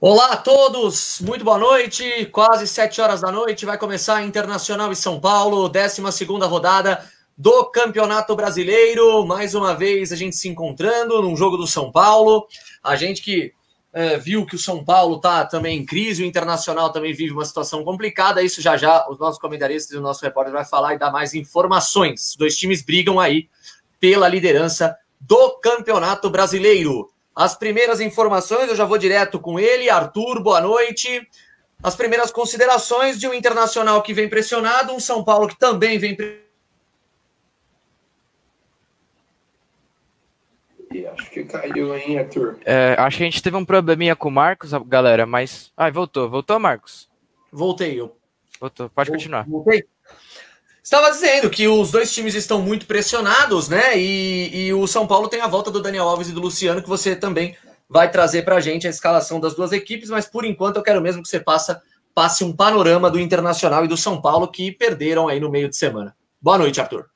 Olá a todos, muito boa noite. Quase sete horas da noite vai começar Internacional e São Paulo, 12 rodada do Campeonato Brasileiro. Mais uma vez a gente se encontrando num jogo do São Paulo. A gente que é, viu que o São Paulo está também em crise, o Internacional também vive uma situação complicada. Isso já já os nossos comentaristas e o nosso repórter vai falar e dar mais informações. Dois times brigam aí pela liderança do Campeonato Brasileiro. As primeiras informações, eu já vou direto com ele. Arthur, boa noite. As primeiras considerações de um internacional que vem pressionado, um São Paulo que também vem Acho que caiu, hein, Arthur? É, acho que a gente teve um probleminha com o Marcos, galera, mas. Ai, voltou. Voltou, Marcos? Voltei. Eu... Voltou. Pode continuar. Voltei. Estava dizendo que os dois times estão muito pressionados, né? E, e, o São Paulo tem a volta do Daniel Alves e do Luciano, que você também vai trazer para a gente a escalação das duas equipes, mas por enquanto eu quero mesmo que você passa, passe um panorama do Internacional e do São Paulo que perderam aí no meio de semana. Boa noite, Arthur.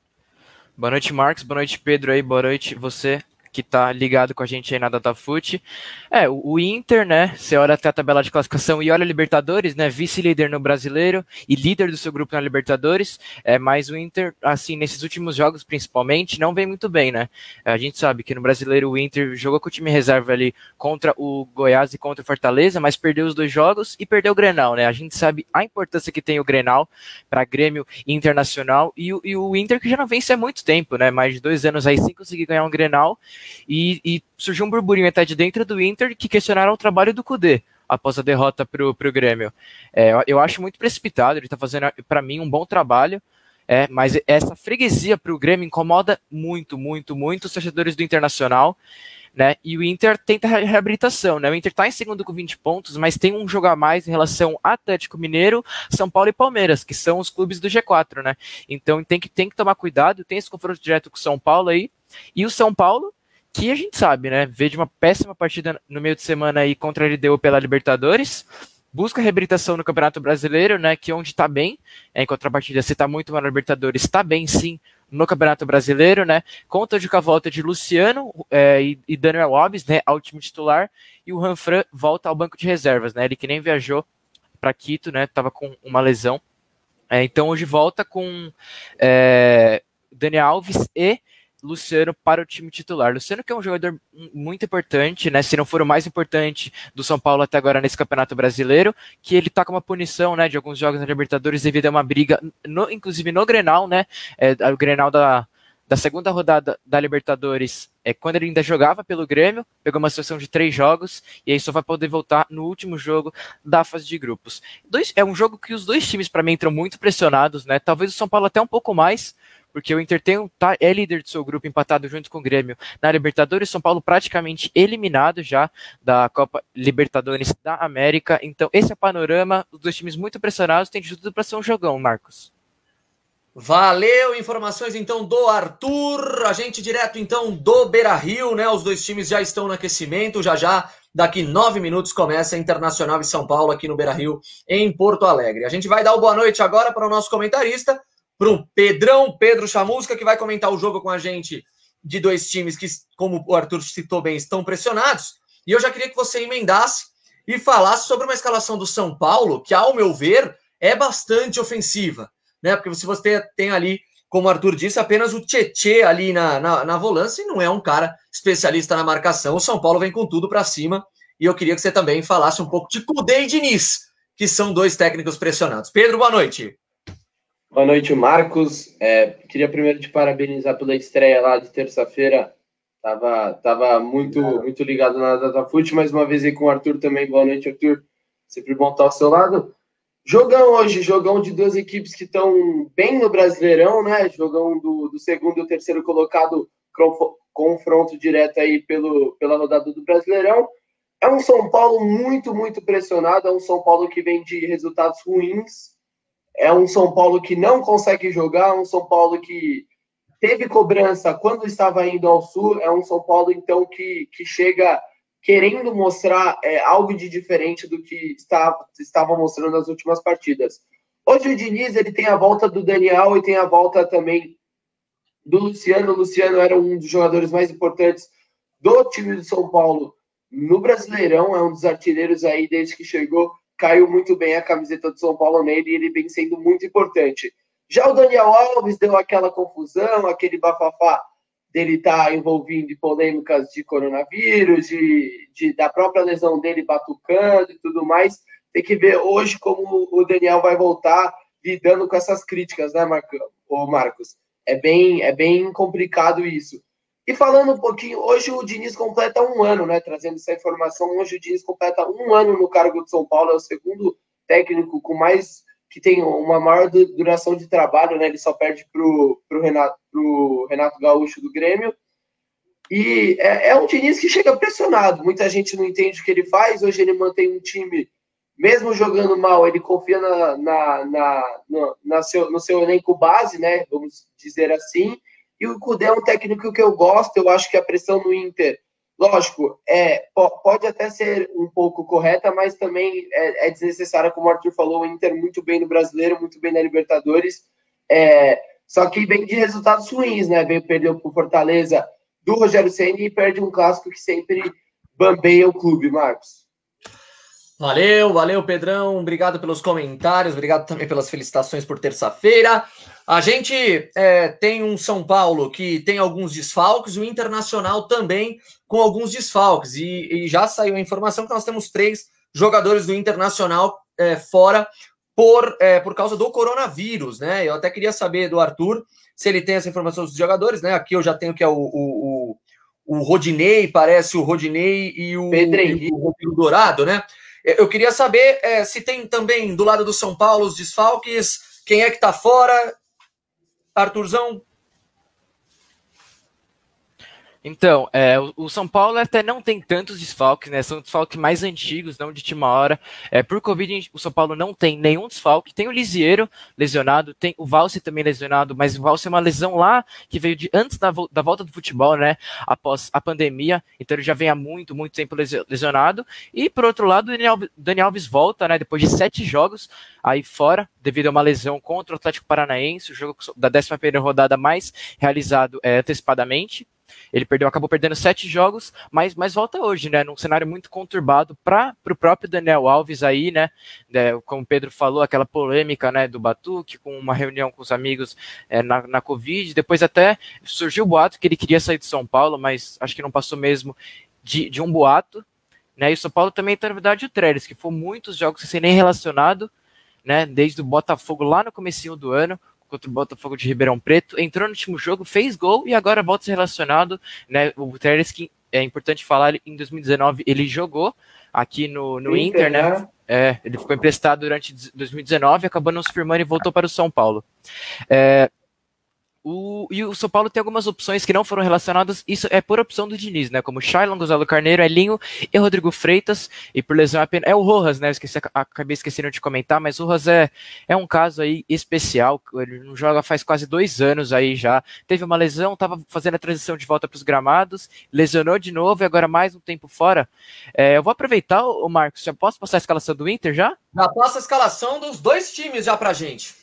Boa noite, Marcos. Boa noite, Pedro aí. Boa noite, você que tá ligado com a gente aí na DataFoot. É, o, Inter, né? Você olha até a tabela de classificação e olha a Libertadores, né? Vice-líder no brasileiro e líder do seu grupo na Libertadores. É, mas o Inter, assim, nesses últimos jogos, principalmente, não vem muito bem, né? A gente sabe que no brasileiro o Inter jogou com o time reserva ali contra o Goiás e contra o Fortaleza, mas perdeu os dois jogos e perdeu o Grenal, né? A gente sabe a importância que tem o Grenal para Grêmio Internacional e, e o Inter que já não vence há muito tempo, né? Mais de dois anos aí sem conseguir ganhar um Grenal. E, e, surgiu um burburinho até de dentro do Inter que questionaram o trabalho do Kudê após a derrota para o Grêmio. É, eu acho muito precipitado, ele está fazendo, para mim, um bom trabalho, é, mas essa freguesia para o Grêmio incomoda muito, muito, muito os torcedores do Internacional. Né? E o Inter tenta reabilitação, né? O Inter está em segundo com 20 pontos, mas tem um jogo a mais em relação Atlético Mineiro, São Paulo e Palmeiras, que são os clubes do G4, né? Então tem que, tem que tomar cuidado, tem esse confronto direto com o São Paulo aí. E o São Paulo que a gente sabe, né? Veio de uma péssima partida no meio de semana aí contra a LDU pela Libertadores, busca reabilitação no Campeonato Brasileiro, né? Que onde está bem, é, em contrapartida, se está muito mal na Libertadores, está bem sim no Campeonato Brasileiro, né? Conta de com a volta de Luciano é, e, e, Daniel Alves, né? Ao time titular, e o Ranfran volta ao banco de reservas, né? Ele que nem viajou para Quito, né? Tava com uma lesão. É, então hoje volta com é, Daniel Alves e Luciano para o time titular. Luciano que é um jogador muito importante, né? Se não for o mais importante do São Paulo até agora nesse Campeonato Brasileiro, que ele tá com uma punição, né, de alguns jogos na Libertadores devido a uma briga, no, inclusive no Grenal, né? É, o Grenal da, da segunda rodada da Libertadores, é quando ele ainda jogava pelo Grêmio, pegou uma situação de três jogos e aí só vai poder voltar no último jogo da fase de grupos. Dois, é um jogo que os dois times para mim entram muito pressionados, né? Talvez o São Paulo até um pouco mais, porque o Inter tem, tá, é líder do seu grupo, empatado junto com o Grêmio na Libertadores, São Paulo praticamente eliminado já da Copa Libertadores da América. Então, esse é o panorama, os dois times muito pressionados, tem de tudo para ser um jogão, Marcos. Valeu, informações então do Arthur, a gente direto então do Beira Rio, né? Os dois times já estão no aquecimento, já já, daqui nove minutos começa Internacional e São Paulo aqui no Beira Rio, em Porto Alegre. A gente vai dar o boa noite agora para o nosso comentarista, para o Pedrão, Pedro Chamusca, que vai comentar o jogo com a gente de dois times que, como o Arthur citou bem, estão pressionados. E eu já queria que você emendasse e falasse sobre uma escalação do São Paulo, que, ao meu ver, é bastante ofensiva. Né? Porque se você tem ali, como o Arthur disse, apenas o Tietê ali na, na, na volância e não é um cara especialista na marcação. O São Paulo vem com tudo para cima. E eu queria que você também falasse um pouco de Cudê e Diniz, que são dois técnicos pressionados. Pedro, boa noite. Boa noite, Marcos. É, queria primeiro te parabenizar pela estreia lá de terça-feira. Tava, tava muito, muito ligado na DataFoot, mais uma vez aí com o Arthur também. Boa noite, Arthur. Sempre bom estar ao seu lado. Jogão hoje, jogão de duas equipes que estão bem no Brasileirão, né? Jogão do, do segundo e terceiro colocado, confronto direto aí pelo, pela rodada do Brasileirão. É um São Paulo muito, muito pressionado, é um São Paulo que vem de resultados ruins, é um São Paulo que não consegue jogar, um São Paulo que teve cobrança quando estava indo ao Sul, é um São Paulo, então, que, que chega querendo mostrar é, algo de diferente do que estava, estava mostrando nas últimas partidas. Hoje o Diniz ele tem a volta do Daniel e tem a volta também do Luciano. O Luciano era um dos jogadores mais importantes do time do São Paulo no Brasileirão, é um dos artilheiros aí desde que chegou, caiu muito bem a camiseta do São Paulo nele e ele vem sendo muito importante. Já o Daniel Alves deu aquela confusão, aquele bafafá dele estar tá envolvido em polêmicas de coronavírus, de, de, da própria lesão dele batucando e tudo mais. Tem que ver hoje como o Daniel vai voltar lidando com essas críticas, né, Marcos? É bem, é bem complicado isso. E falando um pouquinho, hoje o Diniz completa um ano, né? Trazendo essa informação, hoje o Diniz completa um ano no cargo de São Paulo, é o segundo técnico com mais que tem uma maior duração de trabalho, né? Ele só perde pro, pro Renato, pro Renato Gaúcho do Grêmio. E é, é um Diniz que chega pressionado. Muita gente não entende o que ele faz. Hoje ele mantém um time, mesmo jogando mal, ele confia na, na, na, na, na seu, no seu elenco base, né? Vamos dizer assim e o Cudê é um técnico que eu gosto, eu acho que a pressão no Inter, lógico, é, pode até ser um pouco correta, mas também é, é desnecessária, como o Arthur falou, o Inter muito bem no Brasileiro, muito bem na Libertadores, é, só que vem de resultados ruins, né? Veio perder o Fortaleza do Rogério Senna e perde um clássico que sempre bambeia o clube, Marcos. Valeu, valeu, Pedrão. Obrigado pelos comentários, obrigado também pelas felicitações por terça-feira. A gente é, tem um São Paulo que tem alguns desfalques, o Internacional também com alguns desfalques. E, e já saiu a informação que nós temos três jogadores do Internacional é, fora por, é, por causa do coronavírus, né? Eu até queria saber do Arthur se ele tem essa informação dos jogadores, né? Aqui eu já tenho que é o, o, o, o Rodinei, parece o Rodinei e o, Pedro Henrique. o Rodrigo Dourado, né? Eu queria saber é, se tem também do lado do São Paulo os desfalques, quem é que tá fora, Arthurzão? Então, é, o, São Paulo até não tem tantos desfalques, né? São desfalques mais antigos, não de última hora. É, por Covid, o São Paulo não tem nenhum desfalque. Tem o Lisieiro lesionado, tem o Valse também lesionado, mas o Valse é uma lesão lá que veio de antes da, da volta do futebol, né? Após a pandemia. Então ele já vem há muito, muito tempo lesionado. E por outro lado, o Daniel, Daniel Alves volta, né? Depois de sete jogos aí fora, devido a uma lesão contra o Atlético Paranaense, o jogo da 11 primeira rodada mais realizado é, antecipadamente. Ele perdeu, acabou perdendo sete jogos, mas, mas volta hoje, né? Num cenário muito conturbado para o próprio Daniel Alves aí, né? É, como o Pedro falou, aquela polêmica né, do Batuque, com uma reunião com os amigos é, na, na Covid. Depois até surgiu o boato que ele queria sair de São Paulo, mas acho que não passou mesmo de, de um boato. Né? E o São Paulo também tem, na verdade, o Trellis, que foi muitos jogos sem nem relacionado, né? Desde o Botafogo lá no comecinho do ano contra o Botafogo de Ribeirão Preto, entrou no último jogo, fez gol e agora volta a ser relacionado, né? O Teres que é importante falar, em 2019 ele jogou aqui no, no Inter, Inter né? né? É, ele ficou emprestado durante 2019, acabou não se firmando e voltou para o São Paulo. É, o, e o São Paulo tem algumas opções que não foram relacionadas, isso é por opção do Diniz, né? Como Shailon, Gonzalo Carneiro, Elinho e Rodrigo Freitas, e por lesão apenas. É o Rojas, né? Esqueci, acabei esquecendo de comentar, mas o Rojas é, é um caso aí especial, ele não joga faz quase dois anos aí já. Teve uma lesão, estava fazendo a transição de volta para os gramados, lesionou de novo e agora mais um tempo fora. É, eu vou aproveitar, o Marcos, já posso passar a escalação do Inter já? Já passa a escalação dos dois times já pra gente.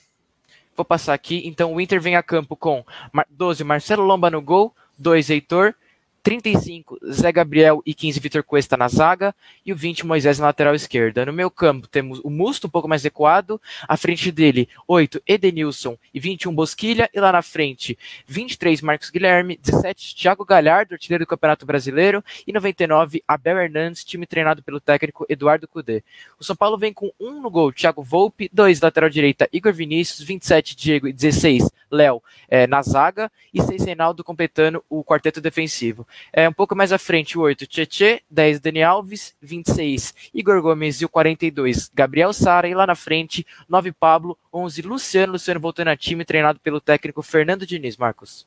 Vou passar aqui. Então o Inter vem a campo com 12 Marcelo Lomba no gol, 2 Heitor, 35, Zé Gabriel e 15, Vitor Cuesta na zaga. E o 20, Moisés na lateral esquerda. No meu campo, temos o Musto um pouco mais recuado. À frente dele, 8, Edenilson e 21, Bosquilha. E lá na frente, 23, Marcos Guilherme. 17, Thiago Galhardo, artilheiro do Campeonato Brasileiro. E 99, Abel Hernandes, time treinado pelo técnico Eduardo Cudê. O São Paulo vem com 1 no gol, Thiago Volpe. 2, lateral direita, Igor Vinícius. 27, Diego. E 16, Léo é, na zaga. E 6, Reinaldo completando o quarteto defensivo. É, um pouco mais à frente, o 8, Tietê, 10, Dani Alves, 26, Igor Gomes e o 42, Gabriel Sara, e lá na frente, 9, Pablo, 11, Luciano, Luciano voltando a time, treinado pelo técnico Fernando Diniz, Marcos.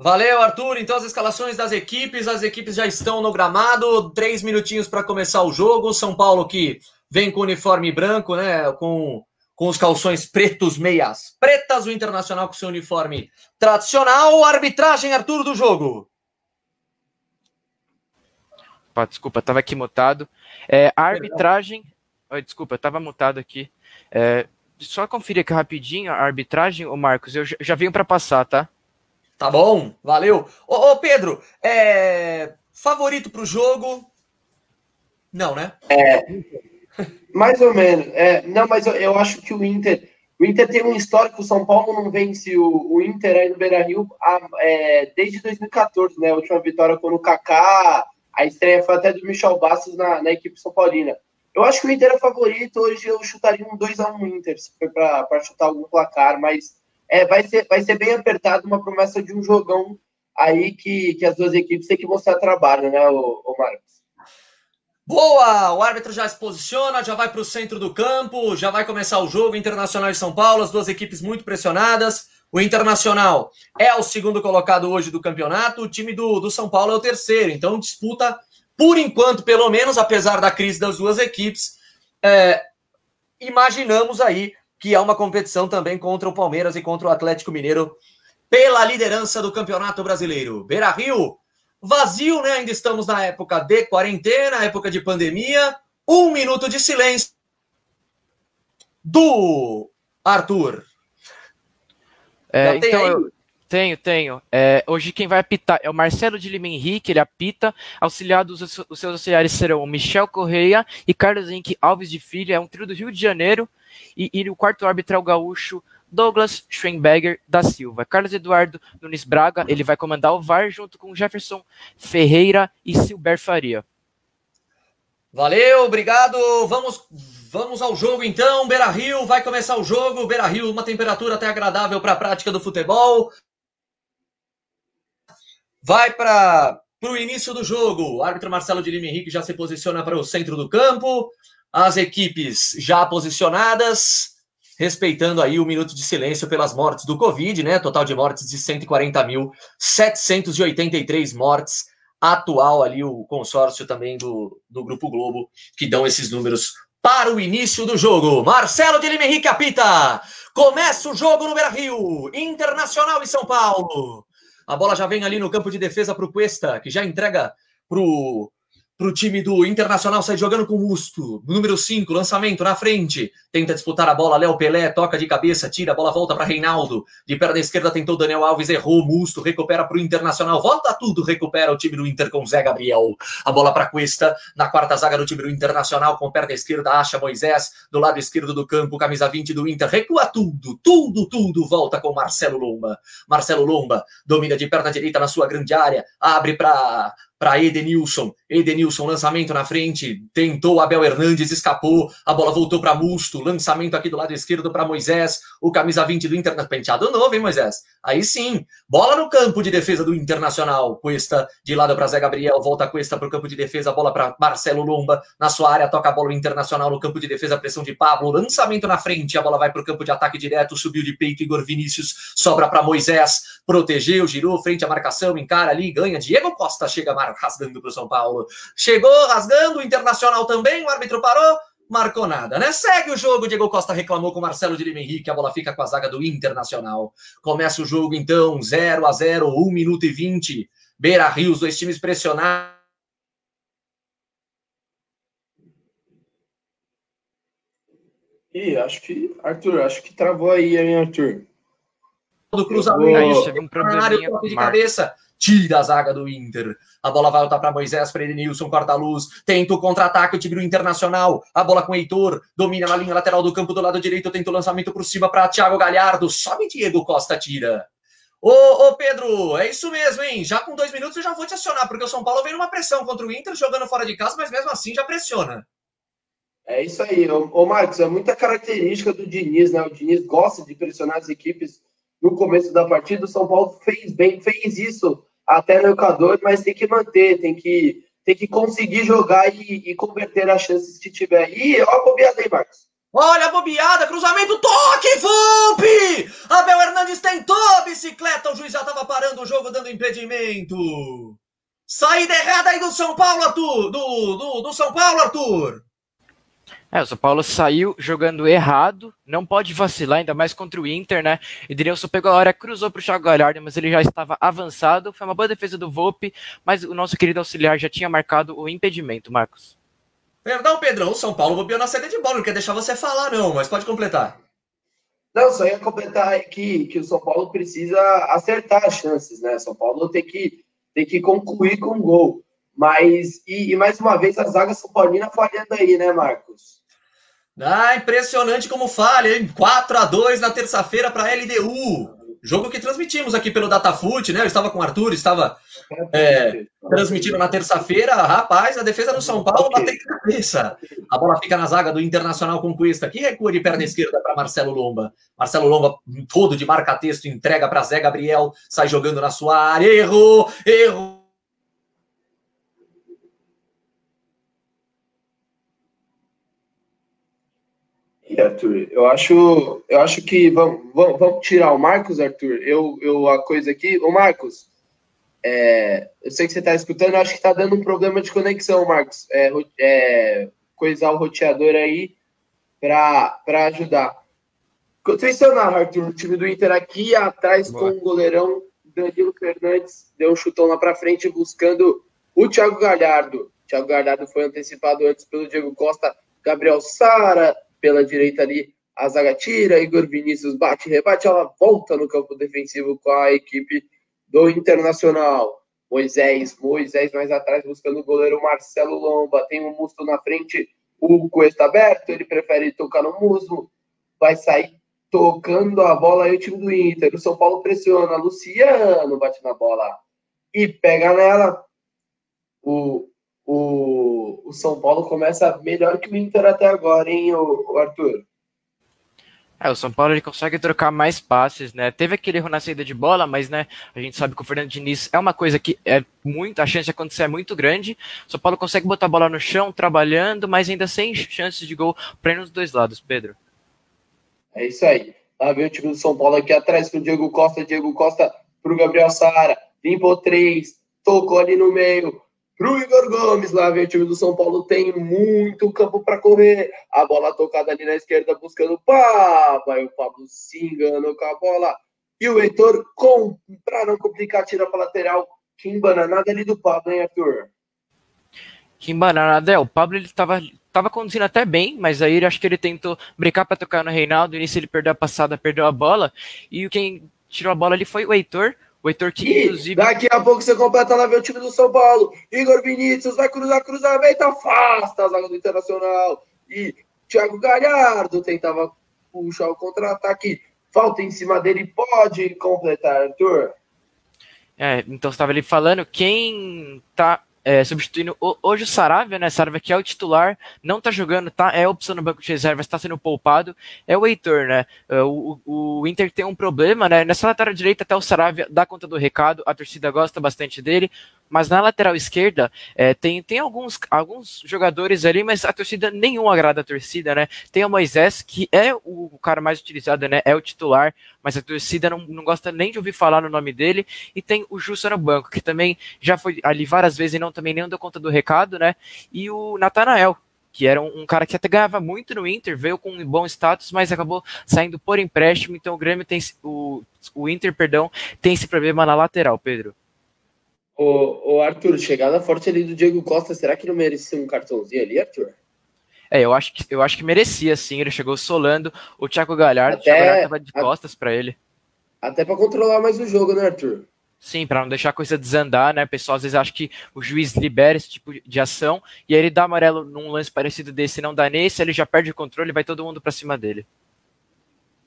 Valeu, Arthur. Então, as escalações das equipes, as equipes já estão no gramado, três minutinhos para começar o jogo. São Paulo que vem com uniforme branco, né? Com, com os calções pretos, meias pretas, o Internacional com seu uniforme tradicional. Arbitragem, Arthur, do jogo. Opa, desculpa, estava aqui mutado. É, a arbitragem. Oh, desculpa, estava mutado aqui. É, só conferir aqui rapidinho a arbitragem, o Marcos. Eu já venho para passar, tá? Tá bom, valeu. Ô, ô Pedro, é... favorito para o jogo? Não, né? É. Mais ou menos. É, não, mas eu, eu acho que o Inter. O Inter tem um histórico, o São Paulo não vence o, o Inter aí no Beira Rio é, desde 2014, né? A última vitória foi no Kaká, a estreia foi até do Michel Bastos na, na equipe São Paulina. Eu acho que o Inter é favorito, hoje eu chutaria um 2x1 Inter, se for para chutar algum placar, mas é, vai, ser, vai ser bem apertado, uma promessa de um jogão aí que, que as duas equipes têm que mostrar trabalho, né, o, o Marcos? Boa! O árbitro já se posiciona, já vai para o centro do campo, já vai começar o jogo Internacional de São Paulo, as duas equipes muito pressionadas. O Internacional é o segundo colocado hoje do campeonato, o time do, do São Paulo é o terceiro, então disputa, por enquanto, pelo menos, apesar da crise das duas equipes, é, imaginamos aí que há uma competição também contra o Palmeiras e contra o Atlético Mineiro pela liderança do Campeonato Brasileiro. Beira Rio Vazio, né? Ainda estamos na época de quarentena, época de pandemia. Um minuto de silêncio do Arthur. É, então, eu tenho, tenho. É, hoje quem vai apitar é o Marcelo de Lima Henrique, ele apita. Auxiliados, os seus auxiliares serão o Michel Correia e Carlos Henrique Alves de Filho. É um trio do Rio de Janeiro. E, e o quarto árbitro é o gaúcho Douglas Schweinberger da Silva. Carlos Eduardo Nunes Braga, ele vai comandar o VAR junto com Jefferson Ferreira e Silber Faria. Valeu, obrigado. Vamos, vamos ao jogo então. Beira Rio vai começar o jogo. Beira Rio, uma temperatura até agradável para a prática do futebol. Vai para o início do jogo. O árbitro Marcelo de Lima Henrique já se posiciona para o centro do campo. As equipes já posicionadas respeitando aí o minuto de silêncio pelas mortes do Covid, né? Total de mortes de 140.783 mortes. Atual ali o consórcio também do, do Grupo Globo, que dão esses números para o início do jogo. Marcelo de Lima Henrique apita. Começa o jogo no Beira Rio. Internacional e São Paulo. A bola já vem ali no campo de defesa para o Cuesta, que já entrega para o para o time do Internacional sair jogando com o Musto. Número 5, lançamento na frente. Tenta disputar a bola. Léo Pelé toca de cabeça, tira a bola, volta para Reinaldo. De perna esquerda tentou Daniel Alves, errou. Musto recupera para o Internacional. Volta tudo, recupera o time do Inter com Zé Gabriel. A bola para Cuesta na quarta zaga do time do Internacional com perna esquerda. Acha Moisés do lado esquerdo do campo, camisa 20 do Inter. Recua tudo, tudo, tudo. Volta com Marcelo Lomba. Marcelo Lomba domina de perna direita na sua grande área. Abre para para Edenilson. Edenilson, lançamento na frente, tentou Abel Hernandes, escapou, a bola voltou para Musto, lançamento aqui do lado esquerdo para Moisés, o camisa 20 do Inter, penteado novo, hein, Moisés? Aí sim, bola no campo de defesa do Internacional, Cuesta de lado para Zé Gabriel, volta Cuesta para o campo de defesa, bola para Marcelo Lomba, na sua área, toca a bola o Internacional no campo de defesa, pressão de Pablo, lançamento na frente, a bola vai para o campo de ataque direto, subiu de peito Igor Vinícius, sobra para Moisés, protegeu, girou, frente à marcação, encara ali, ganha, Diego Costa chega a rasgando para o São Paulo. Chegou rasgando, o Internacional também, o árbitro parou, marcou nada, né? Segue o jogo, Diego Costa reclamou com o Marcelo de Lima Henrique, a bola fica com a zaga do Internacional. Começa o jogo então, 0 a 0 1 minuto e 20. Beira Rio, os dois times pressionados. Ih, acho que, Arthur, acho que travou aí, hein, Arthur? Do cruzamento, teve um probleminha. de cabeça tira a zaga do Inter. A bola volta para Moisés, para Edenilson, corta a luz, tenta o contra-ataque, o do Internacional. A bola com o Heitor, domina na linha lateral do campo do lado direito, tenta o lançamento por cima para Thiago Galhardo. Sobe Diego Costa, tira. Ô, ô, Pedro, é isso mesmo, hein? Já com dois minutos eu já vou te acionar, porque o São Paulo vem numa pressão contra o Inter, jogando fora de casa, mas mesmo assim já pressiona. É isso aí, ô, ô Marcos, é muita característica do Diniz, né? O Diniz gosta de pressionar as equipes no começo da partida. O São Paulo fez bem, fez isso até no Equador, mas tem que manter, tem que, tem que conseguir jogar e, e converter as chances que tiver. E olha a bobeada aí, Marcos. Olha a bobeada, cruzamento, toque, Vump! Abel Hernandes tentou a bicicleta, o juiz já estava parando o jogo, dando impedimento. Saída errada aí do São Paulo, Arthur! Do, do, do São Paulo, Arthur! É, o São Paulo saiu jogando errado, não pode vacilar, ainda mais contra o Inter, né? E Denilson pegou a hora, cruzou para o Thiago Galhardo, mas ele já estava avançado. Foi uma boa defesa do Volpe, mas o nosso querido auxiliar já tinha marcado o impedimento, Marcos. Perdão, Pedrão, o São Paulo bobeou na saída de bola, não quer deixar você falar, não, mas pode completar. Não, só ia completar que, que o São Paulo precisa acertar as chances, né? São Paulo tem que, tem que concluir com gol. Mas, e, e mais uma vez, a zaga São Paulina falhando aí, né, Marcos? Ah, impressionante como falha, hein? 4 a 2 na terça-feira para a LDU. Jogo que transmitimos aqui pelo Datafute, né? Eu estava com o Arthur, estava é, transmitindo na terça-feira. Rapaz, a defesa do São Paulo bateu na cabeça. A bola fica na zaga do Internacional Conquista. Que recua de perna esquerda para Marcelo Lomba. Marcelo Lomba, todo de marca-texto, entrega para Zé Gabriel, sai jogando na sua área. Errou, errou. Arthur, eu acho, eu acho que vamos, vamos, vamos, tirar o Marcos, Arthur. Eu, eu a coisa aqui, o Marcos, é, eu sei que você está escutando, eu acho que está dando um problema de conexão, Marcos. É, é, coisar o roteador aí para ajudar. Sensacional, Arthur, o time do Inter aqui atrás Boa. com o goleirão Danilo Fernandes, deu um chutão lá para frente buscando o Thiago Galhardo. O Thiago Galhardo foi antecipado antes pelo Diego Costa, Gabriel Sara, pela direita ali, a zaga tira, Igor Vinícius bate, rebate, ela volta no campo defensivo com a equipe do Internacional. Moisés, Moisés mais atrás buscando o goleiro Marcelo Lomba, tem um Musto na frente, o Cuesta aberto, ele prefere tocar no muslo, vai sair tocando a bola aí o time do Inter. O São Paulo pressiona, Luciano bate na bola e pega nela. O o, o São Paulo começa melhor que o Inter até agora, hein, o, o Arthur? É, o São Paulo ele consegue trocar mais passes, né? Teve aquele erro na saída de bola, mas né, a gente sabe que o Fernando Diniz é uma coisa que é muito, a chance de acontecer é muito grande. O São Paulo consegue botar a bola no chão, trabalhando, mas ainda sem chances de gol para ir nos dois lados, Pedro. É isso aí. Lá vem o time do São Paulo aqui atrás com o Diego Costa, Diego Costa pro Gabriel Sara, limpou três, tocou ali no meio, Pro Igor Gomes, lá vem o time do São Paulo, tem muito campo para correr. A bola tocada ali na esquerda, buscando o Pablo. Aí o Pablo se enganou com a bola. E o Heitor, para não complicar, tira para lateral. Que embananada ali do Pablo, hein, Arthur? Que embananada. É, o Pablo ele tava, tava conduzindo até bem, mas aí acho que ele tentou brincar para tocar no Reinaldo. No início ele perdeu a passada, perdeu a bola. E quem tirou a bola ali foi o Heitor. O Heitor que, inclusive. Daqui a pouco você completa lá ver o time do São Paulo. Igor Vinícius vai cruzar, cruzamento, afasta a zaga do Internacional. E Thiago Galhardo tentava puxar o contra-ataque. Falta em cima dele, pode completar, Arthur. É, então você estava ali falando, quem tá é, substituindo hoje o Saravia, né? Saravia que é o titular, não tá jogando, tá? É opção no banco de reservas, está sendo poupado. É o Heitor, né? É, o, o, Inter tem um problema, né? Nessa lateral direita até o Saravia dá conta do recado, a torcida gosta bastante dele. Mas na lateral esquerda é, tem, tem alguns, alguns jogadores ali, mas a torcida nenhum agrada a torcida, né? Tem o Moisés, que é o, cara mais utilizado, né? É o titular, mas a torcida não, não gosta nem de ouvir falar no nome dele. E tem o Jussa no banco, que também já foi ali várias vezes e não também nem deu conta do recado, né? E o Natanael, que era um, um, cara que até ganhava muito no Inter, veio com um bom status, mas acabou saindo por empréstimo. Então o Grêmio tem o, o Inter, perdão, tem esse problema na lateral, Pedro. Ô, ô, Arthur, chegada forte ali do Diego Costa, será que não merecia um cartãozinho ali, Arthur? É, eu acho que, eu acho que merecia, sim. Ele chegou solando o Thiago Galhardo, Até, o Thiago Galhardo tava de costas para ele. Até para controlar mais o jogo, né, Arthur? Sim, para não deixar a coisa desandar, né? O pessoal às vezes acha que o juiz libera esse tipo de ação e aí ele dá amarelo num lance parecido desse, não dá nesse, ele já perde o controle e vai todo mundo para cima dele.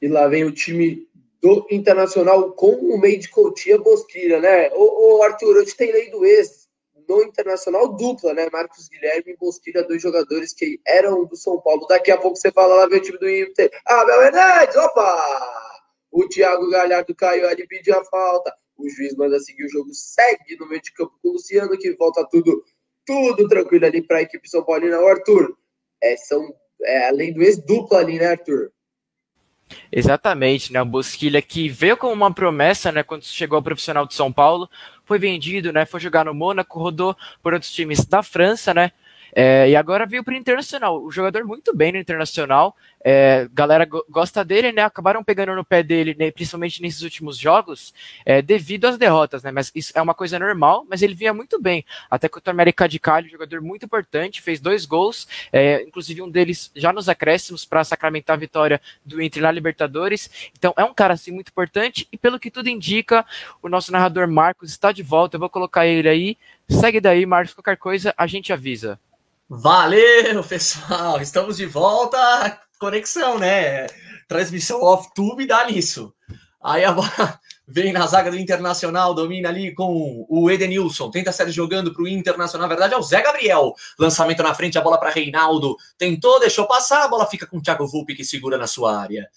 E lá vem o time do Internacional com o meio de Coutinho Bosquilha, né? Ô, Arthur, hoje tem lei do ex no Internacional dupla, né? Marcos Guilherme e Bosquilha, dois jogadores que eram do São Paulo. Daqui a pouco você fala lá, vem o time do Inter. Ah, Bel Hernandes, opa! O Thiago Galhardo caiu ali, pediu a falta. O juiz manda seguir o jogo, segue no meio de campo com o Luciano, que volta tudo, tudo tranquilo ali para a equipe São Paulina. O Arthur, é, são, é, além do ex dupla ali, né, Arthur? Exatamente, né? O Bosquilha que veio como uma promessa, né? Quando chegou ao profissional de São Paulo, foi vendido, né? Foi jogar no Mônaco, rodou por outros times da França, né? É, e agora veio para o Internacional. O jogador muito bem no Internacional. É, galera gosta dele, né? Acabaram pegando no pé dele, né, principalmente nesses últimos jogos, é, devido às derrotas, né? Mas isso é uma coisa normal, mas ele vinha muito bem. Até que o América de Cali, jogador muito importante, fez dois gols, é, inclusive um deles já nos acréscimos para sacramentar a vitória do Inter na Libertadores. Então é um cara assim muito importante e pelo que tudo indica, o nosso narrador Marcos está de volta. Eu vou colocar ele aí Segue daí, Marcos, qualquer coisa a gente avisa. Valeu, pessoal! Estamos de volta. Conexão, né? Transmissão off-tube dá nisso. Aí a bola vem na zaga do Internacional, domina ali com o Edenilson, tenta sair jogando para o Internacional, na verdade é o Zé Gabriel. Lançamento na frente, a bola para Reinaldo, tentou, deixou passar, a bola fica com o Thiago Volpe que segura na sua área.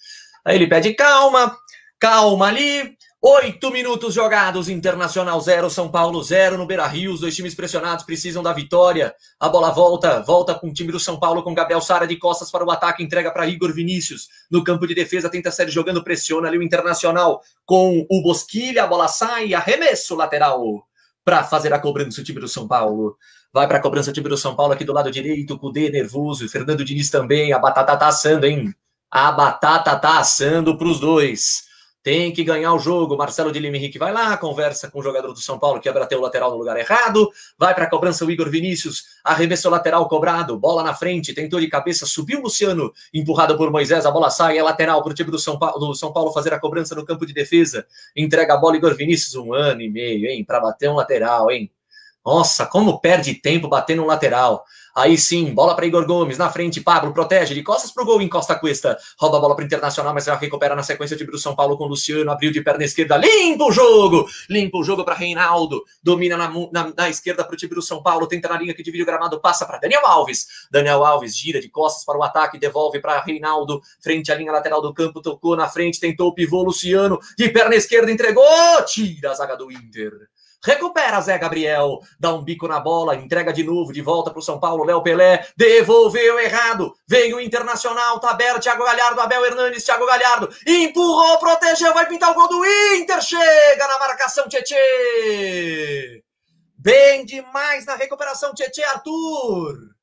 Aí ele pede calma, calma ali, Oito minutos jogados, Internacional 0, São Paulo 0 no Beira Rio. Os dois times pressionados precisam da vitória. A bola volta, volta com o time do São Paulo, com Gabriel Sara de costas para o ataque, entrega para Igor Vinícius. No campo de defesa, tenta sair jogando, pressiona ali o Internacional com o Bosquilha. A bola sai, arremesso lateral para fazer a cobrança o time do São Paulo. Vai para a cobrança o time do São Paulo aqui do lado direito, D nervoso, Fernando Diniz também. A batata tá assando, hein? A batata tá assando para os dois. Tem que ganhar o jogo. Marcelo de Lima Henrique vai lá, conversa com o jogador do São Paulo que abateu o lateral no lugar errado. Vai para a cobrança o Igor Vinícius. Arremessou lateral cobrado. Bola na frente. Tentou de cabeça. Subiu o Luciano. Empurrado por Moisés. A bola sai. É lateral para o time do São, Paulo, do São Paulo fazer a cobrança no campo de defesa. Entrega a bola Igor Vinícius. Um ano e meio, hein? Para bater um lateral, hein? Nossa, como perde tempo batendo um lateral. Aí sim, bola para Igor Gomes, na frente, Pablo protege, de costas para o gol, encosta a cuesta, rouba a bola para Internacional, mas já recupera na sequência de São Paulo com Luciano, abriu de perna esquerda, limpa o jogo, limpa o jogo para Reinaldo, domina na, na, na esquerda para o time do São Paulo, tenta na linha que divide o gramado, passa para Daniel Alves, Daniel Alves gira de costas para o ataque, devolve para Reinaldo, frente à linha lateral do campo, tocou na frente, tentou o pivô, Luciano, de perna esquerda, entregou, tira a zaga do Inter. Recupera Zé Gabriel, dá um bico na bola, entrega de novo, de volta para o São Paulo, Léo Pelé, devolveu errado, veio o Internacional, tá aberto, Thiago Galhardo, Abel Hernandes, Thiago Galhardo, empurrou, protegeu, vai pintar o gol do Inter, chega na marcação, Tietê! Bem demais na recuperação, Tietê Arthur!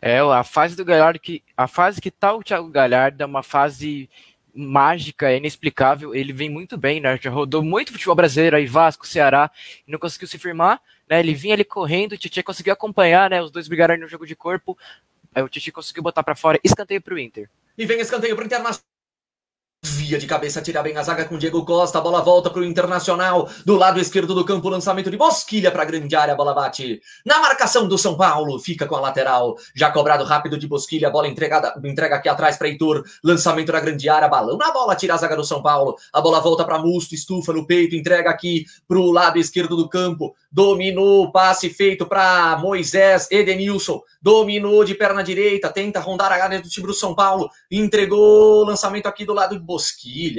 É, a fase do Galhardo, que, a fase que tá o Thiago Galhardo é uma fase mágica, é inexplicável. Ele vem muito bem, né? Já rodou muito futebol brasileiro aí, Vasco, Ceará, e não conseguiu se firmar. Né? Ele vinha ali correndo, o Titi conseguiu acompanhar, né? Os dois brigaram no jogo de corpo. Aí o Titi conseguiu botar para fora, escanteio para o Inter. E vem escanteio para Internacional. Via de cabeça, tira bem a zaga com Diego Costa. A bola volta para o Internacional. Do lado esquerdo do campo, lançamento de Bosquilha para a grande área. A bola bate na marcação do São Paulo. Fica com a lateral. Já cobrado rápido de Bosquilha. Bola entregada, entrega aqui atrás para Heitor. Lançamento na grande área. Balão na bola, tira a zaga do São Paulo. A bola volta para Musto, estufa no peito. Entrega aqui para o lado esquerdo do campo. Dominou, passe feito para Moisés Edenilson. Dominou de perna direita. Tenta rondar a área do time do São Paulo. Entregou lançamento aqui do lado de Bosquilha,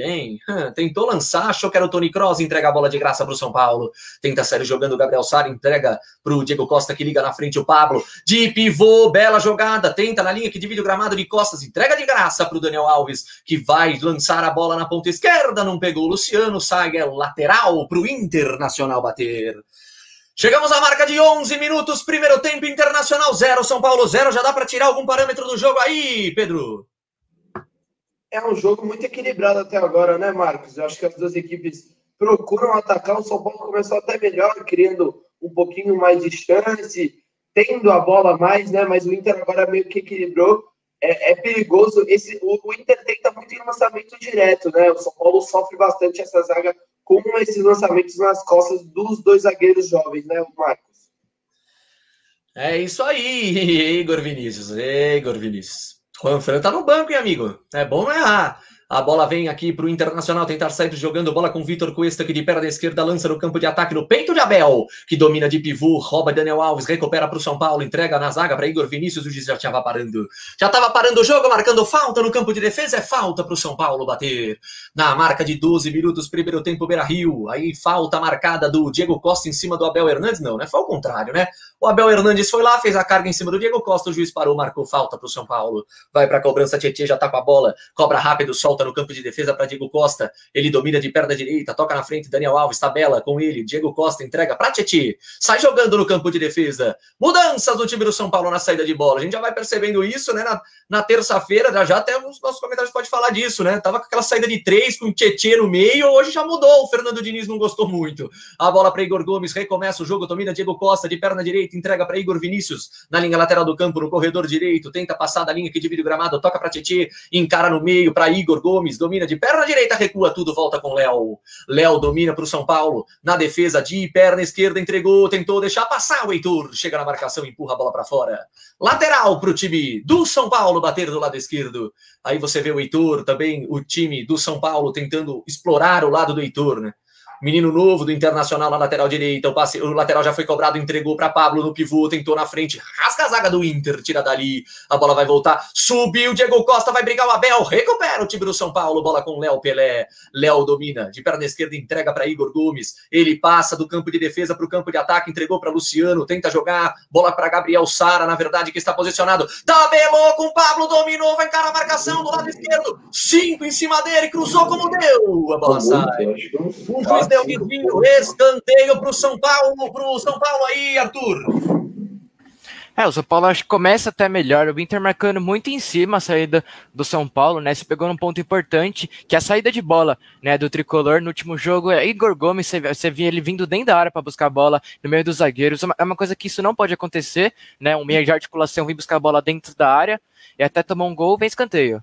hein? Tentou lançar, achou que era o Tony Cross, entrega a bola de graça para o São Paulo. Tenta sair jogando o Gabriel Sara, entrega para o Diego Costa que liga na frente o Pablo. De pivô, bela jogada, tenta na linha que divide o gramado de costas, entrega de graça para o Daniel Alves, que vai lançar a bola na ponta esquerda, não pegou o Luciano, sai é lateral para o Internacional bater. Chegamos à marca de 11 minutos, primeiro tempo Internacional 0, São Paulo 0. Já dá para tirar algum parâmetro do jogo aí, Pedro? É um jogo muito equilibrado até agora, né, Marcos? Eu acho que as duas equipes procuram atacar. O São Paulo começou até melhor, criando um pouquinho mais de chance, tendo a bola mais, né? Mas o Inter agora meio que equilibrou. É, é perigoso. Esse, o, o, Inter tenta muito em lançamento direto, né? O São Paulo sofre bastante essa zaga com esses lançamentos nas costas dos dois zagueiros jovens, né, Marcos? É isso aí, Igor Vinícius. Igor Vinícius. Juan Fran tá no banco, hein, amigo? É bom não errar. A bola vem aqui para o Internacional tentar sair jogando bola com Vitor Cuesta, que de perna esquerda lança no campo de ataque no peito de Abel, que domina de pivô, rouba Daniel Alves, recupera para o São Paulo, entrega na zaga para Igor Vinícius, o juiz já estava parando. Já estava parando o jogo, marcando falta no campo de defesa, é falta para o São Paulo bater. Na marca de 12 minutos, primeiro tempo, Beira Rio. Aí falta marcada do Diego Costa em cima do Abel Hernandes, não, né? Foi o contrário, né? O Abel Hernandes foi lá, fez a carga em cima do Diego Costa, o juiz parou, marcou falta para o São Paulo. Vai para a cobrança, Tietchan já está com a bola, cobra rápido, solta no campo de defesa para Diego Costa. Ele domina de perna direita, toca na frente, Daniel Alves, tabela com ele. Diego Costa entrega para Tietchan. Sai jogando no campo de defesa. Mudanças do time do São Paulo na saída de bola. A gente já vai percebendo isso, né? Na, na terça-feira, já, já até os nossos comentários pode falar disso, né? Tava com aquela saída de três com Tietchan no meio, hoje já mudou. O Fernando Diniz não gostou muito. A bola para Igor Gomes, recomeça o jogo, domina Diego Costa de perna direita, entrega para Igor Vinícius na linha lateral do campo, no corredor direito, tenta passar da linha que divide o gramado, toca para Tietchan, encara no meio para Igor Gomes, domina de perna direita, recua tudo, volta com Léo. Léo domina para o São Paulo, na defesa de perna esquerda, entregou, tentou deixar passar o Heitor, chega na marcação, empurra a bola para fora. Lateral para o time do São Paulo bater do lado esquerdo. Aí você vê o Heitor, também o time do São Paulo tentando explorar o lado do Heitor, né? Menino novo do Internacional na lateral direita. O, passe, o lateral já foi cobrado, entregou para Pablo no pivô, tentou na frente, rasga a zaga do Inter, tira dali. A bola vai voltar, subiu. Diego Costa vai brigar o Abel, recupera o time do São Paulo. Bola com Léo Pelé. Léo domina de perna esquerda, entrega para Igor Gomes. Ele passa do campo de defesa para o campo de ataque, entregou para Luciano, tenta jogar. Bola para Gabriel Sara, na verdade, que está posicionado. Tabelou com Pablo, dominou, vai encarar a marcação do lado esquerdo. Cinco em cima dele, cruzou como deu. A bola sai. Um desvio, escanteio para o São Paulo, para o São Paulo aí, Arthur. É, o São Paulo acho que começa até melhor. O Inter marcando muito em cima a saída do São Paulo, né? Se pegou num ponto importante, que é a saída de bola, né? Do tricolor no último jogo. É Igor Gomes, você, você via ele vindo dentro da área para buscar a bola no meio dos zagueiros. É uma coisa que isso não pode acontecer, né? Um meio de articulação vir buscar a bola dentro da área e até tomar um gol, vem escanteio.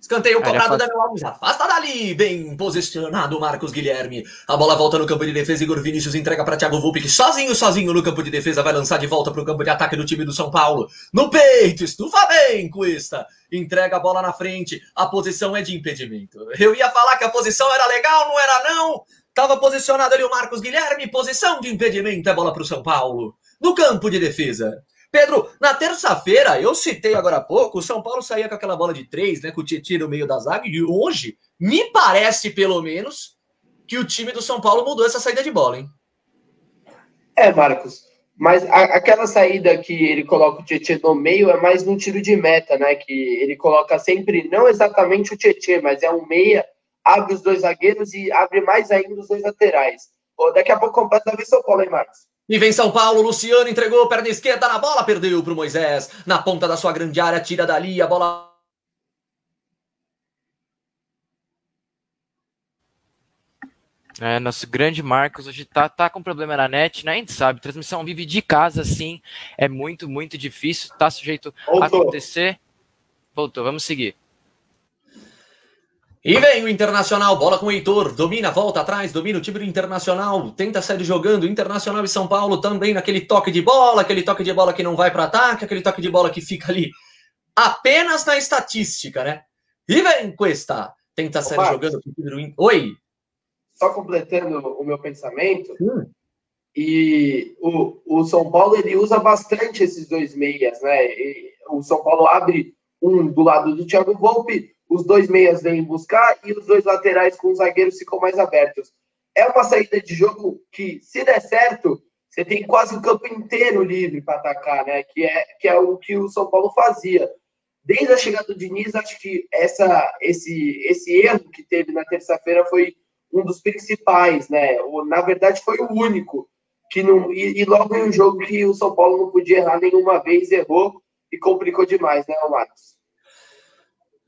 Escanteio cobrado da Daniel Alves. Afasta dali. Bem posicionado Marcos Guilherme. A bola volta no campo de defesa. Igor Vinícius entrega para Thiago Volpe, que sozinho, sozinho no campo de defesa vai lançar de volta para o campo de ataque do time do São Paulo. No peito, estufa bem, Cuesta. Entrega a bola na frente. A posição é de impedimento. Eu ia falar que a posição era legal, não era não. Tava posicionado ali o Marcos Guilherme. Posição de impedimento. É bola para o São Paulo. No campo de defesa. Pedro, na terça-feira, eu citei agora há pouco, o São Paulo saía com aquela bola de três, né? Com o Tietchan no meio da zaga, e hoje, me parece, pelo menos, que o time do São Paulo mudou essa saída de bola, hein? É, Marcos. Mas a, aquela saída que ele coloca o Tietchan no meio é mais no tiro de meta, né? Que ele coloca sempre, não exatamente o Tietchan, mas é um meia, abre os dois zagueiros e abre mais ainda os dois laterais. Daqui a pouco completa a São Paulo, hein, Marcos? E vem São Paulo, Luciano entregou, perna esquerda na bola, perdeu para o Moisés. Na ponta da sua grande área, tira dali, a bola É, nosso grande Marcos hoje tá, tá com problema na net, né? A gente sabe, transmissão vive de casa, sim, é muito, muito difícil, tá sujeito Voltou. a acontecer. Voltou, vamos seguir. E vem o Internacional, bola com o Heitor, domina, volta atrás, domina o time do Internacional, tenta sair jogando, Internacional e São Paulo também naquele toque de bola, aquele toque de bola que não vai para ataque, aquele toque de bola que fica ali apenas na estatística, né? E vem Cuesta, tenta sair jogando Oi! Só completando o meu pensamento, hum. e o, o São Paulo ele usa bastante esses dois meias, né? E o São Paulo abre um do lado do Thiago Volpe, os dois meias vêm buscar e os dois laterais com os zagueiros ficam mais abertos. É uma saída de jogo que, se der certo, você tem quase o campo inteiro livre para atacar, né? Que é, que é o que o São Paulo fazia. Desde a chegada do Diniz, acho que essa, esse, esse erro que teve na terça-feira foi um dos principais, né? O, na verdade, foi o único. que não e, e, logo em um jogo que o São Paulo não podia errar nenhuma vez, errou e complicou demais, né, Marcos?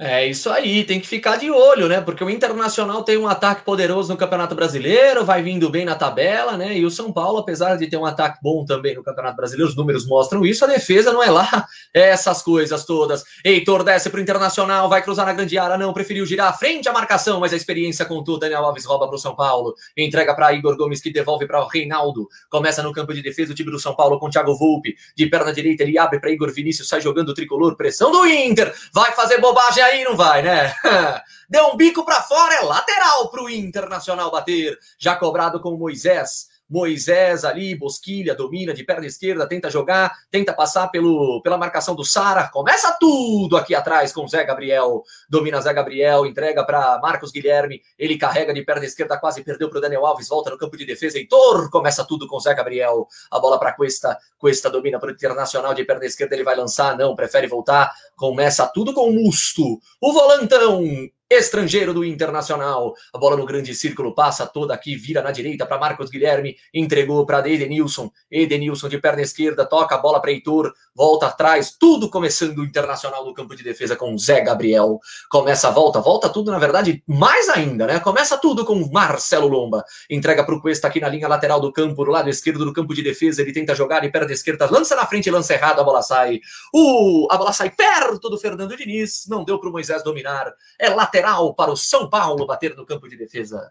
É isso aí, tem que ficar de olho, né? Porque o Internacional tem um ataque poderoso no Campeonato Brasileiro, vai vindo bem na tabela, né? E o São Paulo, apesar de ter um ataque bom também no Campeonato Brasileiro, os números mostram isso, a defesa não é lá essas coisas todas. Heitor desce pro Internacional, vai cruzar na grande área, não, preferiu girar à frente a marcação, mas a experiência contou, Daniel Alves rouba pro São Paulo, entrega para Igor Gomes que devolve para o Reinaldo, começa no campo de defesa o time do São Paulo com Thiago Volpe, de perna direita ele abre para Igor Vinícius, sai jogando o tricolor, pressão do Inter, vai fazer bobagem aí, não vai, né? Deu um bico para fora, é lateral para o Internacional bater. Já cobrado com Moisés. Moisés ali, Bosquilha, domina de perna esquerda, tenta jogar, tenta passar pelo, pela marcação do Sara. Começa tudo aqui atrás com Zé Gabriel. Domina Zé Gabriel, entrega para Marcos Guilherme. Ele carrega de perna esquerda, quase perdeu para o Daniel Alves. Volta no campo de defesa. Heitor começa tudo com Zé Gabriel. A bola para Cuesta. Cuesta domina para o Internacional de perna esquerda. Ele vai lançar, não, prefere voltar. Começa tudo com o Musto. O volantão estrangeiro do Internacional. A bola no grande círculo passa toda aqui, vira na direita para Marcos Guilherme, entregou para Edenilson. Edenilson de perna esquerda, toca a bola para Heitor, volta atrás, tudo começando o Internacional no campo de defesa com Zé Gabriel. Começa a volta, volta tudo, na verdade, mais ainda, né? Começa tudo com Marcelo Lomba. Entrega para o Cuesta aqui na linha lateral do campo, do lado esquerdo do campo de defesa. Ele tenta jogar de perna esquerda, lança na frente, lança errado, a bola sai. Uh, a bola sai perto do Fernando Diniz, não deu para o Moisés dominar. É lateral lateral para o São Paulo bater no campo de defesa.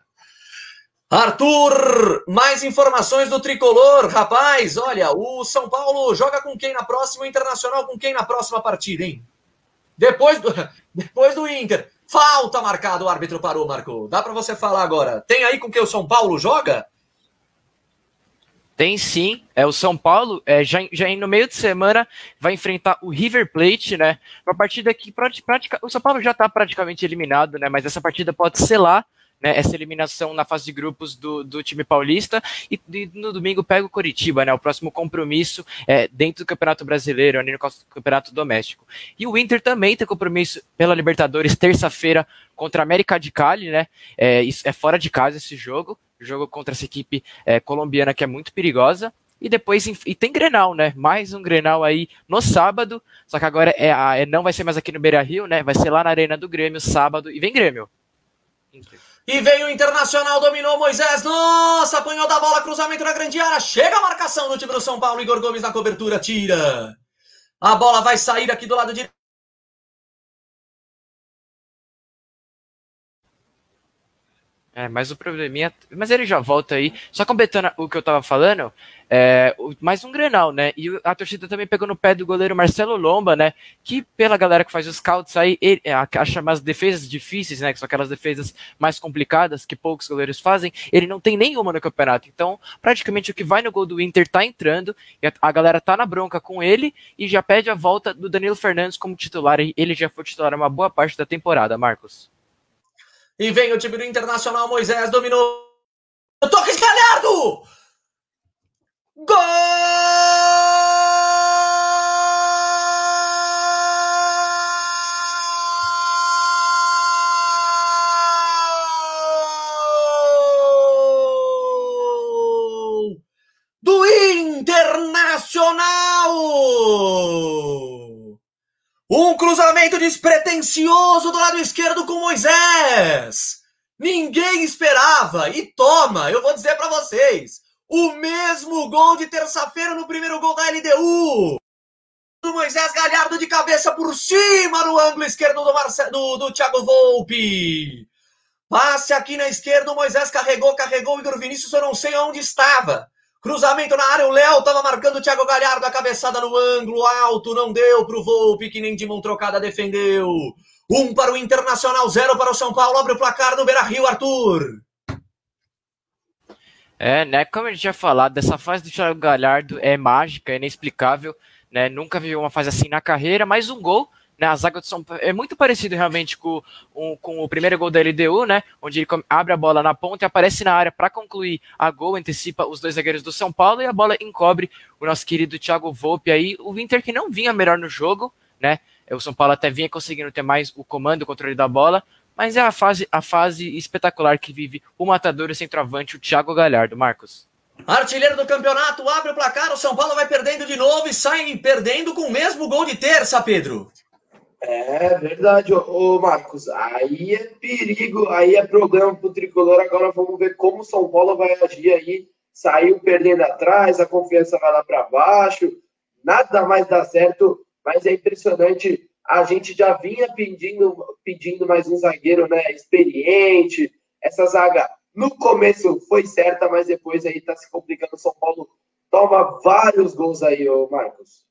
Arthur, mais informações do tricolor. Rapaz, olha, o São Paulo joga com quem na próxima? O Internacional com quem na próxima partida, hein? Depois do, depois do Inter. Falta marcado, o árbitro parou, marcou. Dá para você falar agora. Tem aí com que o São Paulo joga? Tem sim, é o São Paulo, é, já, já no meio de semana vai enfrentar o River Plate, né? Uma partida que prática, o São Paulo já está praticamente eliminado, né? Mas essa partida pode selar né, essa eliminação na fase de grupos do, do time paulista e, e, no domingo pega o Coritiba, né, o próximo compromisso é, dentro do Campeonato Brasileiro, ali no Campeonato Doméstico. E o Inter também tem compromisso pela Libertadores terça-feira contra a América de Cali, né, é, é fora de casa esse jogo, jogo contra essa equipe é, colombiana que é muito perigosa. E depois e tem Grenal, né? Mais um Grenal aí no sábado. Só que agora é, é não vai ser mais aqui no Beira Rio, né? Vai ser lá na Arena do Grêmio, sábado. E vem Grêmio. E veio o Internacional, dominou Moisés. Nossa, apanhou da bola, cruzamento na grande área. Chega a marcação do time do São Paulo. Igor Gomes na cobertura, tira. A bola vai sair aqui do lado direito. É, mas o probleminha. Mas ele já volta aí. Só completando o que eu tava falando, é, mais um Grenal, né? E a torcida também pegou no pé do goleiro Marcelo Lomba, né? Que pela galera que faz os scouts aí, ele, é, acha umas defesas difíceis, né? Que são aquelas defesas mais complicadas que poucos goleiros fazem. Ele não tem nenhuma no campeonato. Então, praticamente o que vai no gol do Inter tá entrando. E a, a galera tá na bronca com ele e já pede a volta do Danilo Fernandes como titular. Ele já foi titular uma boa parte da temporada, Marcos. E vem o time do Internacional, Moisés dominou. Toque Galhardo! Gol! Despretensioso do lado esquerdo com Moisés. Ninguém esperava. E toma, eu vou dizer para vocês. O mesmo gol de terça-feira no primeiro gol da LDU. Do Moisés Galhardo de cabeça por cima no ângulo esquerdo do, Marce... do, do Thiago Volpe. Passe aqui na esquerda, o Moisés carregou, carregou o Igor Vinícius, eu não sei onde estava. Cruzamento na área, o Léo estava marcando o Thiago Galhardo, a cabeçada no ângulo alto, não deu para o Volpe, que nem de mão trocada defendeu. Um para o Internacional, zero para o São Paulo, abre o placar no Beira-Rio, Arthur. É, né, como a gente já falado, dessa fase do Thiago Galhardo é mágica, é inexplicável, né, nunca viu uma fase assim na carreira, mais um gol, né, a zaga do São Paulo é muito parecido realmente com, um, com o primeiro gol da LDU, né? Onde ele abre a bola na ponta e aparece na área para concluir a gol, antecipa os dois zagueiros do São Paulo e a bola encobre o nosso querido Thiago Volpe aí. O Inter que não vinha melhor no jogo, né? O São Paulo até vinha conseguindo ter mais o comando, o controle da bola, mas é a fase, a fase espetacular que vive o matador e centroavante, o Thiago Galhardo. Marcos. Artilheiro do campeonato, abre o placar, o São Paulo vai perdendo de novo e sai perdendo com o mesmo gol de terça, Pedro. É verdade, ô, Marcos. Aí é perigo, aí é problema pro tricolor. Agora vamos ver como o São Paulo vai agir aí. Saiu perdendo atrás, a confiança vai lá para baixo, nada mais dá certo, mas é impressionante. A gente já vinha pedindo, pedindo mais um zagueiro né, experiente. Essa zaga no começo foi certa, mas depois aí tá se complicando. O São Paulo toma vários gols aí, ô Marcos.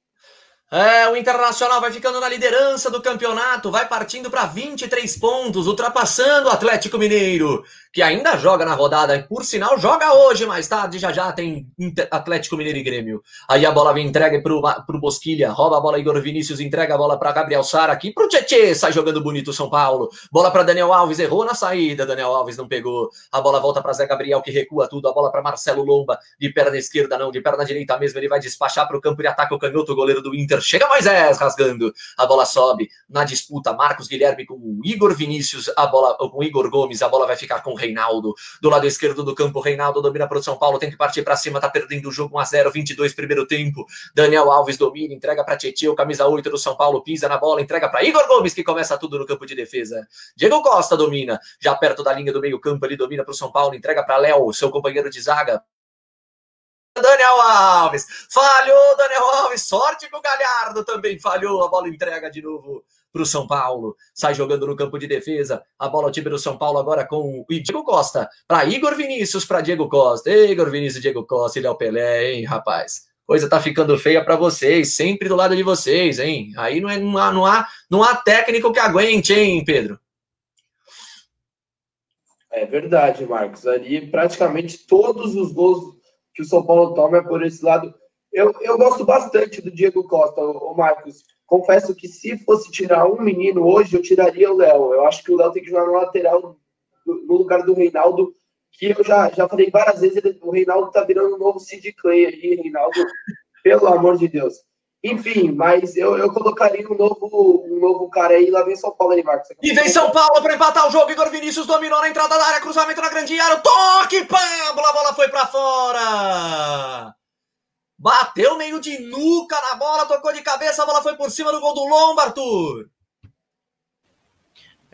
É, o Internacional vai ficando na liderança do campeonato, vai partindo para 23 pontos, ultrapassando o Atlético Mineiro, que ainda joga na rodada, por sinal, joga hoje, mais tarde já já tem Atlético Mineiro e Grêmio. Aí a bola vem entregue pro, pro Bosquilha, rouba a bola Igor Vinícius, entrega a bola para Gabriel Sara aqui pro Tietê, sai jogando bonito o São Paulo. Bola para Daniel Alves, errou na saída, Daniel Alves não pegou. A bola volta para Zé Gabriel que recua tudo, a bola para Marcelo Lomba, de perna esquerda não, de perna direita mesmo, ele vai despachar para o campo de ataque o canhoto, o goleiro do Inter Chega Moisés rasgando. A bola sobe na disputa. Marcos Guilherme com Igor Vinícius. A bola com Igor Gomes. A bola vai ficar com o Reinaldo. Do lado esquerdo do campo, Reinaldo domina para o São Paulo. Tem que partir para cima. Tá perdendo o jogo 1 a 0 22 primeiro tempo. Daniel Alves domina. Entrega para Tietchan. Camisa 8 do São Paulo. Pisa na bola. Entrega para Igor Gomes que começa tudo no campo de defesa. Diego Costa domina. Já perto da linha do meio campo. Ele domina para o São Paulo. Entrega para Léo, seu companheiro de zaga Daniel Alves. Falhou, Daniel Alves. Sorte que o Galhardo também falhou. A bola entrega de novo para o São Paulo. Sai jogando no campo de defesa. A bola ao time do São Paulo agora com o Diego Costa. Para Igor Vinícius, para Diego Costa. Igor Vinícius, Diego Costa. Ele Pelé, hein, rapaz? Coisa tá ficando feia para vocês. Sempre do lado de vocês, hein? Aí não, é, não, há, não, há, não há técnico que aguente, hein, Pedro? É verdade, Marcos. Ali praticamente todos os gols que o São Paulo toma é por esse lado. Eu, eu gosto bastante do Diego Costa, o Marcos. Confesso que se fosse tirar um menino hoje, eu tiraria o Léo. Eu acho que o Léo tem que jogar no lateral, no lugar do Reinaldo, que eu já, já falei várias vezes, ele, o Reinaldo tá virando um novo Sid Clay aí, Reinaldo, pelo amor de Deus. Enfim, mas eu, eu colocaria um novo, um novo cara aí, lá vem São Paulo aí, Marcos. E vem São Paulo para empatar o jogo, Igor Vinícius dominou na entrada da área, cruzamento na grande área, toque, Pablo, a bola foi para fora! Bateu meio de nuca na bola, tocou de cabeça, a bola foi por cima do gol do Lomba, Arthur.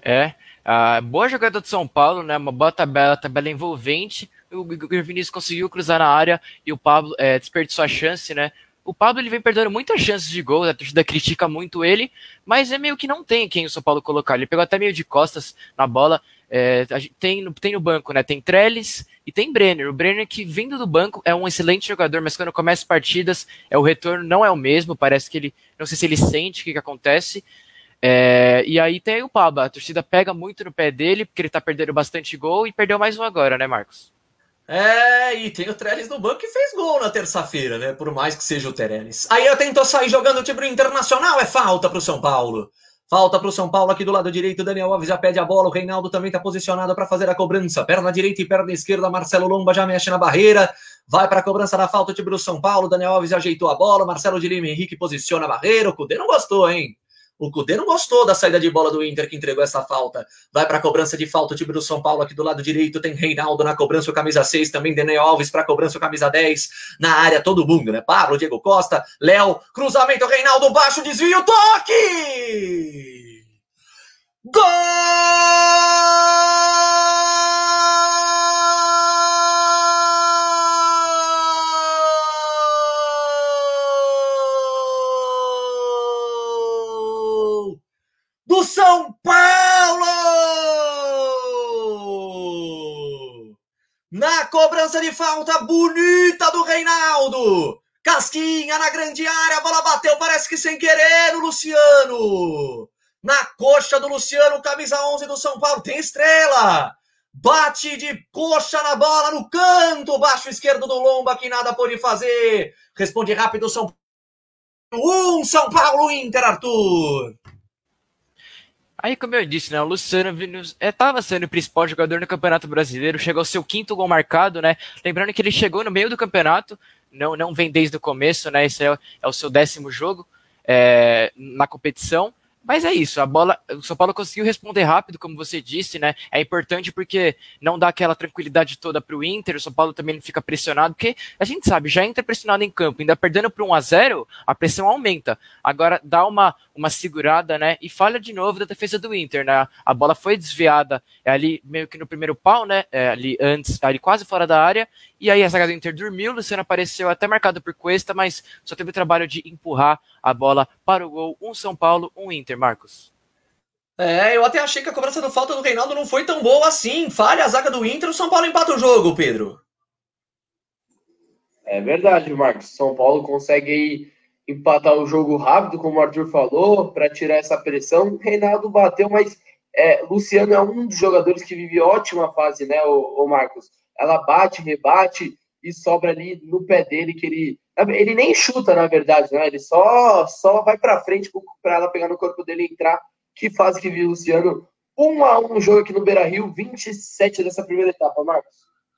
É, a boa jogada do São Paulo, né? Uma boa tabela, tabela envolvente. O Vinícius conseguiu cruzar na área e o Pablo é, desperdiçou a chance, né? O Pablo ele vem perdendo muitas chances de gol, a torcida critica muito ele, mas é meio que não tem quem o São Paulo colocar. Ele pegou até meio de costas na bola. É, tem, no, tem no banco, né? Tem Trellis e tem Brenner. O Brenner, que vindo do banco, é um excelente jogador, mas quando começa partidas, é o retorno não é o mesmo. Parece que ele. Não sei se ele sente o que, que acontece. É, e aí tem o Pablo. A torcida pega muito no pé dele, porque ele tá perdendo bastante gol e perdeu mais um agora, né, Marcos? É, e tem o Trellis no banco que fez gol na terça-feira, né? Por mais que seja o Trellis. Aí eu tentou sair jogando o time internacional, é falta pro São Paulo. Falta para o São Paulo aqui do lado direito. Daniel Alves já pede a bola. O Reinaldo também está posicionado para fazer a cobrança. Perna direita e perna esquerda. Marcelo Lomba já mexe na barreira. Vai para a cobrança da falta. O time do São Paulo. Daniel Alves ajeitou a bola. Marcelo de Lima Henrique posiciona a barreira. O Cudê não gostou, hein? O Cudê não gostou da saída de bola do Inter que entregou essa falta. Vai para a cobrança de falta o time do São Paulo aqui do lado direito. Tem Reinaldo na cobrança, o camisa 6. Também Daniel Alves para cobrança, o camisa 10. Na área, todo mundo, né? Pablo, Diego Costa, Léo, cruzamento, Reinaldo baixo, desvio, toque! Gol! Do São Paulo! Na cobrança de falta bonita do Reinaldo. Casquinha na grande área, a bola bateu, parece que sem querer no Luciano na coxa do Luciano, camisa 11 do São Paulo, tem estrela. Bate de coxa na bola no canto baixo esquerdo do Lomba, que nada pode fazer. Responde rápido São Paulo. Um São Paulo Inter, Arthur. Aí, como eu disse, né, o Luciano estava é, sendo o principal jogador no Campeonato Brasileiro, chegou ao seu quinto gol marcado, né? Lembrando que ele chegou no meio do campeonato, não, não vem desde o começo, né? Esse é, é o seu décimo jogo é, na competição. Mas é isso, a bola, o São Paulo conseguiu responder rápido, como você disse, né? É importante porque não dá aquela tranquilidade toda para o Inter, o São Paulo também não fica pressionado, porque a gente sabe, já entra pressionado em campo, ainda perdendo por 1 a 0 a pressão aumenta. Agora dá uma, uma segurada, né? E falha de novo da defesa do Inter, né? A bola foi desviada é ali meio que no primeiro pau, né? É, ali antes, ali quase fora da área, e aí a zaga do Inter dormiu, Luciano apareceu até marcado por Cuesta, mas só teve o trabalho de empurrar a bola para o gol. Um São Paulo, um Inter, Marcos. É, eu até achei que a cobrança do falta do Reinaldo não foi tão boa assim. Falha a zaga do Inter, o São Paulo empata o jogo, Pedro. É verdade, Marcos. São Paulo consegue empatar o jogo rápido, como o Arthur falou, para tirar essa pressão. O Reinaldo bateu, mas é, Luciano é um dos jogadores que vive ótima fase, né, o, o Marcos? Ela bate, rebate e sobra ali no pé dele que ele ele nem chuta na verdade, né? Ele só só vai para frente para ela pegar no corpo dele e entrar. Que fase que viu Luciano? Um a um jogo aqui no Beira-Rio, 27 dessa primeira etapa, Marcos.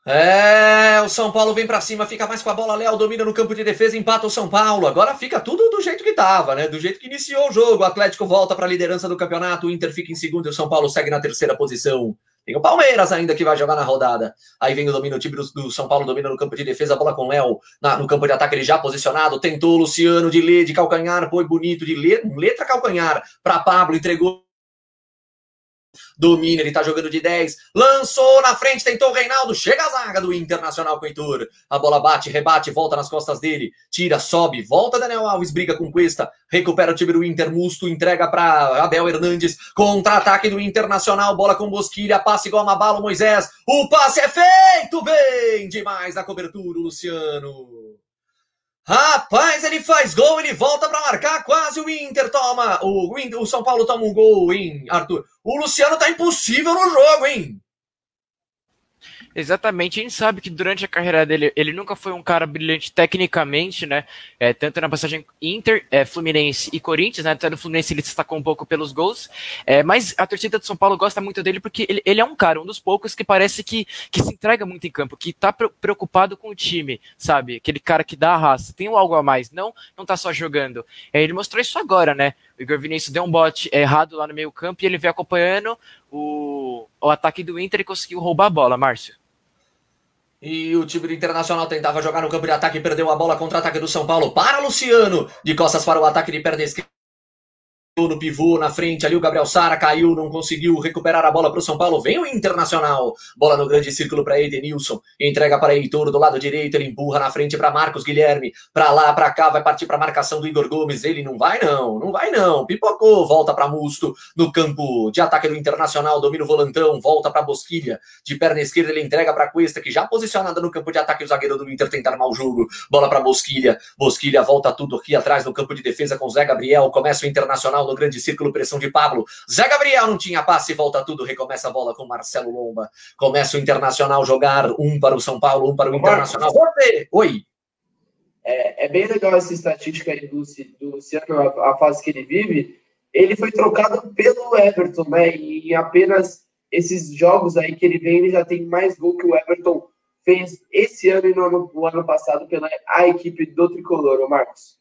É, o São Paulo vem para cima, fica mais com a bola, Léo domina no campo de defesa, empata o São Paulo. Agora fica tudo do jeito que tava, né? Do jeito que iniciou o jogo. O Atlético volta para a liderança do campeonato, o Inter fica em segundo e o São Paulo segue na terceira posição. Tem o Palmeiras ainda que vai jogar na rodada. Aí vem o domínio, o do, São Paulo domina no campo de defesa, bola com o Léo. no campo de ataque ele já posicionado. Tentou Luciano de lê, de calcanhar, foi bonito, de letra calcanhar para Pablo, entregou Domina, ele tá jogando de 10. Lançou na frente, tentou o Reinaldo. Chega a zaga do Internacional com o Heitor. A bola bate, rebate, volta nas costas dele. Tira, sobe, volta Daniel Alves, briga com Cuesta. Recupera o time do Inter. Musto entrega para Abel Hernandes. Contra-ataque do Internacional. Bola com Bosquilha. Passe igual uma bala, Moisés. O passe é feito bem demais na cobertura, Luciano. Rapaz, ele faz gol, ele volta para marcar, quase o Inter toma. O, o São Paulo toma um gol, hein, Arthur? O Luciano tá impossível no jogo, hein? Exatamente, a gente sabe que durante a carreira dele, ele nunca foi um cara brilhante tecnicamente, né? É, tanto na passagem Inter, é, Fluminense e Corinthians, né? Até no Fluminense ele destacou um pouco pelos gols. É, mas a torcida do São Paulo gosta muito dele porque ele, ele, é um cara, um dos poucos que parece que, que se entrega muito em campo, que tá preocupado com o time, sabe? Aquele cara que dá a raça, tem algo a mais, não, não tá só jogando. É, ele mostrou isso agora, né? O Igor Vinícius deu um bote errado lá no meio campo e ele veio acompanhando o, o ataque do Inter e conseguiu roubar a bola, Márcio. E o time do Internacional tentava jogar no campo de ataque e perdeu a bola contra-ataque do São Paulo. Para Luciano, de costas para o ataque de perna esquerda no pivô na frente ali o Gabriel Sara caiu, não conseguiu recuperar a bola para o São Paulo. Vem o Internacional. Bola no grande círculo para Edenilson. Entrega para Heitor do lado direito, ele empurra na frente para Marcos Guilherme. Para lá, para cá, vai partir para marcação do Igor Gomes. Ele não vai não, não vai não. Pipocou, volta para Musto no campo de ataque do Internacional, domina o volantão, volta para Bosquilha. De perna esquerda ele entrega para Cuesta, que já posicionada no campo de ataque o zagueiro do Inter tenta armar o jogo. Bola para Bosquilha. Bosquilha volta tudo aqui atrás no campo de defesa com Zé Gabriel. Começa o Internacional no grande círculo, pressão de Pablo. Zé Gabriel não tinha passe, volta tudo, recomeça a bola com Marcelo Lomba. Começa o Internacional jogar, um para o São Paulo, um para o Internacional. Oi. É, é bem legal essa estatística aí do, do Luciano, a, a fase que ele vive. Ele foi trocado pelo Everton, né? E em apenas esses jogos aí que ele vem, ele já tem mais gol que o Everton fez esse ano e no ano, no ano passado pela a equipe do Tricolor, Marcos.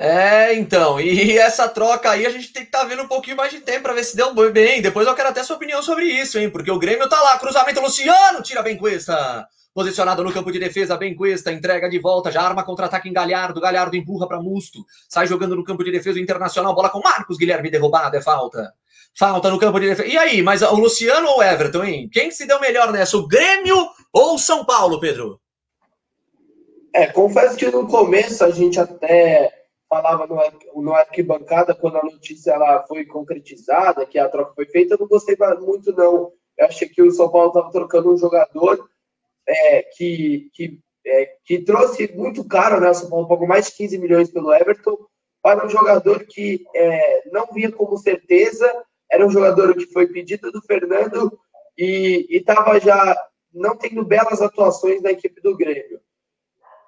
É, então, e essa troca aí a gente tem que estar tá vendo um pouquinho mais de tempo para ver se deu bem. Depois eu quero até sua opinião sobre isso, hein? Porque o Grêmio tá lá, cruzamento Luciano, tira bem Cuesta. Posicionado no campo de defesa, bem Cuesta, entrega de volta, já arma contra-ataque em Galhardo, Galhardo empurra para Musto, sai jogando no campo de defesa internacional, bola com Marcos Guilherme derrubado, é falta. Falta no campo de defesa. E aí, mas o Luciano ou o Everton, hein? Quem se deu melhor nessa, o Grêmio ou o São Paulo, Pedro? É, confesso que no começo a gente até falava no, no arquibancada quando a notícia ela foi concretizada, que a troca foi feita, eu não gostei muito, não. Eu achei que o São Paulo estava trocando um jogador é, que, que, é, que trouxe muito caro, né? O São Paulo pagou mais de 15 milhões pelo Everton, para um jogador que é, não via como certeza, era um jogador que foi pedido do Fernando e estava já não tendo belas atuações na equipe do Grêmio.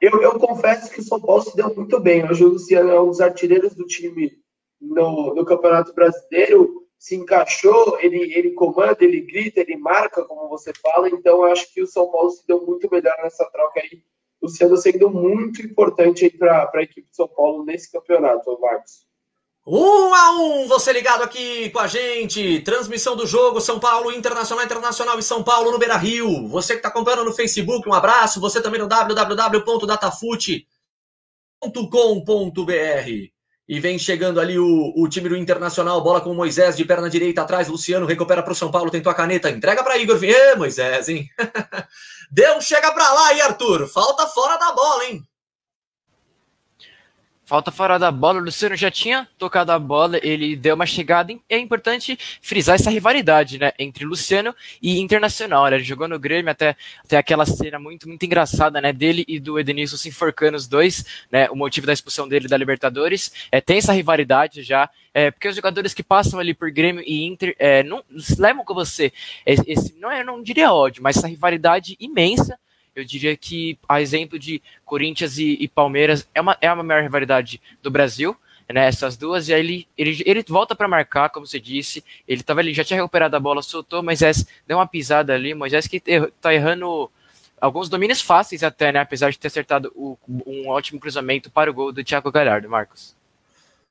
Eu, eu confesso que o São Paulo se deu muito bem. Hoje o Luciano é um dos artilheiros do time no, no Campeonato Brasileiro. Se encaixou, ele, ele comanda, ele grita, ele marca, como você fala. Então, acho que o São Paulo se deu muito melhor nessa troca aí. O Luciano sendo muito importante para a equipe de São Paulo nesse campeonato, Marcos. Um a um, você ligado aqui com a gente. Transmissão do jogo São Paulo Internacional, Internacional e São Paulo no Beira Rio. Você que está acompanhando no Facebook, um abraço. Você também no www.datafute.com.br. E vem chegando ali o, o time do Internacional, bola com Moisés de perna direita atrás. Luciano recupera para o São Paulo, tentou a caneta, entrega para Igor. Ê, Moisés, hein? Deu, chega para lá aí, Arthur. Falta fora da bola, hein? Falta fora da bola, o Luciano já tinha tocado a bola, ele deu uma chegada. É importante frisar essa rivalidade, né, entre Luciano e Internacional. Ele jogou no Grêmio até, até aquela cena muito, muito engraçada, né, dele e do Edenilson se enforcando os dois, né, o motivo da expulsão dele da Libertadores. É, tem essa rivalidade já, é, porque os jogadores que passam ali por Grêmio e Inter é, não levam com você esse, não é, não diria ódio, mas essa rivalidade imensa eu diria que, a exemplo de Corinthians e, e Palmeiras, é uma, é a maior rivalidade do Brasil, né, essas duas, e aí ele, ele, ele volta para marcar, como você disse, ele, tava, ele já tinha recuperado a bola, soltou, Moisés deu uma pisada ali, Moisés que tá errando alguns domínios fáceis até, né, apesar de ter acertado o, um ótimo cruzamento para o gol do Thiago Galhardo, Marcos.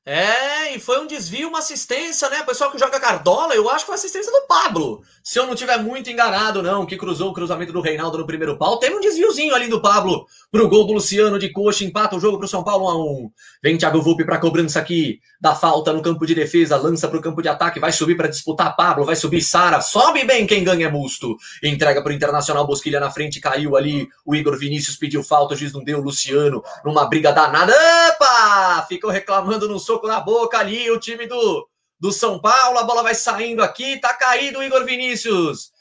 É, e foi um desvio, uma assistência, né? O pessoal que joga Cardola, eu acho que foi assistência do Pablo. Se eu não tiver muito enganado, não, que cruzou o cruzamento do Reinaldo no primeiro pau. Teve um desviozinho ali do Pablo pro gol do Luciano de coxa, empata o jogo pro São Paulo 1 a 1 Vem Thiago Volpe pra cobrança aqui, da falta no campo de defesa, lança pro campo de ataque, vai subir para disputar Pablo, vai subir Sara, sobe bem quem ganha é Busto. Entrega pro Internacional, Bosquilha na frente, caiu ali, o Igor Vinícius pediu falta, o juiz não deu, o Luciano numa briga danada. Opa! Ficou reclamando no soco na boca ali o time do, do São Paulo. A bola vai saindo aqui, tá caído o Igor Vinícius.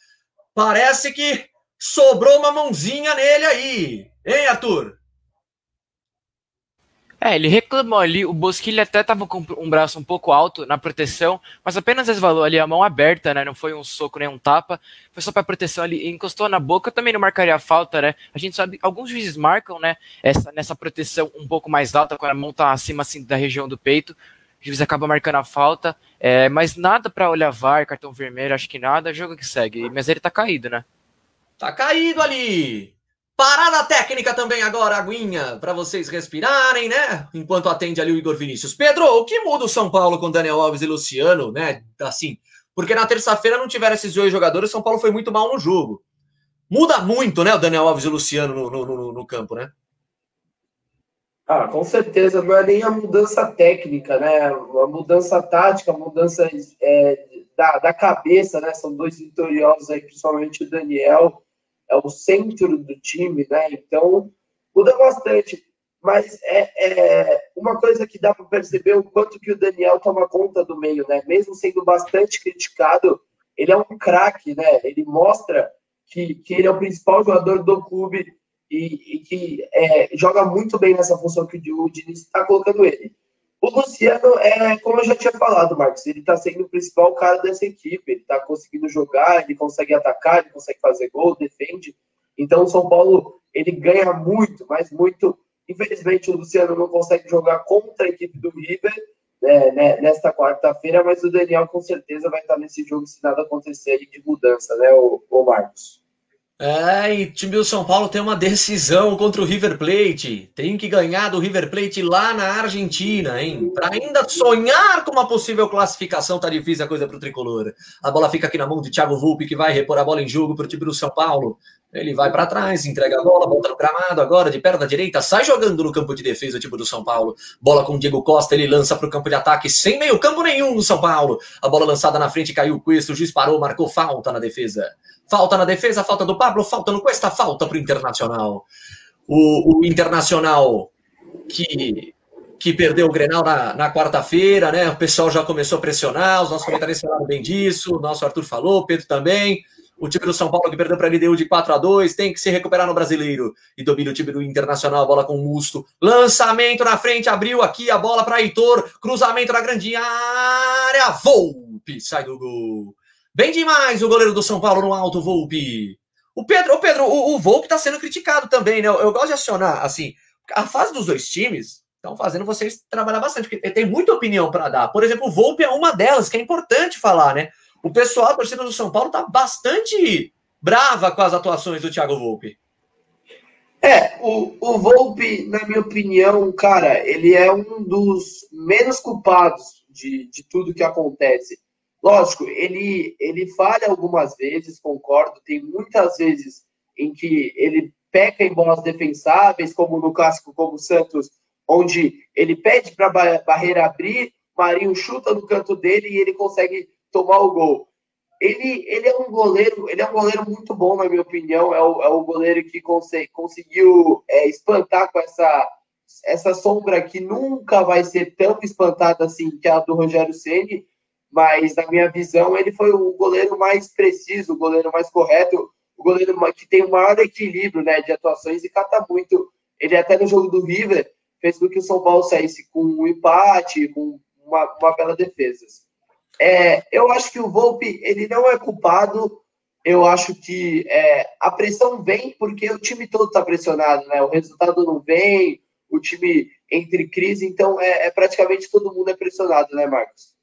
Parece que sobrou uma mãozinha nele aí. Hein, Arthur? É, ele reclamou ali, o Bosquilha até tava com um braço um pouco alto na proteção, mas apenas resvalou ali a mão aberta, né? Não foi um soco nem um tapa, foi só para proteção ali, encostou na boca, também não marcaria a falta, né? A gente sabe, alguns juízes marcam, né, essa, nessa proteção um pouco mais alta, quando a mão tá acima assim da região do peito, o juiz acaba marcando a falta, é, mas nada para olhar VAR, cartão vermelho, acho que nada, jogo que segue, mas ele tá caído, né? Tá caído ali! Parada técnica também agora, aguinha, para vocês respirarem, né? Enquanto atende ali o Igor Vinícius. Pedro, o que muda o São Paulo com Daniel Alves e Luciano, né? Assim, porque na terça-feira não tiveram esses dois jogadores, o São Paulo foi muito mal no jogo. Muda muito, né, o Daniel Alves e o Luciano no, no, no, no campo, né? Ah, com certeza, não é nem a mudança técnica, né? A mudança tática, a mudança é, da, da cabeça, né? São dois vitoriosos aí, principalmente o Daniel é o centro do time, né? Então muda bastante. Mas é, é uma coisa que dá para perceber o quanto que o Daniel toma conta do meio, né? Mesmo sendo bastante criticado, ele é um craque, né? Ele mostra que, que ele é o principal jogador do clube e, e que é, joga muito bem nessa função que o Diniz está colocando ele. O Luciano é, como eu já tinha falado, Marcos, ele está sendo o principal cara dessa equipe. Ele está conseguindo jogar, ele consegue atacar, ele consegue fazer gol, defende. Então o São Paulo ele ganha muito, mas muito. Infelizmente o Luciano não consegue jogar contra a equipe do River né, né, nesta quarta-feira, mas o Daniel com certeza vai estar nesse jogo se nada acontecer de mudança, né, o, o Marcos? É, e o time do São Paulo tem uma decisão contra o River Plate. Tem que ganhar do River Plate lá na Argentina, hein? Para ainda sonhar com uma possível classificação, tá difícil a coisa pro tricolor. A bola fica aqui na mão de Thiago Volpe, que vai repor a bola em jogo pro time do São Paulo. Ele vai para trás, entrega a bola, volta no gramado agora, de perna direita, sai jogando no campo de defesa o time do São Paulo. Bola com o Diego Costa, ele lança para o campo de ataque, sem meio campo nenhum no São Paulo. A bola lançada na frente, caiu o Cuesta, o juiz parou, marcou falta na defesa. Falta na defesa, falta do Pablo, falta no Cuesta, falta para o Internacional. O, Internacional que, que perdeu o Grenal na, na quarta-feira, né? O pessoal já começou a pressionar, os nossos comentários falaram bem disso, o nosso Arthur falou, o Pedro também. O time do São Paulo que perdeu para a LDU de 4 a 2 tem que se recuperar no brasileiro. E domina o time do Internacional, bola com o Musto. Lançamento na frente, abriu aqui a bola para Heitor. Cruzamento na grande área. Volpe, sai do gol. Bem demais o goleiro do São Paulo no alto, Volpe. O Pedro, o Pedro, o, o Volpe está sendo criticado também, né? Eu, eu, gosto de acionar, assim, a fase dos dois times estão fazendo vocês trabalhar bastante, porque tem muita opinião para dar. Por exemplo, o Volpe é uma delas, que é importante falar, né? O pessoal, a torcida do São Paulo, está bastante brava com as atuações do Thiago Volpe. É, o, o Volpe, na minha opinião, cara, ele é um dos menos culpados de, de tudo que acontece. Lógico, ele, ele falha algumas vezes, concordo. Tem muitas vezes em que ele peca em bolas defensáveis, como no clássico como o Santos, onde ele pede para a barreira abrir, Marinho chuta no canto dele e ele consegue tomar o gol. Ele, ele é um goleiro, ele é um goleiro muito bom, na minha opinião. É o, é o goleiro que conseguiu é, espantar com essa, essa sombra que nunca vai ser tão espantada assim que a do Rogério Ceni mas na minha visão ele foi o goleiro mais preciso, o goleiro mais correto, o goleiro que tem o maior equilíbrio né, de atuações e cata muito. Ele até no jogo do River fez com que o São Paulo saísse com um empate, com uma, uma bela defesa. É, eu acho que o Volpe ele não é culpado. Eu acho que é, a pressão vem porque o time todo está pressionado, né? O resultado não vem, o time entre crise, então é, é praticamente todo mundo é pressionado, né, Marcos?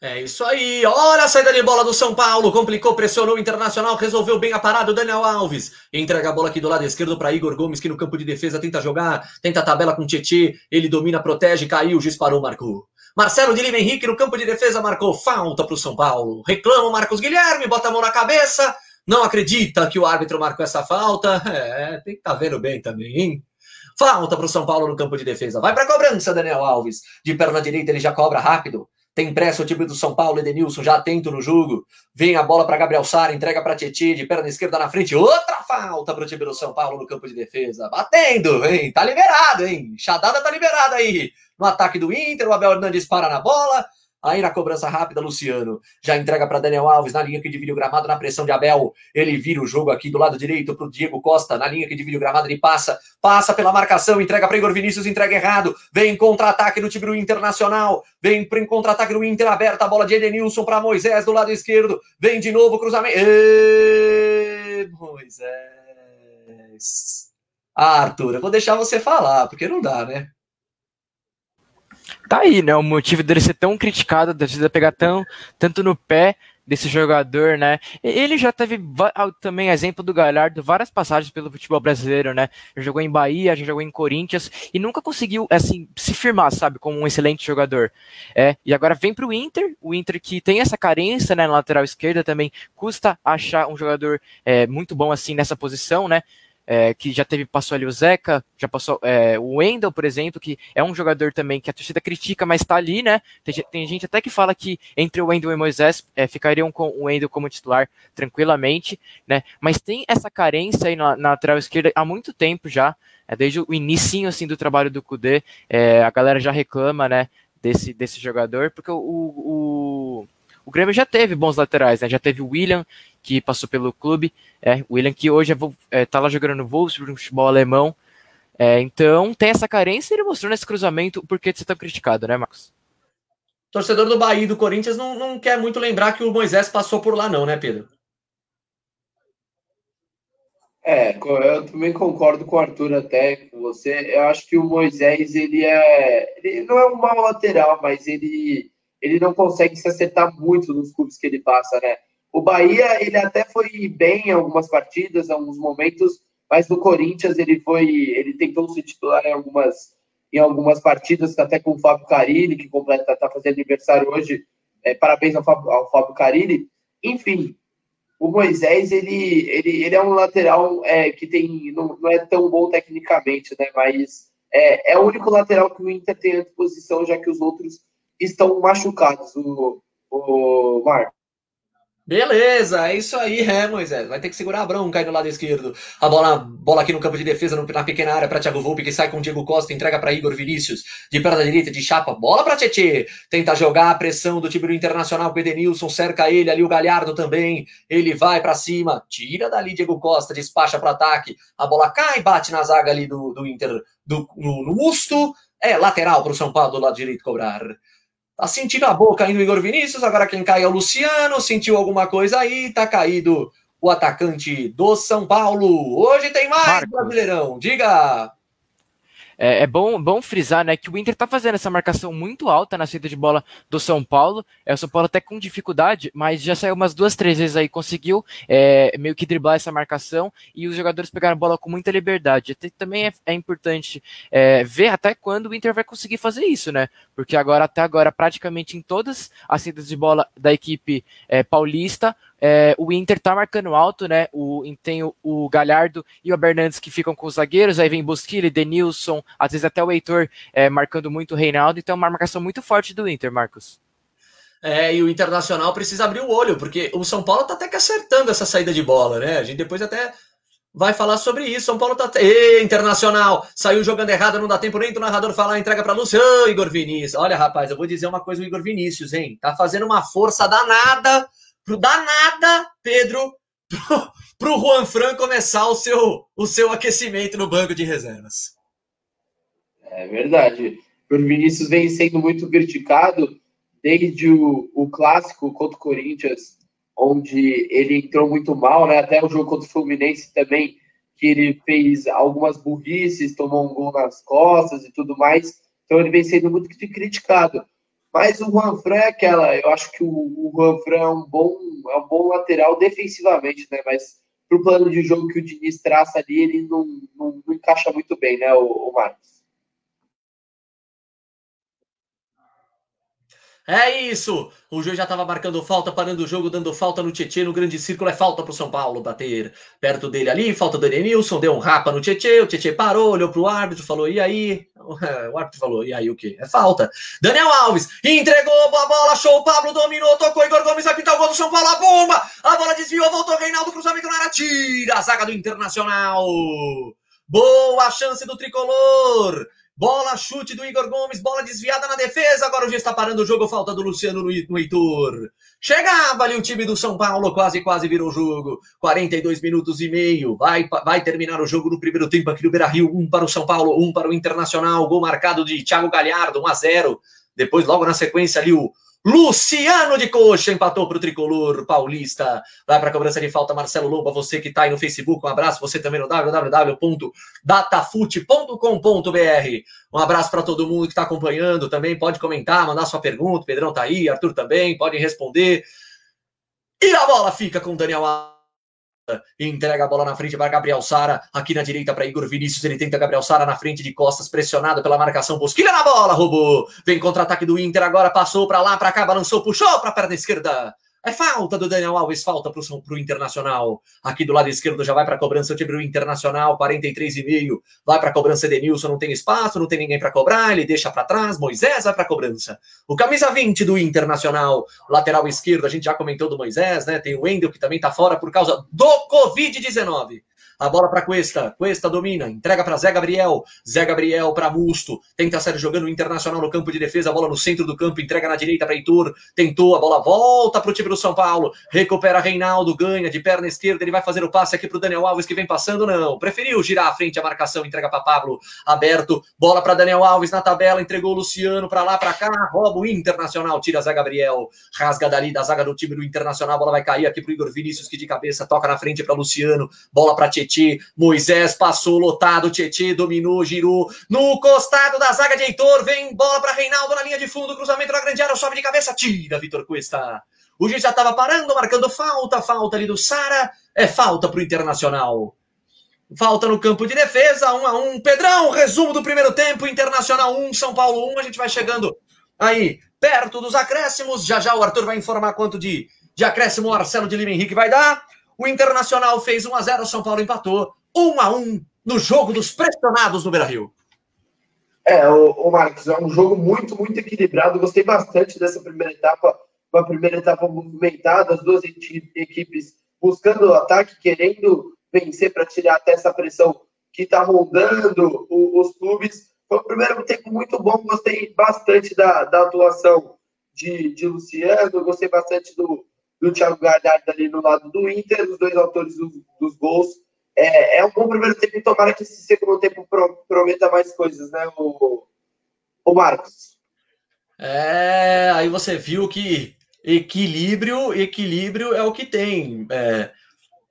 É isso aí. Olha a saída de bola do São Paulo. Complicou, pressionou o Internacional, resolveu bem a parada. O Daniel Alves entrega a bola aqui do lado esquerdo para Igor Gomes, que no campo de defesa tenta jogar, tenta a tabela com o Tietê. Ele domina, protege, caiu, disparou, marcou. Marcelo de Lima Henrique no campo de defesa marcou falta para o São Paulo. Reclama o Marcos Guilherme, bota a mão na cabeça. Não acredita que o árbitro marcou essa falta. É, tem que estar tá vendo bem também, hein? Falta para o São Paulo no campo de defesa. Vai para a cobrança, Daniel Alves. De perna direita, ele já cobra rápido. Tem pressa o time do São Paulo, Edenilson já atento no jogo. Vem a bola para Gabriel Sara, entrega para Tietchan, de perna esquerda na frente. Outra falta para o time do São Paulo no campo de defesa. Batendo, hein? Tá liberado, hein? Chadada tá liberada aí. No ataque do Inter, o Abel Hernandes para na bola. Aí na cobrança rápida, Luciano já entrega para Daniel Alves na linha que divide o gramado, na pressão de Abel. Ele vira o jogo aqui do lado direito para o Diego Costa, na linha que divide o gramado. Ele passa, passa pela marcação, entrega para Igor Vinícius, entrega errado. Vem contra-ataque do time do Internacional. Vem para contra-ataque do Inter aberta, a bola de Edenilson para Moisés do lado esquerdo. Vem de novo, cruzamento. Moisés. Ah, Arthur, eu vou deixar você falar, porque não dá, né? Tá aí, né? O motivo dele ser tão criticado, da torcida pegar tão, tanto no pé desse jogador, né? Ele já teve também exemplo do Galhardo, várias passagens pelo futebol brasileiro, né? Já jogou em Bahia, já jogou em Corinthians e nunca conseguiu assim se firmar, sabe, como um excelente jogador. É, e agora vem para o Inter, o Inter que tem essa carência, né, na lateral esquerda também custa achar um jogador é, muito bom assim nessa posição, né? É, que já teve, passou ali o Zeca, já passou é, o Wendel, por exemplo, que é um jogador também que a torcida critica, mas está ali, né? Tem, tem, gente até que fala que entre o Wendel e o Moisés é, ficariam com o Wendel como titular tranquilamente, né? Mas tem essa carência aí na, na lateral esquerda há muito tempo já, é, desde o início assim, do trabalho do Kudê, é, a galera já reclama, né? Desse, desse jogador, porque o, o, o Grêmio já teve bons laterais, né? Já teve o William, que passou pelo clube. É, o William que hoje está é, tá lá jogando no Wolfsburg, no futebol alemão. É, então tem essa carência e ele mostrou nesse cruzamento por que você tão criticado, né, Marcos? Torcedor do Bahia e do Corinthians não, não quer muito lembrar que o Moisés passou por lá, não, né, Pedro? É, eu também concordo com o Arthur até com você. Eu acho que o Moisés ele é, ele não é um mau lateral, mas ele ele não consegue se acertar muito nos clubes que ele passa, né? O Bahia, ele até foi bem em algumas partidas, em alguns momentos, mas no Corinthians ele foi, ele tentou se titular em algumas, em algumas partidas, até com o Fábio Carilli, que completa, está fazendo aniversário hoje. É, parabéns ao Fábio, ao Fábio Carilli. Enfim, o Moisés, ele, ele, ele é um lateral é, que tem, não, não, é tão bom tecnicamente, né? Mas é, é o único lateral que o Inter tem à disposição, já que os outros estão machucados, o, o Marco. Beleza, é isso aí, é, Moisés. Vai ter que segurar a bronca aí no lado esquerdo. A bola, bola aqui no campo de defesa, na pequena área para Thiago Volpe, que sai com o Diego Costa, entrega para Igor Vinícius, de perna direita, de chapa, bola para Tietê. Tenta jogar a pressão do time do Internacional, o Edenilson cerca ele, ali o Galhardo também. Ele vai para cima, tira dali Diego Costa, despacha para ataque. A bola cai, bate na zaga ali do, do Inter, do, no, no. É lateral para o São Paulo do lado direito cobrar. Tá sentindo a boca ainda o Igor Vinícius, agora quem cai é o Luciano, sentiu alguma coisa aí, tá caído o atacante do São Paulo. Hoje tem mais Marcos. Brasileirão, diga! É, é, bom, bom frisar né, que o Inter está fazendo essa marcação muito alta na saída de bola do São Paulo. É, o São Paulo até com dificuldade, mas já saiu umas duas, três vezes aí, conseguiu é, meio que driblar essa marcação e os jogadores pegaram a bola com muita liberdade. Até, também é, é importante é, ver até quando o Inter vai conseguir fazer isso, né? Porque agora, até agora, praticamente em todas as saídas de bola da equipe é, paulista, é, o Inter tá marcando alto, né? O, tem o, o Galhardo e o Bernardes que ficam com os zagueiros, aí vem Bosquilha, Denilson, às vezes até o Heitor é, marcando muito o Reinaldo, então é uma marcação muito forte do Inter, Marcos. É, e o Internacional precisa abrir o olho, porque o São Paulo tá até que acertando essa saída de bola, né? A gente depois até vai falar sobre isso. São Paulo tá. Ê, Internacional! Saiu jogando errado, não dá tempo nem do narrador falar, entrega para Luciano, Igor Vinícius. Olha, rapaz, eu vou dizer uma coisa, o Igor Vinícius, hein? Tá fazendo uma força danada pro danada, Pedro, pro, pro Juan Fran começar o seu, o seu aquecimento no banco de reservas. É verdade. O Vinícius vem sendo muito criticado desde o, o clássico contra o Corinthians, onde ele entrou muito mal, né? Até o jogo contra o Fluminense também, que ele fez algumas burrices, tomou um gol nas costas e tudo mais. Então ele vem sendo muito criticado. Mas o Juan Fran é aquela, eu acho que o, o Juan Fran é um bom, é um bom lateral defensivamente, né? Mas pro plano de jogo que o Diniz traça ali, ele não, não, não encaixa muito bem, né, o, o Marcos? É isso! O juiz já estava marcando falta, parando o jogo, dando falta no Tietê, no grande círculo. É falta para o São Paulo bater perto dele ali. Falta do Edenilson, deu um rapa no Tietê. O Tietê parou, olhou para o árbitro, falou: e aí? O árbitro falou: e aí o quê? É falta. Daniel Alves entregou a bola, o Pablo, dominou, tocou. Igor Gomes pintar o gol do São Paulo. A bomba! A bola desviou, voltou Reinaldo, cruzamento na área, tira a zaga do Internacional. Boa chance do tricolor. Bola, chute do Igor Gomes, bola desviada na defesa. Agora o juiz está parando o jogo, falta do Luciano no, no Heitor. Chegava ali o time do São Paulo, quase, quase virou o jogo. 42 minutos e meio. Vai, vai terminar o jogo no primeiro tempo aqui no Beira Rio. Um para o São Paulo, um para o Internacional. Gol marcado de Thiago Galhardo, 1 a 0. Depois, logo na sequência, ali o Luciano de Coxa empatou para o tricolor paulista. Vai para a cobrança de falta, Marcelo Lomba. Você que está aí no Facebook, um abraço. Você também no www.datafute.com.br. Um abraço para todo mundo que está acompanhando também. Pode comentar, mandar sua pergunta. Pedrão está aí, Arthur também. Podem responder. E a bola fica com Daniel entrega a bola na frente para Gabriel Sara, aqui na direita para Igor Vinícius, ele tenta Gabriel Sara na frente de costas, pressionado pela marcação, Bosquilha na bola, roubou, vem contra-ataque do Inter, agora passou para lá, para cá, balançou, puxou para a perna esquerda, é falta do Daniel Alves, falta para o Internacional. Aqui do lado esquerdo já vai para a cobrança o time do Internacional, 43,5. Vai para a cobrança Edenilson, não tem espaço, não tem ninguém para cobrar, ele deixa para trás. Moisés vai para a cobrança. O camisa 20 do Internacional, lateral esquerdo, a gente já comentou do Moisés, né? Tem o Wendel que também está fora por causa do Covid-19. A bola para Cuesta. Cuesta domina. Entrega para Zé Gabriel. Zé Gabriel para Musto. Tenta sair jogando o Internacional no campo de defesa. A bola no centro do campo. Entrega na direita para Heitor. Tentou. A bola volta para o time do São Paulo. Recupera Reinaldo. Ganha de perna esquerda. Ele vai fazer o passe aqui para o Daniel Alves que vem passando. Não. Preferiu girar à frente a marcação. Entrega para Pablo. Aberto. Bola para Daniel Alves na tabela. Entregou o Luciano para lá, para cá. Rouba o Internacional. Tira Zé Gabriel. Rasga dali da zaga do time do Internacional. A bola vai cair aqui para Igor Vinícius que de cabeça toca na frente para Luciano. Bola para. Tietê. Moisés passou lotado, Tietê dominou, girou no costado da zaga de Heitor. Vem bola para Reinaldo na linha de fundo, cruzamento na grande área, sobe de cabeça, tira Vitor Cuesta. O juiz já estava parando, marcando falta, falta ali do Sara. É falta para o Internacional. Falta no campo de defesa, um a um. Pedrão, resumo do primeiro tempo: Internacional 1, São Paulo 1. A gente vai chegando aí perto dos acréscimos. Já já o Arthur vai informar quanto de, de acréscimo o Marcelo de Lima Henrique vai dar. O Internacional fez 1 a 0 o São Paulo empatou 1 a 1 no jogo dos pressionados no Beira-Rio. É, o, o Marcos, é um jogo muito, muito equilibrado. Gostei bastante dessa primeira etapa, uma primeira etapa movimentada, as duas equipes buscando o ataque, querendo vencer para tirar até essa pressão que está rondando os clubes. Foi um primeiro tempo muito bom, gostei bastante da, da atuação de, de Luciano, gostei bastante do, do Thiago Galhardo ali no lado do Inter, os dois autores dos, dos gols. É, é, um bom primeiro tempo e tomara que esse segundo tempo pro, prometa mais coisas, né, o, o Marcos? É, aí você viu que equilíbrio, equilíbrio é o que tem. É,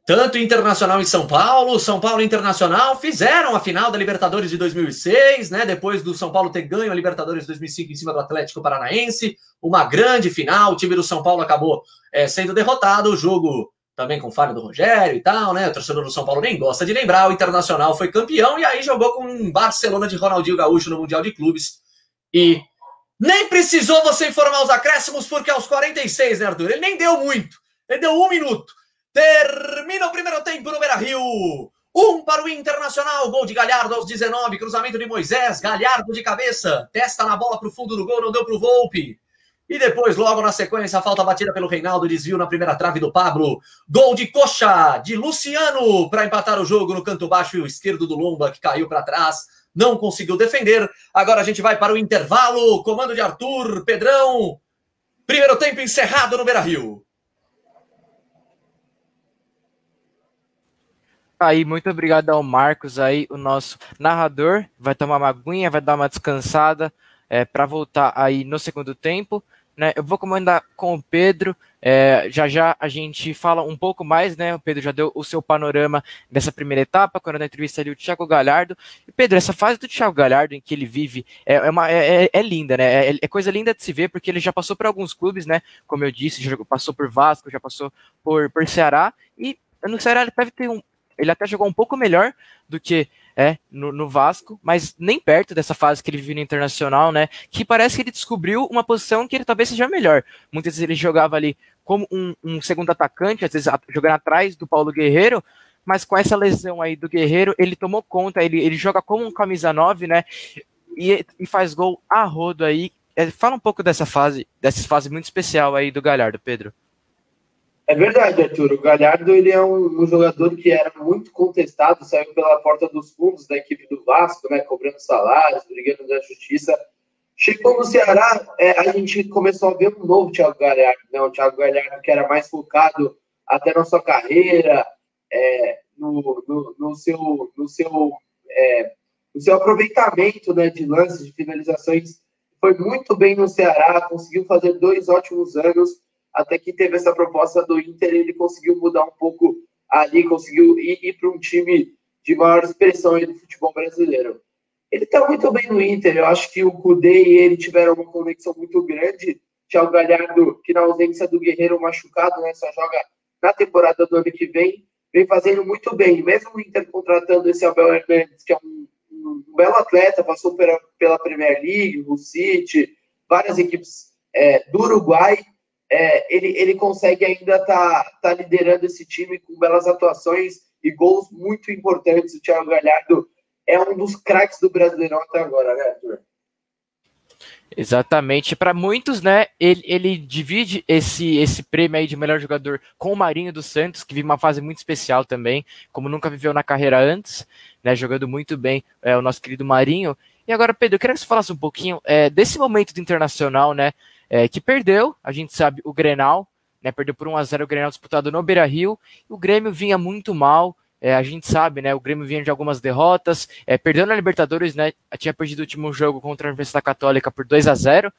tanto Internacional em São Paulo, São Paulo Internacional fizeram a final da Libertadores de 2006, né? Depois do São Paulo ter ganho a Libertadores de 2005 em cima do Atlético Paranaense, uma grande final. O time do São Paulo acabou é, sendo derrotado. O jogo também com falha do Rogério e tal, né? O torcedor do São Paulo nem gosta de lembrar. O Internacional foi campeão e aí jogou com um Barcelona de Ronaldinho Gaúcho no Mundial de Clubes. E nem precisou você informar os acréscimos, porque aos 46, né, Arthur? Ele nem deu muito. Ele deu um minuto. Termina o primeiro tempo no Beira Rio. Um para o Internacional, gol de Galhardo aos 19, cruzamento de Moisés, Galhardo de cabeça, testa na bola para o fundo do gol, não deu para o Volpe. E depois, logo na sequência, a falta batida pelo Reinaldo, desvio na primeira trave do Pablo. Gol de coxa de Luciano para empatar o jogo no canto baixo esquerdo do Lomba, que caiu para trás, não conseguiu defender. Agora a gente vai para o intervalo. Comando de Arthur, Pedrão. Primeiro tempo encerrado no Beira Rio. Aí, muito obrigado ao Marcos aí, o nosso narrador. Vai tomar uma aguinha, vai dar uma descansada é, para voltar aí no segundo tempo. Né? Eu vou comandar com o Pedro. É, já já a gente fala um pouco mais, né? O Pedro já deu o seu panorama dessa primeira etapa, quando na entrevista ali o Thiago Galhardo. E Pedro, essa fase do Thiago Galhardo em que ele vive é, é, uma, é, é, é linda, né? É, é, coisa linda de se ver, porque ele já passou por alguns clubes, né? Como eu disse, já passou por Vasco, já passou por, por Ceará. E no Ceará ele deve ter um, ele até jogou um pouco melhor do que é, no, no, Vasco, mas nem perto dessa fase que ele vive no Internacional, né? Que parece que ele descobriu uma posição que ele talvez seja melhor. Muitas vezes ele jogava ali como um, um segundo atacante, às vezes jogando atrás do Paulo Guerreiro, mas com essa lesão aí do Guerreiro, ele tomou conta, ele, ele joga como um camisa 9, né? E, e faz gol a rodo aí. É, fala um pouco dessa fase, dessa fase muito especial aí do Galhardo, Pedro. É verdade, Arthur. O Galhardo ele é um, um, jogador que era muito contestado, saiu pela porta dos fundos da equipe do Vasco, né, cobrando salários, brigando da justiça. Chegou no Ceará, é, a gente começou a ver um novo Thiago Galhardo, né, um Thiago Galhardo que era mais focado até na sua carreira, é, no, no, no, seu, no, seu, é, no seu aproveitamento né, de lances, de finalizações. Foi muito bem no Ceará, conseguiu fazer dois ótimos anos até que teve essa proposta do Inter, ele conseguiu mudar um pouco ali, conseguiu ir, ir para um time de maior expressão aí do futebol brasileiro. Ele está muito bem no Inter, eu acho que o Kudê e ele tiveram uma conexão muito grande. Thiago Galhardo, que na ausência do Guerreiro machucado, né, só joga na temporada do ano que vem, vem fazendo muito bem. Mesmo o Inter contratando esse Abel Hernandes, que é um, um, um belo atleta, passou pela, pela Premier League, o City, várias equipes é, do Uruguai, é, ele, ele consegue ainda estar tá, tá liderando esse time com belas atuações e gols muito importantes. O Thiago Galhardo é um dos craques do Brasileirão até agora, né, Arthur? Exatamente. Para muitos, né, ele, ele divide esse, esse prêmio aí de melhor jogador com o Marinho dos Santos, que vive uma fase muito especial também, como nunca viveu na carreira antes, né, jogando muito bem é, o nosso querido Marinho. E agora, Pedro, eu queria que você falasse um pouquinho é, desse momento do Internacional, né, é, que perdeu, a gente sabe, o Grenal, né, perdeu por 1 a 0 o Grenal disputado no Beira-Rio, o Grêmio vinha muito mal, é, a gente sabe, né, o Grêmio vinha de algumas derrotas, é, perdeu na Libertadores, né, tinha perdido o último jogo contra a Universidade Católica por 2 a 0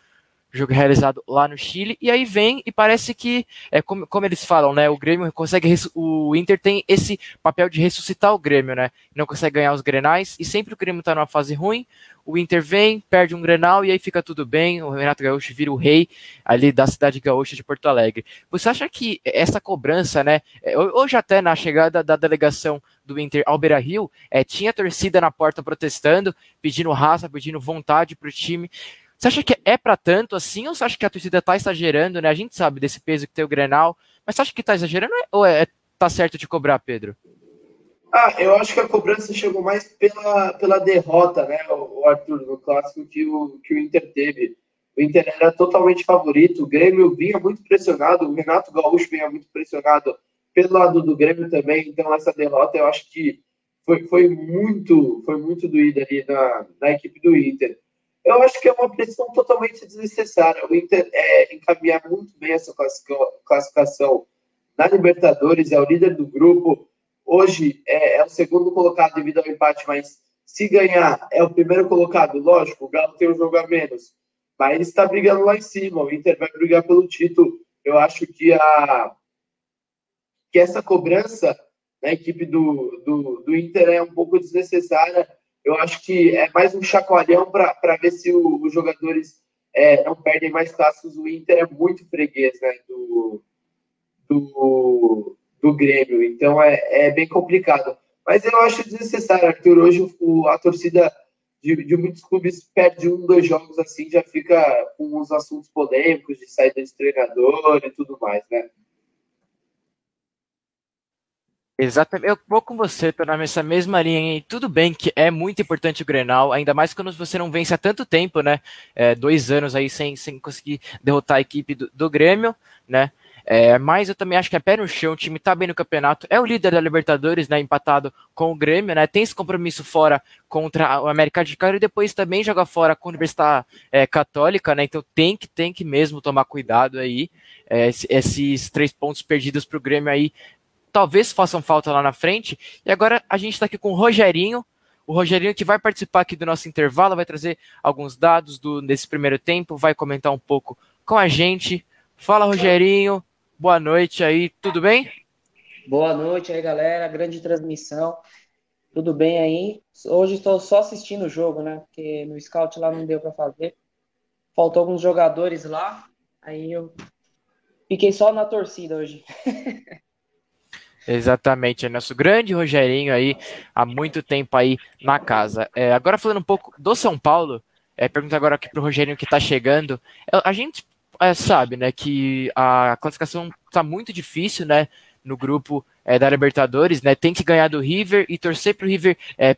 jogo realizado lá no Chile, e aí vem e parece que, é, como, como eles falam, né, o Grêmio consegue, o Inter tem esse papel de ressuscitar o Grêmio, né, não consegue ganhar os Grenais, e sempre o Grêmio tá numa fase ruim, o Inter vem, perde um Grenal, e aí fica tudo bem, o Renato Gaúcho vira o rei ali da cidade gaúcha de Porto Alegre. Você acha que essa cobrança, né, é, hoje até na chegada da delegação do Inter ao Beira-Rio, é, tinha torcida na porta protestando, pedindo raça, pedindo vontade pro time, você acha que é para tanto assim, ou você acha que a torcida está exagerando, né? A gente sabe desse peso que tem o Grenal, mas você acha que está exagerando ou é, tá certo de cobrar, Pedro? Ah, eu acho que a cobrança chegou mais pela, pela derrota, né, o Arthur, no clássico que o, que o Inter teve. O Inter era totalmente favorito, o Grêmio vinha muito pressionado, o Renato Gaúcho vinha muito pressionado pelo lado do Grêmio também, então essa derrota eu acho que foi, foi muito foi muito doída ali na, na equipe do Inter. Eu acho que é uma pressão totalmente desnecessária. O Inter é, encaminhar muito bem essa classificação na Libertadores, é o líder do grupo. Hoje é, é, o segundo colocado devido ao empate, mas se ganhar é o primeiro colocado. Lógico, o Galo tem um jogo a menos, mas ele está brigando lá em cima. O Inter vai brigar pelo título. Eu acho que, a, que essa cobrança na equipe do, do, do Inter é um pouco desnecessária eu acho que é mais um chacoalhão para ver se o, os jogadores é, não perdem mais clássicos. O Inter é muito freguês né, do, do, do Grêmio, então é, é bem complicado. Mas eu acho desnecessário, Arthur. Hoje o, a torcida de, de, muitos clubes perde um, dois jogos assim, já fica com os assuntos polêmicos de saída de treinador e tudo mais, né? Exatamente, eu vou com você, tô nessa mesma linha. E tudo bem que é muito importante o Grenal, ainda mais quando você não vence há tanto tempo, né? É, dois anos aí sem, sem conseguir derrotar a equipe do, do Grêmio, né? É, mas eu também acho que é pé no chão, o time tá bem no campeonato, é o líder da Libertadores, né? Empatado com o Grêmio, né? Tem esse compromisso fora contra o América de Cali e depois também joga fora com a Universidade é, Católica, né? Então tem que, tem que mesmo tomar cuidado aí. É, esses três pontos perdidos pro Grêmio aí talvez façam falta lá na frente. E agora a gente está aqui com o Rogerinho, o Rogerinho que vai participar aqui do nosso intervalo, vai trazer alguns dados do, desse primeiro tempo, vai comentar um pouco com a gente. Fala, Rogerinho. Boa noite aí, tudo bem? Boa noite aí, galera. Grande transmissão. Tudo bem aí? Hoje estou só assistindo o jogo, né? Porque no scout lá não deu para fazer. Faltou alguns jogadores lá. Aí eu fiquei só na torcida hoje. Exatamente, é nosso grande Rogerinho aí, há muito tempo aí na casa. É, agora falando um pouco do São Paulo, é, pergunta agora aqui para o Rogerinho que está chegando. É, a gente é, sabe, né, que a classificação está muito difícil, né, no grupo é, da Libertadores, né? Tem que ganhar do River e torcer para o River é,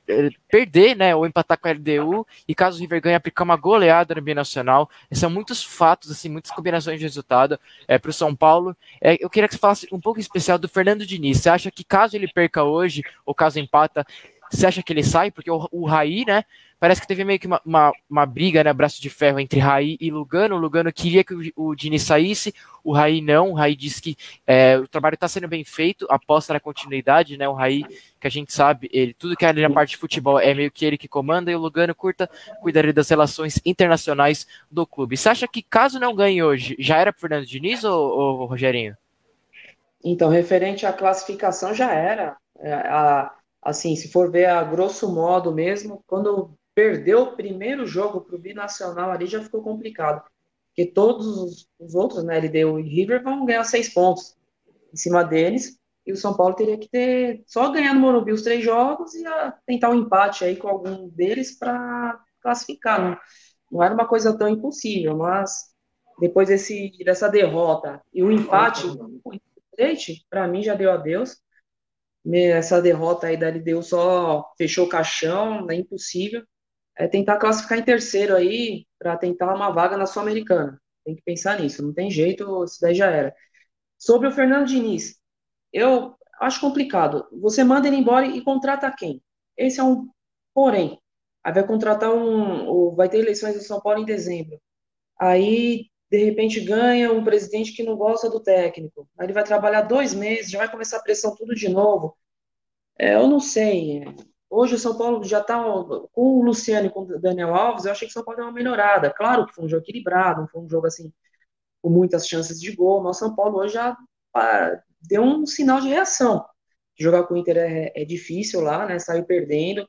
perder, né? Ou empatar com a LDU. E caso o River ganhe, aplicar uma goleada no Binacional. São muitos fatos, assim, muitas combinações de resultado é, para o São Paulo. É, eu queria que você falasse um pouco especial do Fernando Diniz. Você acha que caso ele perca hoje, ou caso empata, você acha que ele sai? Porque o, o Raí, né? Parece que teve meio que uma, uma, uma, briga, né? Braço de ferro entre Raí e Lugano. O Lugano queria que o, o Diniz saísse, o Raí não. O Raí disse que é, o trabalho está sendo bem feito, aposta na continuidade, né? O Raí, que a gente sabe, ele, tudo que é na parte de futebol é meio que ele que comanda, e o Lugano curta cuidaria das relações internacionais do clube. Você acha que caso não ganhe hoje, já era pro Fernando Diniz ou, ou Rogerinho? Então, referente à classificação, já era. É, a assim, se for ver a grosso modo mesmo, quando perdeu o primeiro jogo para o Binacional ali já ficou complicado. Porque todos os outros, né, LDU e River, vão ganhar seis pontos em cima deles. E o São Paulo teria que ter só ganhar no Morumbi os três jogos e tentar um empate aí com algum deles para classificar. Não, não era uma coisa tão impossível, mas depois desse, dessa derrota e o empate, para mim já deu adeus essa derrota aí da LDU só fechou o caixão, é impossível. É tentar classificar em terceiro aí para tentar uma vaga na Sul-Americana. Tem que pensar nisso, não tem jeito, isso daí já era. Sobre o Fernando Diniz, eu acho complicado. Você manda ele embora e contrata quem? Esse é um porém. Aí vai contratar um, vai ter eleições em São Paulo em dezembro. Aí de repente ganha um presidente que não gosta do técnico. Aí ele vai trabalhar dois meses, já vai começar a pressão tudo de novo. É, eu não sei. Hoje o São Paulo já está com o Luciano e com o Daniel Alves. Eu achei que o São Paulo deu uma melhorada. Claro que foi um jogo equilibrado, não foi um jogo assim com muitas chances de gol, mas o São Paulo hoje já deu um sinal de reação. Jogar com o Inter é, é difícil lá, né? Sair perdendo.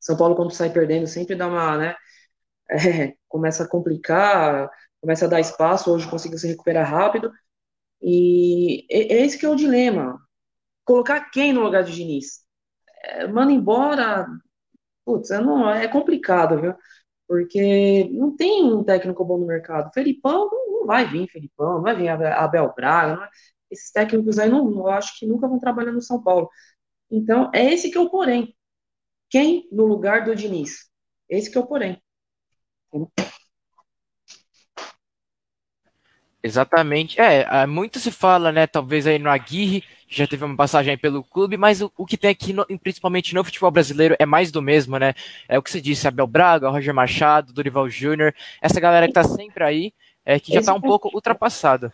São Paulo, quando sai perdendo, sempre dá uma, né? É, começa a complicar, começa a dar espaço, hoje conseguiu se recuperar rápido. E esse que é o dilema. Colocar quem no lugar de Diniz? É, manda embora. Putz, é, não, é complicado, viu? Porque não tem um técnico bom no mercado. Felipão não, vai vir, Felipão, não vai vir Abel Braga. É, esses técnicos aí não, eu acho que nunca vão trabalhar no São Paulo. Então, é esse que é o porém. Quem no lugar do Diniz? Esse que é o porém. Exatamente. É, muito se fala, né? Talvez aí no Aguirre, já teve uma passagem pelo clube, mas o, o que tem aqui, no, principalmente no futebol brasileiro, é mais do mesmo, né? É o que se disse, Abel Braga, Roger Machado, Dorival Júnior, essa galera que tá sempre aí, é, que já tá um pouco ultrapassada.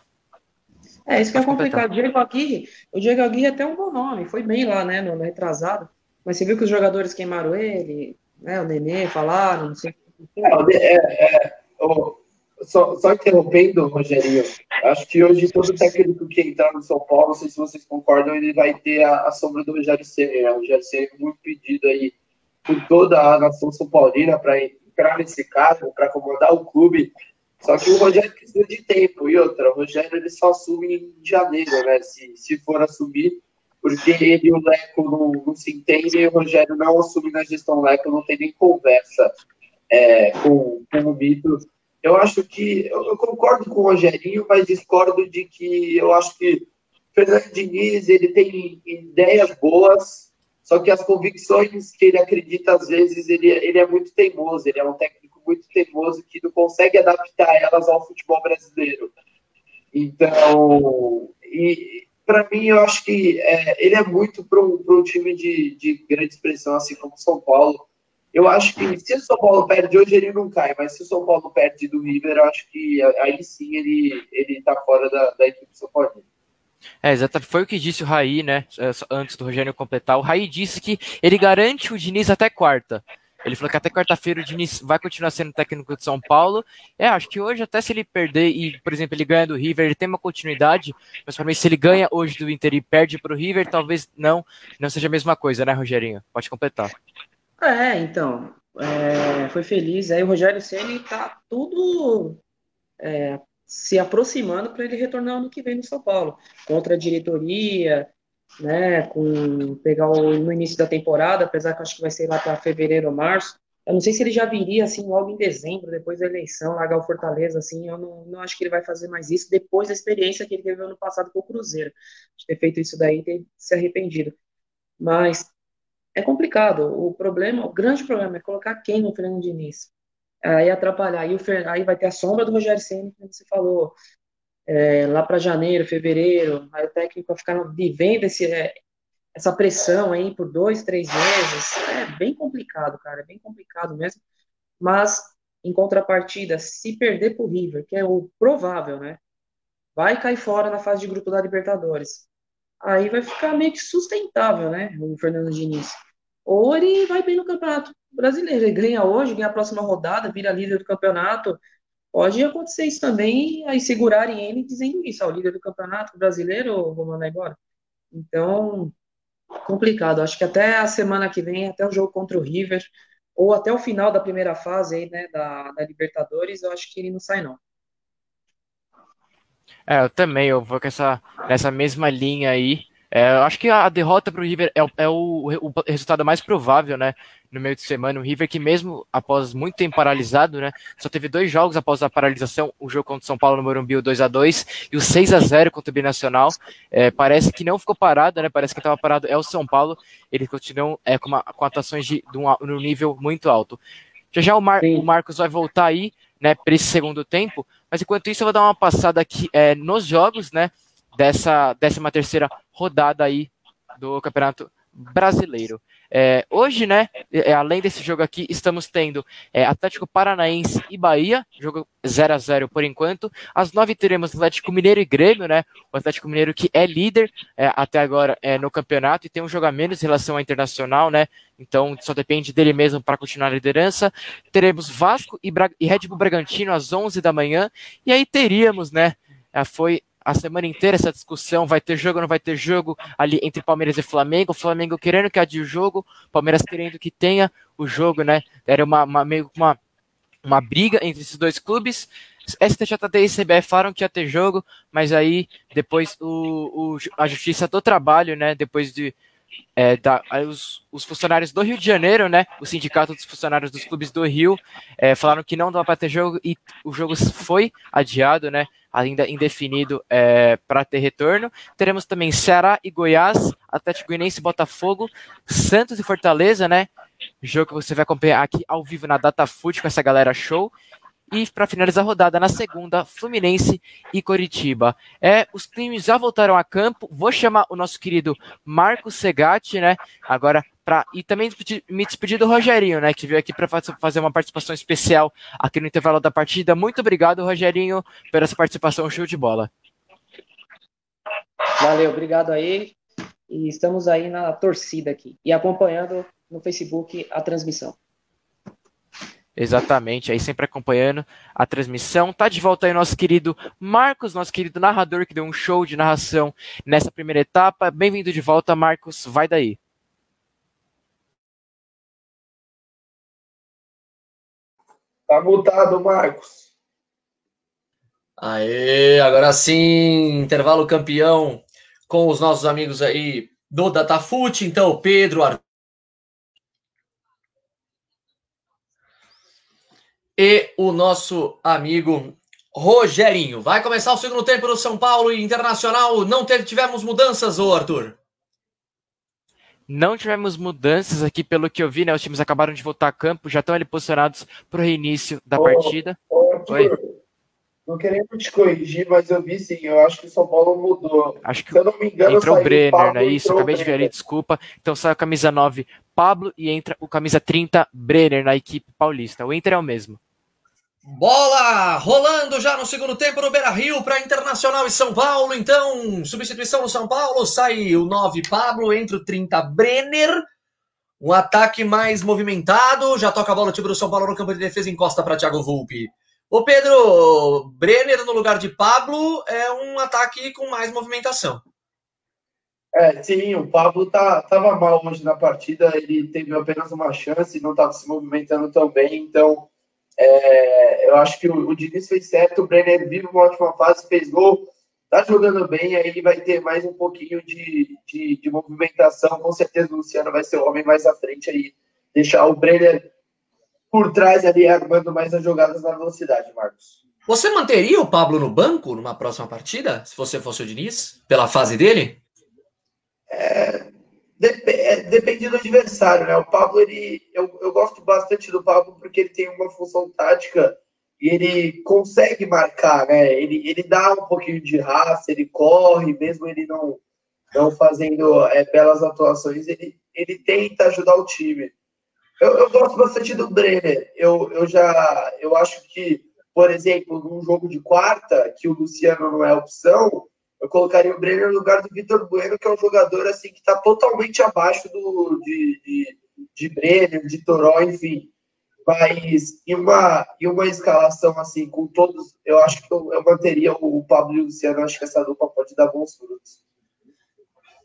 É, isso que é complicado. O Diego Aguirre, o Diego Aguirre é até um bom nome, foi bem lá, né, no, no retrasado, mas você viu que os jogadores queimaram ele, né, o Nenê falaram, não sei. É, é, é, o só, só interrompendo, Rogerinho, acho que hoje todo técnico que entrar no São Paulo, não sei se vocês concordam, ele vai ter a, a sombra do Rogério Ceni, né? O Rogério Ceni é muito pedido aí por toda a nação são paulina para entrar nesse cargo, para comandar o clube. Só que o Rogério precisa de tempo. E outra, o Rogério ele só assume em janeiro, né? Se, se for assumir, porque ele e o Leco não, não se entendem e o Rogério não assume na gestão Leco, não tem nem conversa é, com, com o Mito eu acho que eu concordo com o Rogerinho, mas discordo de que eu acho que Fernando Diniz ele tem ideias boas, só que as convicções que ele acredita às vezes ele, ele é muito teimoso, ele é um técnico muito teimoso que não consegue adaptar elas ao futebol brasileiro. Então, e para mim eu acho que é, ele é muito para um, um time de, de grande expressão, assim como São Paulo eu acho que se o São Paulo perde hoje, ele não cai, mas se o São Paulo perde do River, eu acho que aí sim ele, ele tá fora da, da equipe São Paulo. É, exatamente. Foi o que disse o Raí, né? É, antes do Rogério completar. O Raí disse que ele garante o Diniz até quarta. Ele falou que até quarta-feira o Diniz vai continuar sendo técnico de São Paulo. É, acho que hoje, até se ele perder e, por exemplo, ele ganha do River, ele tem uma continuidade. Mas para mim, se ele ganha hoje do Inter e perde para o River, talvez não, não seja a mesma coisa, né, Rogerinho? Pode completar. É, então, é, foi feliz. Aí o Rogério Ceni tá tudo é, se aproximando para ele retornar ano que vem no São Paulo, contra a diretoria. né, com pegar o, no início da temporada, apesar que acho que vai ser lá para fevereiro ou março. Eu não sei se ele já viria assim logo em dezembro, depois da eleição, largar o Fortaleza, assim, eu não, não acho que ele vai fazer mais isso depois da experiência que ele teve ano passado com o Cruzeiro. De ter feito isso daí, ter se arrependido. Mas é complicado. O problema, o grande problema é colocar quem no Fernando Diniz. Aí atrapalhar. Aí, o, aí vai ter a sombra do Rogério Senna, como você falou é, lá para janeiro, fevereiro, aí o técnico vai ficar vivendo esse, é, essa pressão aí por dois, três meses. É bem complicado, cara, é bem complicado mesmo. Mas, em contrapartida, se perder pro River, que é o provável, né? Vai cair fora na fase de grupo da Libertadores. Aí vai ficar meio que sustentável, né? O Fernando Diniz. Ou ele vai bem no Campeonato Brasileiro. Ele ganha hoje, ganha a próxima rodada, vira líder do campeonato, Pode acontecer isso também, aí segurarem ele dizendo isso, ao líder do campeonato brasileiro, vou mandar embora. Então, complicado. Acho que até a semana que vem, até o jogo contra o River, ou até o final da primeira fase aí, né, da, da Libertadores, eu acho que ele não sai, não. É, eu também, eu vou com essa, mesma linha aí. É, eu acho que a derrota para o River é, é o, o, resultado mais provável, né? No meio de semana, o River que mesmo após muito tempo paralisado, né? Só teve dois jogos após a paralisação, o jogo contra o São Paulo no Morumbi, o 2 a 2 e o 6 a 0 contra o Binacional. É, parece que não ficou parado, né? Parece que estava parado é o São Paulo. Eles continuam é, com, uma, com atuações de, de um, nível muito alto. Já já o, Mar, o Marcos vai voltar aí, né? Para esse segundo tempo. Mas enquanto isso, eu vou dar uma passada aqui é, nos jogos, né? Dessa 13 terceira rodada aí do Campeonato Brasileiro. É, hoje, né, é, além desse jogo aqui, estamos tendo é, Atlético Paranaense e Bahia, jogo 0 a 0 por enquanto. Às 9 teremos Atlético Mineiro e Grêmio, né? O Atlético Mineiro que é líder é, até agora é, no campeonato e tem um jogo a menos em relação ao internacional, né? Então só depende dele mesmo para continuar a liderança. Teremos Vasco e, Bra e Red Bull Bragantino às 11 da manhã. E aí teríamos, né? Foi a semana inteira essa discussão, vai ter jogo ou não vai ter jogo ali entre Palmeiras e Flamengo, o Flamengo querendo que adie o jogo, Palmeiras querendo que tenha o jogo, né? Era uma, uma meio uma, uma briga entre esses dois clubes. STJD e CBF falaram que ia ter jogo, mas aí depois o, o a Justiça do Trabalho, né? Depois de é, da, os, os, funcionários do Rio de Janeiro, né, o sindicato dos funcionários dos clubes do Rio, é, falaram que não dava para ter jogo e o jogo foi adiado, né, ainda indefinido é, para ter retorno. Teremos também Ceará e Goiás, Atlético Goianiense e Botafogo, Santos e Fortaleza, né, jogo que você vai acompanhar aqui ao vivo na Data Foot com essa galera show. E para finalizar a rodada na segunda, Fluminense e Coritiba. É, os times já voltaram a campo. Vou chamar o nosso querido Marcos Segatti, né? Agora para e também me despedir do Rogerinho, né, que veio aqui para fazer uma participação especial aqui no intervalo da partida. Muito obrigado, Rogerinho, por essa participação show de bola. Valeu, obrigado aí. E estamos aí na torcida aqui e acompanhando no Facebook a transmissão. Exatamente, aí sempre acompanhando a transmissão. Tá de volta aí nosso querido Marcos, nosso querido narrador que deu um show de narração nessa primeira etapa. Bem-vindo de volta, Marcos. Vai daí. Tá mutado, Marcos. Aê, agora sim, intervalo campeão com os nossos amigos aí do Datafute. Então, Pedro, Arthur e o nosso amigo Rogerinho. Vai começar o segundo tempo do São Paulo Internacional. Não teve, tivemos mudanças, ô Arthur? Não tivemos mudanças aqui, pelo que eu vi, né? Os times acabaram de voltar a campo, já estão ali posicionados para o reinício da ô, partida. Arthur, Oi. Não querendo te corrigir, mas eu vi sim, eu acho que o São Paulo mudou. Acho que Se eu não me engano, entrou o Brenner, Pablo, né? Isso, acabei de ver ali, desculpa. Então sai a camisa 9, Pablo, e entra o camisa 30, Brenner, na equipe paulista. O Inter é o mesmo. Bola rolando já no segundo tempo no Beira Rio para Internacional e São Paulo. Então, substituição no São Paulo, sai o 9 Pablo, entra o 30 Brenner. Um ataque mais movimentado, já toca a bola o time do São Paulo no campo de defesa, encosta para Thiago Volpe. Ô Pedro, Brenner no lugar de Pablo é um ataque com mais movimentação. É, sim, o Pablo tá, tava mal hoje na partida, ele teve apenas uma chance, não estava se movimentando tão bem, então é, eu acho que o, o Diniz fez certo, o Brenner vive uma ótima fase, fez gol, tá jogando bem, aí vai ter mais um pouquinho de, de, de, movimentação. Com certeza o Luciano vai ser o homem mais à frente aí, deixar o Brenner por trás ali, armando mais as jogadas na velocidade, Marcos. Você manteria o Pablo no banco numa próxima partida, se você fosse o Diniz, pela fase dele? É, depende do adversário, né? O Pablo, ele, eu, eu gosto bastante do Pablo porque ele tem uma função tática e ele consegue marcar, né? Ele, ele dá um pouquinho de raça, ele corre, mesmo ele não, não fazendo é, belas atuações, ele, ele tenta ajudar o time. Eu, eu gosto bastante do Brenner. Eu, eu já eu acho que, por exemplo, num jogo de quarta, que o Luciano não é opção, eu colocaria o Brenner no lugar do Vitor Bueno, que é um jogador assim que está totalmente abaixo do, de, de, de Brenner, de Toró, enfim. Mas em uma, em uma escalação assim, com todos, eu acho que eu, eu manteria o Pablo e o Luciano. Acho que essa dupla pode dar bons frutos.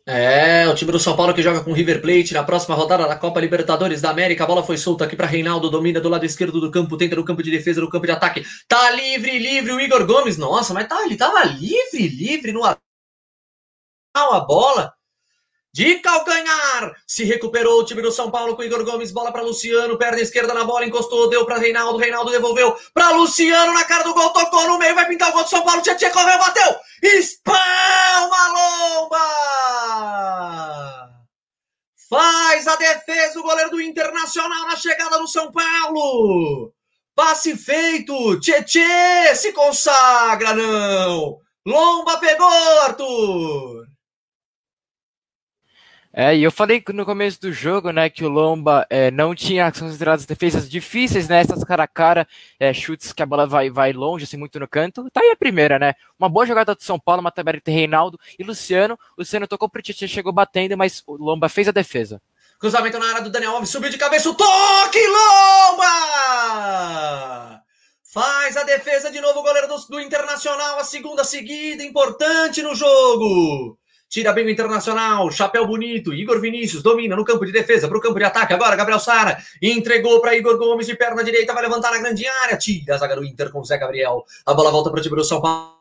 É, o time do São Paulo que joga com o River Plate na próxima rodada da Copa Libertadores da América. A bola foi solta aqui para Reinaldo, domina do lado esquerdo do campo, tenta no campo de defesa, no campo de ataque. Tá livre, livre o Igor Gomes. Nossa, mas tá, ele tava livre, livre no a bola de calcanhar. Se recuperou o time do São Paulo com Igor Gomes, bola para Luciano, perna esquerda na bola, encostou, deu para Reinaldo, Reinaldo devolveu para Luciano na cara do gol, tocou no meio, vai pintar o gol do São Paulo, Tietchan correu, bateu. Espalma Lomba! Faz a defesa o goleiro do Internacional na chegada do São Paulo. Passe feito, Tietchan se consagra não. Lomba pegou, Arthur. É, e eu falei no começo do jogo, né, que o Lomba é, não tinha consideradas defesas difíceis, né, essas cara a cara, é, chutes que a bola vai, vai longe, assim, muito no canto. Tá aí a primeira, né, uma boa jogada do São Paulo, uma tabela Reinaldo e Luciano. O Luciano tocou pro Tietchan, chegou batendo, mas o Lomba fez a defesa. Cruzamento na área do Daniel Alves, subiu de cabeça, o toque, Lomba! Faz a defesa de novo o goleiro do, do Internacional, a segunda seguida, importante no jogo. Tira bem o Internacional, chapéu bonito. Igor Vinícius domina no campo de defesa para o campo de ataque. Agora Gabriel Sara entregou para Igor Gomes de perna direita, vai levantar na grande área. Tira a zaga do Inter com Zé Gabriel. A bola volta para o time do São Paulo.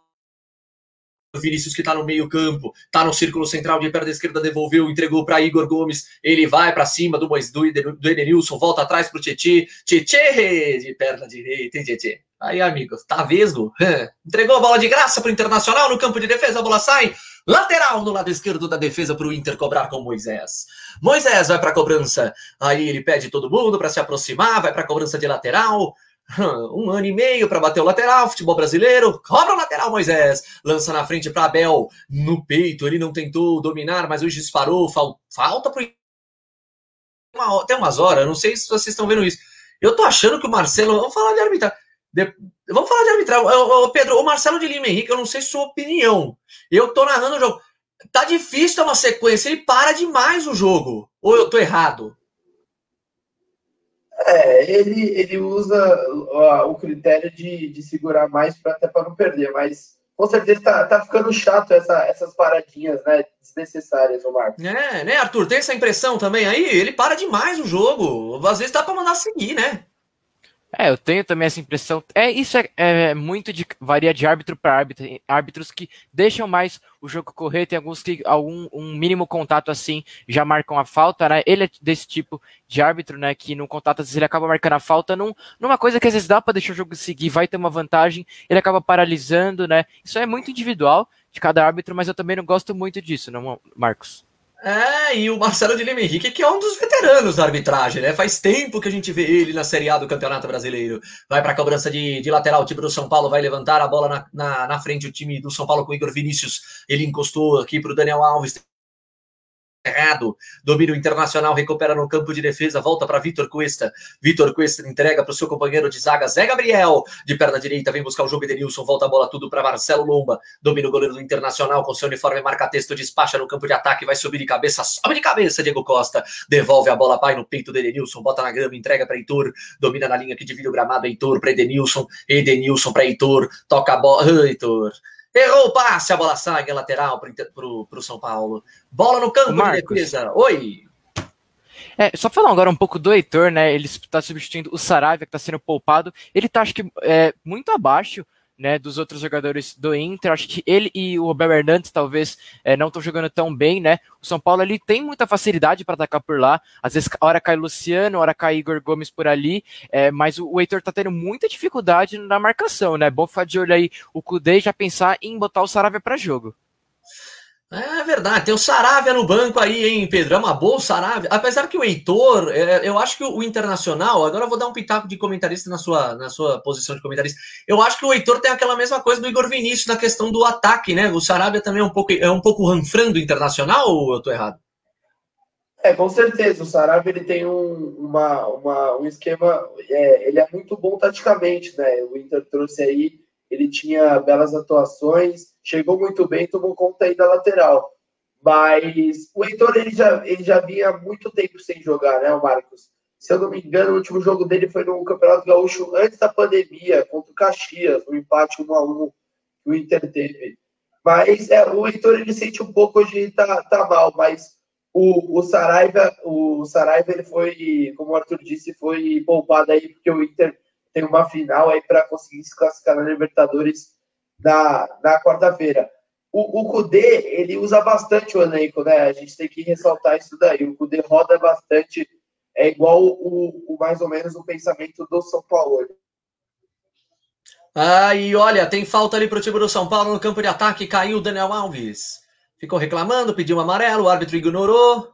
Vinícius que está no meio campo, está no círculo central de perna esquerda, devolveu, entregou para Igor Gomes, ele vai para cima do, do, do Edenilson, volta atrás para o Tietê, Tietê de perna direita, Tietê? Aí, amigos, tá vesgo? Entregou a bola de graça para o Internacional no campo de defesa, a bola sai, Lateral no lado esquerdo da defesa para o Inter cobrar com Moisés. Moisés vai para a cobrança. Aí ele pede todo mundo para se aproximar, vai para a cobrança de lateral. Um ano e meio para bater o lateral, futebol brasileiro. Cobra o lateral, Moisés. Lança na frente para Abel. No peito, ele não tentou dominar, mas hoje disparou. Falta para Até umas horas, não sei se vocês estão vendo isso. Eu tô achando que o Marcelo. Vamos falar de arbitragem. De... Vamos falar de arbitragem. Pedro, o Marcelo de Lima Henrique, eu não sei sua opinião. Eu tô narrando o jogo. Tá difícil ter uma sequência, ele para demais o jogo. Ou eu tô errado? É, ele, ele usa o critério de, de segurar mais pra, até para não perder, mas com certeza tá, tá ficando chato essa, essas paradinhas, né? Desnecessárias, o Marcos. É, né, Arthur? Tem essa impressão também aí? Ele para demais o jogo. Às vezes dá pra mandar seguir, né? É, eu tenho também essa impressão. É isso é, é muito de varia de árbitro para árbitro, árbitros que deixam mais o jogo correr, tem alguns que algum um mínimo contato assim já marcam a falta, né? Ele é desse tipo de árbitro, né, que no contato às vezes ele acaba marcando a falta num, numa coisa que às vezes dá para deixar o jogo seguir, vai ter uma vantagem, ele acaba paralisando, né? Isso é muito individual de cada árbitro, mas eu também não gosto muito disso, não, Marcos. É, e o Marcelo de Lima Henrique, que é um dos veteranos da arbitragem, né? Faz tempo que a gente vê ele na Série A do Campeonato Brasileiro. Vai para a cobrança de, de lateral, o time do São Paulo vai levantar a bola na, na, na frente, o time do São Paulo com o Igor Vinícius. Ele encostou aqui para o Daniel Alves errado. Domínio internacional, recupera no campo de defesa, volta para Vitor Cuesta. Vitor Cuesta entrega para o seu companheiro de zaga, Zé Gabriel. De perna direita, vem buscar o jogo. Edenilson volta a bola tudo para Marcelo Lomba. Domina o goleiro do Internacional com seu uniforme, marca texto, despacha no campo de ataque, vai subir de cabeça, sobe de cabeça, Diego Costa. Devolve a bola, vai no peito do Edenilson, bota na grama, entrega para Heitor. Domina na linha que divide o gramado, Heitor para Edenilson. Edenilson para Heitor, toca a bola. Heitor. Errou o passe, a bola sai em lateral para o São Paulo. Bola no campo Marcos. de defesa. Oi. É, só falar agora um pouco do Heitor, né? Ele está substituindo o Saravia, que está sendo poupado. Ele está, acho que, é, muito abaixo né, dos outros jogadores do Inter. Acho que ele e o Roberto Hernandes talvez é, não estão jogando tão bem, né? O São Paulo ele tem muita facilidade para atacar por lá. Às vezes, hora cai Luciano, hora cai Igor Gomes por ali, é, mas o, o Heitor tá tendo muita dificuldade na marcação, né? Bom ficar de olho aí o Cudê já pensar em botar o Saravia para jogo. É verdade, tem o Saravia no banco aí, hein, Pedro? É uma boa Saravia. Apesar que o Heitor, é, eu acho que o Internacional, agora eu vou dar um pitaco de comentarista na sua, na sua posição de comentarista. Eu acho que o Heitor tem aquela mesma coisa do Igor Vinícius na questão do ataque, né? O Saravia também é um pouco, é um pouco ranfrando o Internacional ou eu tô errado? É, com certeza. O Saravia ele tem um, uma, uma, um esquema, é, ele é muito bom taticamente, né? O Inter trouxe aí, ele tinha belas atuações chegou muito bem, tomou conta aí da lateral. Mas o Heitor ele já, ele já vinha muito tempo sem jogar, né, o Marcos? Se eu não me engano, o último jogo dele foi no Campeonato Gaúcho antes da pandemia, contra o Caxias, no empate 1 a 1 que o Inter teve. Mas é, o Heitor ele sente um pouco hoje tá, tá mal, mas o, o Saraiva, o Saraiva ele foi, como o Arthur disse, foi poupado aí porque o Inter tem uma final aí para conseguir se classificar na Libertadores na, na quarta-feira. O, o Kudê, ele usa bastante o elenco, né? A gente tem que ressaltar isso daí. O Kudê roda bastante, é igual o, o mais ou menos o pensamento do São Paulo. Ah, e olha, tem falta ali para o time do São Paulo no campo de ataque. Caiu o Daniel Alves. Ficou reclamando, pediu um amarelo, o árbitro ignorou.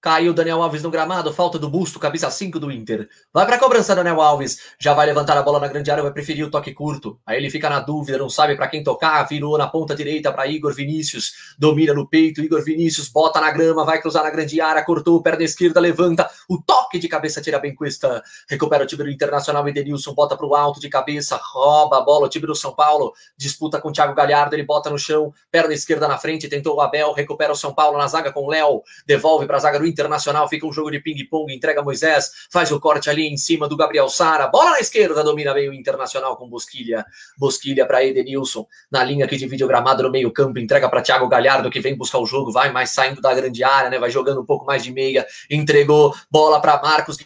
Caiu Daniel Alves no gramado, falta do busto, cabeça 5 do Inter. Vai para a cobrança, Daniel Alves. Já vai levantar a bola na grande área, vai preferir o toque curto. Aí ele fica na dúvida, não sabe para quem tocar. Virou na ponta direita para Igor Vinícius. Domina no peito, Igor Vinícius bota na grama, vai cruzar na grande área, cortou, perna esquerda, levanta. O toque de cabeça tira bem cuesta. Recupera o time do Internacional, Edenilson bota para o alto de cabeça, rouba a bola. O time do São Paulo disputa com o Thiago Galhardo, ele bota no chão, perna esquerda na frente, tentou o Abel, recupera o São Paulo na zaga com o Léo, devolve para a zaga do Internacional, fica um jogo de ping-pong, entrega Moisés, faz o corte ali em cima do Gabriel Sara, bola na esquerda, domina bem o Internacional com Bosquilha, Bosquilha para Edenilson, na linha que divide o gramado no meio campo, entrega para Thiago Galhardo, que vem buscar o jogo, vai mais saindo da grande área, né, vai jogando um pouco mais de meia, entregou, bola para Marcos,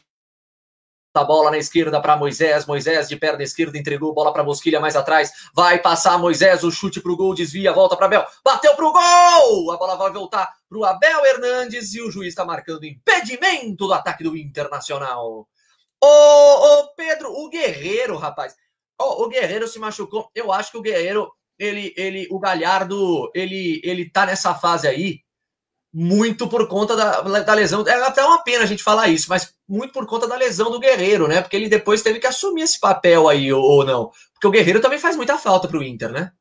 a bola na esquerda para Moisés. Moisés de perna esquerda entregou bola para Mosquilha mais atrás. Vai passar Moisés, o chute para o gol, desvia, volta para Abel. Bateu para o gol! A bola vai voltar para o Abel Hernandes e o juiz está marcando impedimento do ataque do Internacional. Ô, ô Pedro, o Guerreiro, rapaz. Ô, o Guerreiro se machucou. Eu acho que o Guerreiro, ele, ele, o Galhardo, ele, ele tá nessa fase aí muito por conta da, da lesão. É até uma pena a gente falar isso, mas muito por conta da lesão do Guerreiro, né? Porque ele depois teve que assumir esse papel aí, ou, ou não. Porque o Guerreiro também faz muita falta para o Inter, né?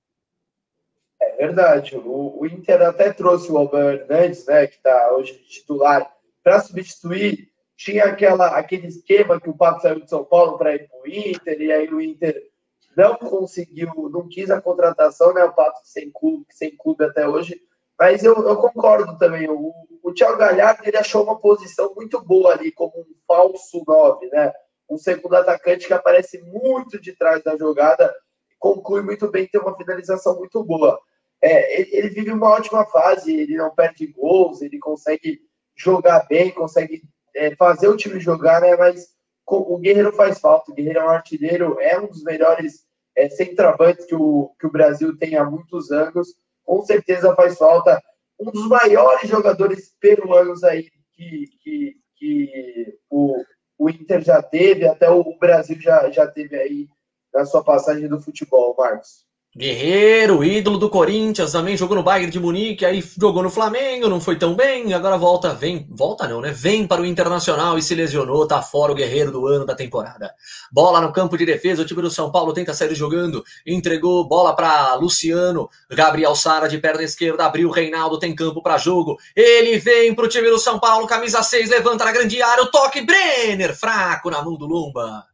É verdade. O, o, Inter até trouxe o Albert Hernandes, né? Que está hoje titular, para substituir. Tinha aquela, aquele esquema que o Pato saiu de São Paulo para ir para o Inter, e aí o Inter não conseguiu, não quis a contratação, né? O Pato sem clube, sem clube até hoje mas eu, eu concordo também. O, o Thiago Galhardo ele achou uma posição muito boa ali, como um falso 9, né? Um segundo atacante que aparece muito de trás da jogada, conclui muito bem, tem uma finalização muito boa. É, ele, ele, vive uma ótima fase, ele não perde gols, ele consegue jogar bem, consegue é, fazer o time jogar, né? Mas o Guerreiro faz falta, o Guerreiro é um artilheiro, é um dos melhores é, centroavantes que o, que o Brasil tem há muitos anos com certeza faz falta. Um dos maiores jogadores peruanos aí que, que, que o, o Inter já teve, até o Brasil já, já teve aí na sua passagem do futebol, Marcos. Guerreiro, ídolo do Corinthians, também jogou no Bayern de Munique, aí jogou no Flamengo, não foi tão bem, agora volta, vem, volta não, né? Vem para o Internacional e se lesionou, tá fora o guerreiro do ano da temporada. Bola no campo de defesa, o time do São Paulo tenta sair jogando, entregou bola para Luciano, Gabriel Sara de perna esquerda, abriu, Reinaldo tem campo para jogo. Ele vem para o time do São Paulo, camisa 6, levanta na grande área, o toque Brenner, fraco na mão do Lumba.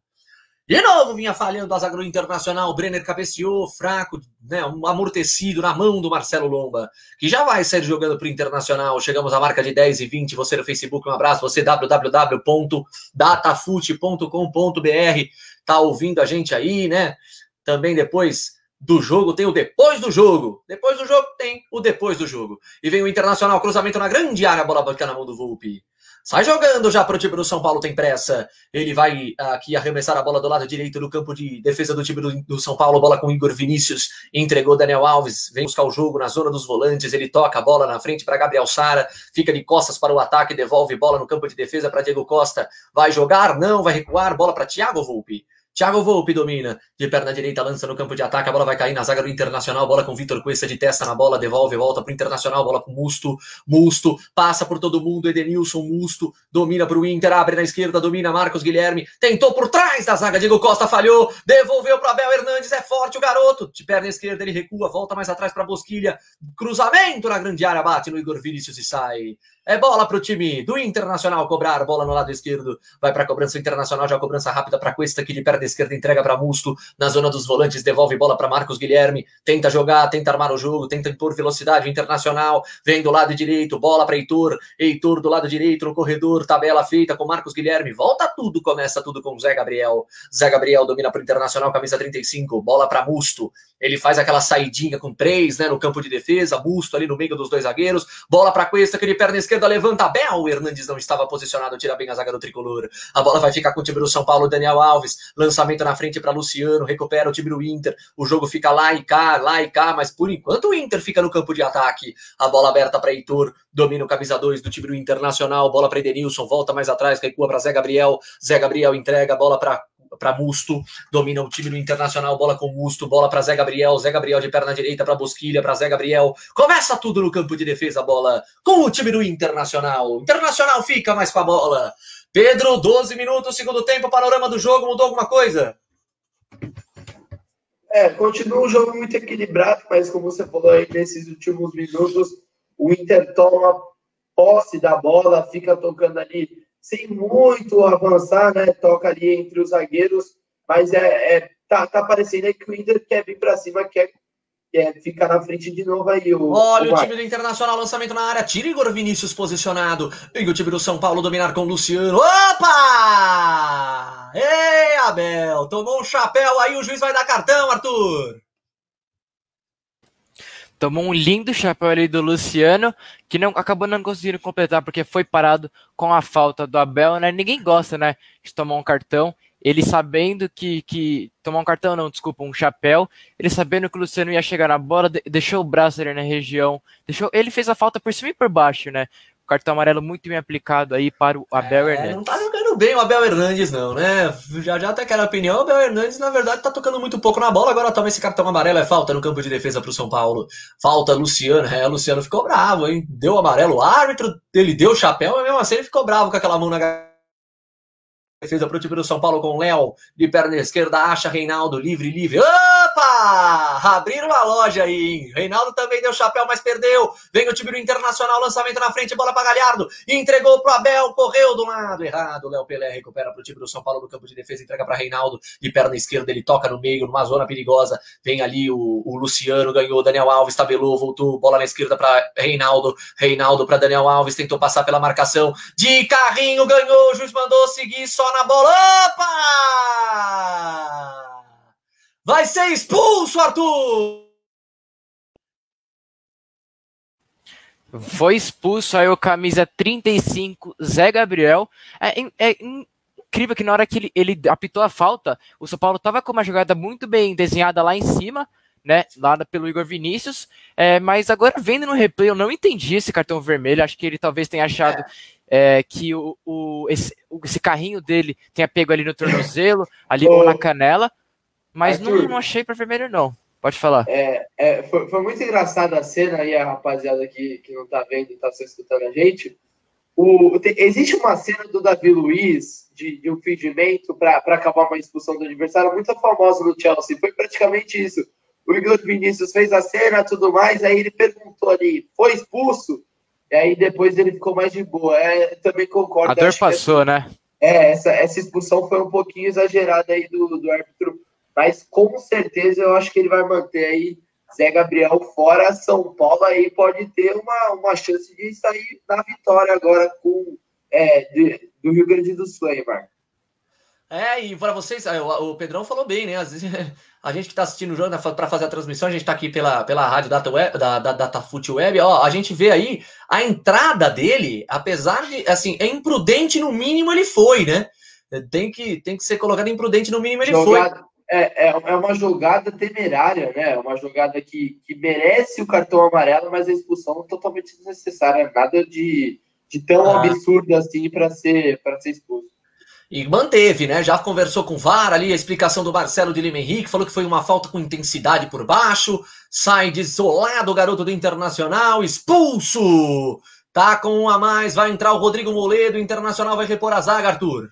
De novo vinha falhando a zaga Internacional, Brenner cabeceou, fraco, né, um amortecido na mão do Marcelo Lomba, que já vai sair jogando para o Internacional. Chegamos à marca de 10 e 20. Você no Facebook, um abraço. Você www.datafute.com.br. Tá ouvindo a gente aí, né? Também depois do jogo tem o depois do jogo. Depois do jogo tem o depois do jogo. E vem o Internacional, cruzamento na grande área, bola banca na mão do Volpe. Sai jogando já para o time do São Paulo, tem pressa. Ele vai aqui arremessar a bola do lado direito do campo de defesa do time do, do São Paulo. Bola com Igor Vinícius. Entregou Daniel Alves. Vem buscar o jogo na zona dos volantes. Ele toca a bola na frente para Gabriel Sara. Fica de costas para o ataque. Devolve bola no campo de defesa para Diego Costa. Vai jogar? Não, vai recuar. Bola para Thiago Volpe. Thiago Volpe domina, de perna direita, lança no campo de ataque, a bola vai cair na zaga do Internacional, bola com Vitor Cuesta de testa na bola, devolve, volta para o Internacional, bola com Musto, Musto, passa por todo mundo, Edenilson, Musto, domina para o Inter, abre na esquerda, domina Marcos Guilherme, tentou por trás da zaga, Diego Costa falhou, devolveu para Abel Hernandes, é forte o garoto, de perna esquerda ele recua, volta mais atrás para Bosquilha, cruzamento na grande área, bate no Igor Vinícius e sai. É bola para o time do Internacional cobrar, bola no lado esquerdo, vai para a cobrança internacional, já cobrança rápida para Cuesta, que de perna esquerda entrega para Musto, na zona dos volantes, devolve bola para Marcos Guilherme, tenta jogar, tenta armar o jogo, tenta impor velocidade internacional, vem do lado direito, bola para Heitor, Heitor do lado direito no corredor, tabela feita com Marcos Guilherme, volta tudo, começa tudo com Zé Gabriel, Zé Gabriel domina para o Internacional, camisa 35, bola para Musto, ele faz aquela saidinha com três, né, no campo de defesa, Musto ali no meio dos dois zagueiros, bola para Cuesta, que de perna esquerda esquerda, levanta Abel. O Hernandes não estava posicionado, tira bem a zaga do tricolor. A bola vai ficar com o time do São Paulo, Daniel Alves. Lançamento na frente para Luciano, recupera o time do Inter. O jogo fica lá e cá, lá e cá, mas por enquanto o Inter fica no campo de ataque. A bola aberta para Heitor, domina o camisa 2 do time do Internacional. Bola para Edenilson, volta mais atrás, recua para Zé Gabriel. Zé Gabriel entrega a bola para para Musto, domina o time do Internacional, bola com Musto, bola para Zé Gabriel, Zé Gabriel de perna direita para Bosquilha, para Zé Gabriel. Começa tudo no campo de defesa, bola com o time do Internacional. Internacional fica mais com a bola. Pedro, 12 minutos, segundo tempo, panorama do jogo, mudou alguma coisa? É, continua um jogo muito equilibrado, mas como você falou aí, nesses últimos minutos, o Inter toma posse da bola, fica tocando ali sem muito avançar, né? Toca ali entre os zagueiros, mas é, é tá, tá parecendo que o Inter quer vir para cima, quer, quer ficar na frente de novo aí. O, Olha o, o time do Internacional, lançamento na área, tira Igor Vinícius posicionado, e o time do São Paulo dominar com o Luciano. Opa! Ei, Abel, tomou um chapéu aí, o juiz vai dar cartão, Arthur. Tomou um lindo chapéu ali do Luciano, que não acabou não conseguindo completar porque foi parado com a falta do Abel, né? Ninguém gosta, né, de tomar um cartão. Ele sabendo que, que tomar um cartão não, desculpa, um chapéu. Ele sabendo que o Luciano ia chegar na bola, deixou o braço ali na região, deixou. Ele fez a falta por cima e por baixo, né? Cartão amarelo muito bem aplicado aí para o Abel é, Hernandes. Não tá jogando bem o Abel Hernandes, não, né? Já já até aquela opinião, o Abel Hernandes, na verdade, tá tocando muito pouco na bola, agora toma esse cartão amarelo, é falta no campo de defesa pro São Paulo. Falta Luciano, é, Luciano ficou bravo, hein? Deu amarelo, o árbitro, ele deu o chapéu, mas mesmo assim ele ficou bravo com aquela mão na defesa para o time do São Paulo com Léo de perna esquerda, acha Reinaldo livre, livre. Opa! Abriram a loja aí, hein? Reinaldo também deu chapéu, mas perdeu. Vem o time do Internacional, lançamento na frente, bola para Galhardo. Entregou para Abel, correu do lado errado. Léo Pelé recupera para o time do São Paulo no campo de defesa, entrega para Reinaldo de perna esquerda. Ele toca no meio, numa zona perigosa. Vem ali o, o Luciano, ganhou. Daniel Alves tabelou, voltou. Bola na esquerda para Reinaldo. Reinaldo para Daniel Alves, tentou passar pela marcação. De carrinho, ganhou. O juiz mandou seguir só na bola. Opa! Vai ser expulso, Arthur! Foi expulso aí o camisa 35, Zé Gabriel. É, é, incrível que na hora que ele, ele apitou a falta, o São Paulo estava com uma jogada muito bem desenhada lá em cima, né, lá pelo Igor Vinícius, é, mas agora vendo no replay eu não entendi esse cartão vermelho, acho que ele talvez tenha achado é, que o, o, esse, esse, carrinho dele tenha pego ali no tornozelo, ali ou na canela, mas Arthur, não, não, achei para vermelho não. Pode falar. É, é, foi, foi, muito engraçada a cena aí, a rapaziada que, que não tá vendo e tá só escutando a gente. O, tem, existe uma cena do Davi Luiz de, de um fingimento para acabar uma expulsão do adversário muito famosa no Chelsea. Foi praticamente isso. O Igor Vinícius fez a cena tudo mais, aí ele perguntou ali, foi expulso? E aí depois ele ficou mais de boa. É, também concordo. A dor passou, né? É, essa, essa expulsão foi um pouquinho exagerada aí do, do árbitro, mas com certeza eu acho que ele vai manter aí Zé Gabriel fora São Paulo aí pode ter uma, uma chance de sair na vitória agora com é, de, do Rio Grande do Sul aí, Marco. É, e para vocês, é, o, Pedrão falou bem, né? Às vezes a gente que está assistindo o jogo né, para fazer a transmissão, a gente está aqui pela, pela rádio Data Web, da, da Datafute Web, ó, a gente vê aí a entrada dele, apesar de, assim, é imprudente no mínimo ele foi, né? Tem que, tem que ser colocado imprudente no mínimo ele jogada, foi. É, é, é uma jogada temerária, né? É uma jogada que, que merece o cartão amarelo, mas a expulsão é totalmente desnecessária. Nada de, de tão ah. absurdo assim para ser, ser expulso. E manteve, né? Já conversou com o VAR ali, a explicação do Marcelo de Lima Henrique, falou que foi uma falta com intensidade por baixo, sai desolado o garoto do Internacional, expulso! Tá com um a mais, vai entrar o Rodrigo Moledo, o Internacional vai repor a zaga, Arthur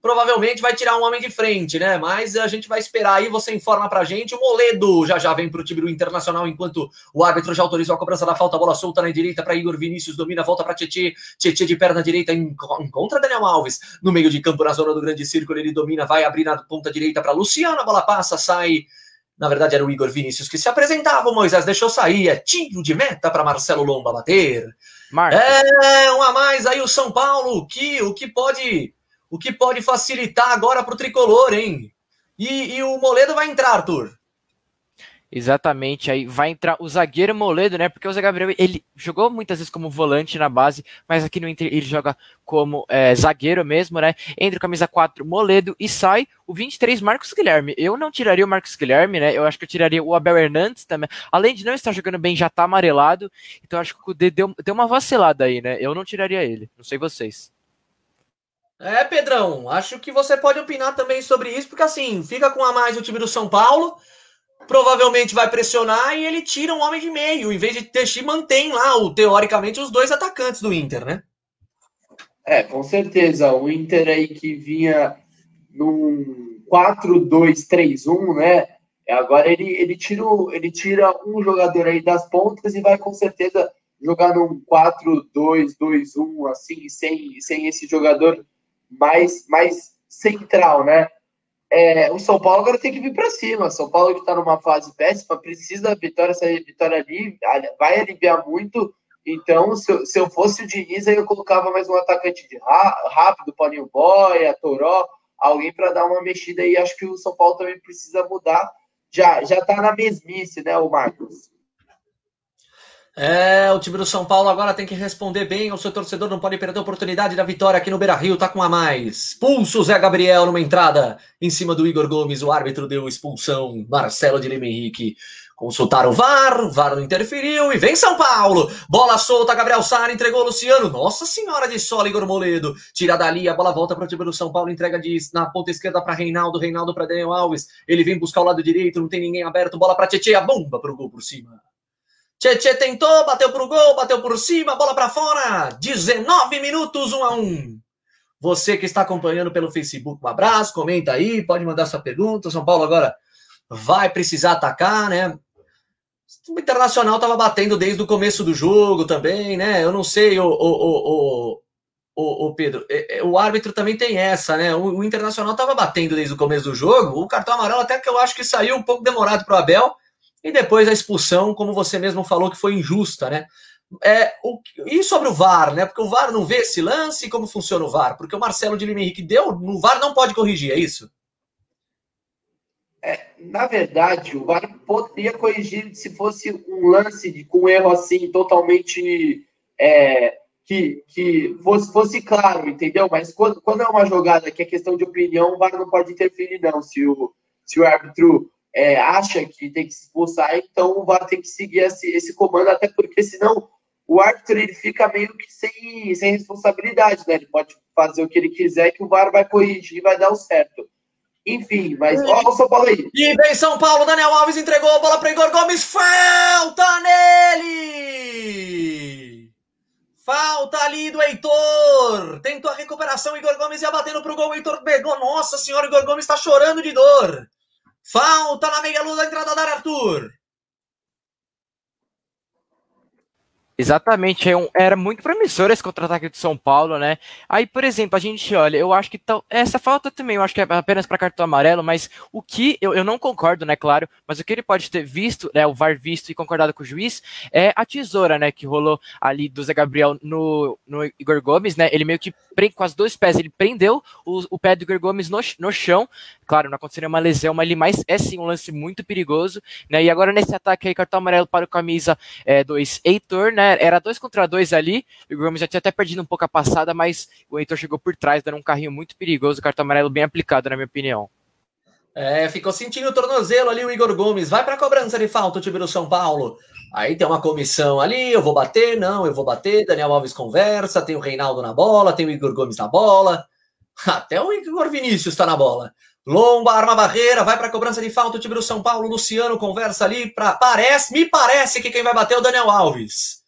provavelmente vai tirar um homem de frente, né? Mas a gente vai esperar aí, você informa pra gente. O Moledo já já vem pro time do Internacional, enquanto o árbitro já autorizou a cobrança da falta, bola solta na direita para Igor Vinícius, domina, volta para Tietê, Tietê de perna direita, encontra Daniel Alves no meio de campo, na zona do grande círculo, ele domina, vai abrir na ponta direita para Luciano, a bola passa, sai. Na verdade, era o Igor Vinícius que se apresentava. O Moisés deixou sair. É tiro de meta para Marcelo Lomba bater. Marcos. É, um a mais aí o São Paulo. Que, o que pode o que pode facilitar agora para o tricolor, hein? E, e, o Moledo vai entrar, Arthur. Exatamente, aí vai entrar o zagueiro Moledo, né? Porque o Zé Gabriel ele jogou muitas vezes como volante na base, mas aqui no Inter ele joga como é, zagueiro mesmo, né? Entra o camisa 4 Moledo e sai o 23 Marcos Guilherme. Eu não tiraria o Marcos Guilherme, né? Eu acho que eu tiraria o Abel Hernandes também. Além de não estar jogando bem, já tá amarelado. Então acho que o D deu, deu uma vacilada aí, né? Eu não tiraria ele. Não sei vocês. É, Pedrão, acho que você pode opinar também sobre isso, porque assim, fica com a mais o time do São Paulo, provavelmente vai pressionar e ele tira um homem de meio, em vez de Teixi mantém lá, o, teoricamente, os dois atacantes do Inter, né? É, com certeza. O Inter aí que vinha num 4-2-3-1, né? Agora ele, ele, tira, ele tira um jogador aí das pontas e vai com certeza jogar num 4-2-2-1, assim, sem, sem esse jogador mais, mais central, né? É, o São Paulo agora tem que vir para cima. São Paulo que está numa fase péssima, precisa da vitória. Essa vitória ali vai aliviar muito. Então, se eu, se eu fosse o Diniz, aí eu colocava mais um atacante de rápido, Paulinho Boia, Toró, alguém para dar uma mexida aí. Acho que o São Paulo também precisa mudar. Já já está na mesmice, né, o Marcos? É, o time do São Paulo agora tem que responder bem. O seu torcedor não pode perder a oportunidade da vitória aqui no Beira Rio. Tá com a mais. Pulso Zé Gabriel numa entrada em cima do Igor Gomes. O árbitro deu expulsão. Marcelo de Lima Henrique. Consultaram o VAR, o VAR não interferiu e vem São Paulo. Bola solta, Gabriel Sara entregou Luciano. Nossa senhora de sol, Igor Moledo. Tira dali, a bola volta para o time do São Paulo, entrega de, na ponta esquerda para Reinaldo, Reinaldo para Daniel Alves. Ele vem buscar o lado direito, não tem ninguém aberto. Bola para Tietchan, a bomba para o gol por cima. Tietchan tentou, bateu pro gol, bateu por cima, bola para fora. 19 minutos, 1 a 1. Você que está acompanhando pelo Facebook, um abraço, comenta aí, pode mandar sua pergunta. São Paulo agora vai precisar atacar, né? O Internacional estava batendo desde o começo do jogo também, né? Eu não sei, o, o, o, o, Pedro, é, é, o árbitro também tem essa, né? O Internacional estava batendo desde o começo do jogo. O cartão amarelo, até que eu acho que saiu um pouco demorado para o Abel e depois a expulsão, como você mesmo falou, que foi injusta, né? É, o, e sobre o VAR, né? Porque o VAR não vê esse lance, como funciona o VAR? Porque o Marcelo de Lima Henrique deu, no VAR não pode corrigir, é isso? É, na verdade, o VAR poderia corrigir se fosse um lance de, com erro assim, totalmente. É, que, que fosse, fosse claro, entendeu? Mas quando, quando é uma jogada que é questão de opinião, o VAR não pode interferir, não. Se o, se o árbitro é, acha que tem que se expulsar, então o VAR tem que seguir esse, esse comando, até porque senão o árbitro ele fica meio que sem, sem responsabilidade, né? Ele pode fazer o que ele quiser, que o VAR vai corrigir e vai dar o certo. Enfim, mas olha o São Paulo aí. E vem São Paulo, Daniel Alves entregou a bola para Igor Gomes, falta nele! Falta ali do Heitor. Tentou a recuperação, Igor Gomes ia batendo pro gol, o Heitor pegou. Nossa senhora, Igor Gomes está chorando de dor. Falta na meia luz da entrada da Arthur. Exatamente, é era muito promissor esse contra-ataque do São Paulo, né? Aí, por exemplo, a gente olha, eu acho que essa falta também, eu acho que é apenas para cartão amarelo, mas o que eu, eu não concordo, né, claro, mas o que ele pode ter visto, né, o VAR visto e concordado com o juiz, é a tesoura, né, que rolou ali do Zé Gabriel no, no Igor Gomes, né? Ele meio que com as dois pés, ele prendeu o, o pé do Igor Gomes no, no chão. Claro, não aconteceu nenhuma lesão, mas ele mais é sim um lance muito perigoso, né? E agora nesse ataque aí, cartão amarelo para o camisa 2, é, Heitor, né? Era dois contra dois ali. O Igor Gomes já tinha até perdido um pouco a passada, mas o Heitor chegou por trás, dando um carrinho muito perigoso, cartão amarelo bem aplicado, na minha opinião. É, ficou sentindo o tornozelo ali o Igor Gomes. Vai para a cobrança de falta o time do São Paulo. Aí tem uma comissão ali, eu vou bater, não, eu vou bater. Daniel Alves conversa, tem o Reinaldo na bola, tem o Igor Gomes na bola. Até o Igor Vinícius está na bola. Lomba, arma barreira, vai para a cobrança de falta o time do São Paulo. Luciano conversa ali para parece, me parece que quem vai bater é o Daniel Alves.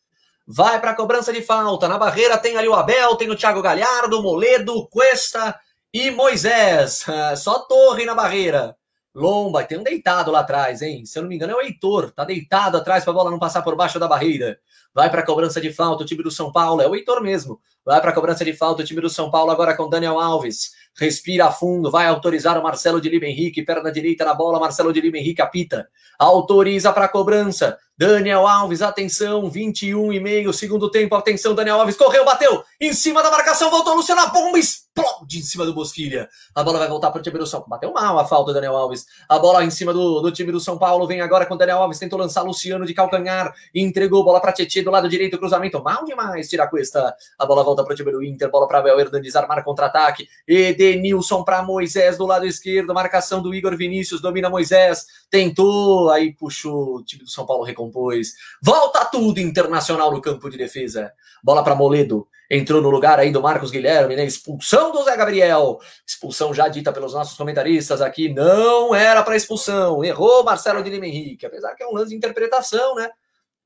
Vai para a cobrança de falta. Na barreira tem ali o Abel, tem o Thiago Galhardo, Moledo, Cuesta e Moisés. Só Torre na barreira. Lomba, tem um deitado lá atrás, hein? Se eu não me engano, é o Heitor. Tá deitado atrás para a bola não passar por baixo da barreira. Vai para a cobrança de falta o time do São Paulo. É o Heitor mesmo. Vai para a cobrança de falta o time do São Paulo agora com Daniel Alves. Respira fundo, vai autorizar o Marcelo de Lima Henrique, perna direita na bola, Marcelo de Lima Henrique apita. Autoriza para a cobrança. Daniel Alves, atenção, 21 e meio, segundo tempo, atenção, Daniel Alves, correu, bateu, em cima da marcação, voltou Luciano, a bomba explode em cima do Bosquilha. A bola vai voltar para o time do São Paulo, bateu mal a falta, Daniel Alves. A bola em cima do, do time do São Paulo, vem agora com Daniel Alves, tentou lançar Luciano de calcanhar, entregou bola para Tietchan do lado direito, cruzamento, mal demais, tira a cuesta. A bola volta para o time do Inter, bola para Abel Hernandes, armar contra-ataque, Edenilson para Moisés do lado esquerdo, marcação do Igor Vinícius, domina Moisés, tentou, aí puxou, o time do São Paulo recompôs. Volta tudo internacional no campo de defesa. Bola para Moledo. Entrou no lugar aí do Marcos Guilherme, né? Expulsão do Zé Gabriel. Expulsão já dita pelos nossos comentaristas aqui. Não era para expulsão. Errou Marcelo de Lima Henrique. Apesar que é um lance de interpretação, né?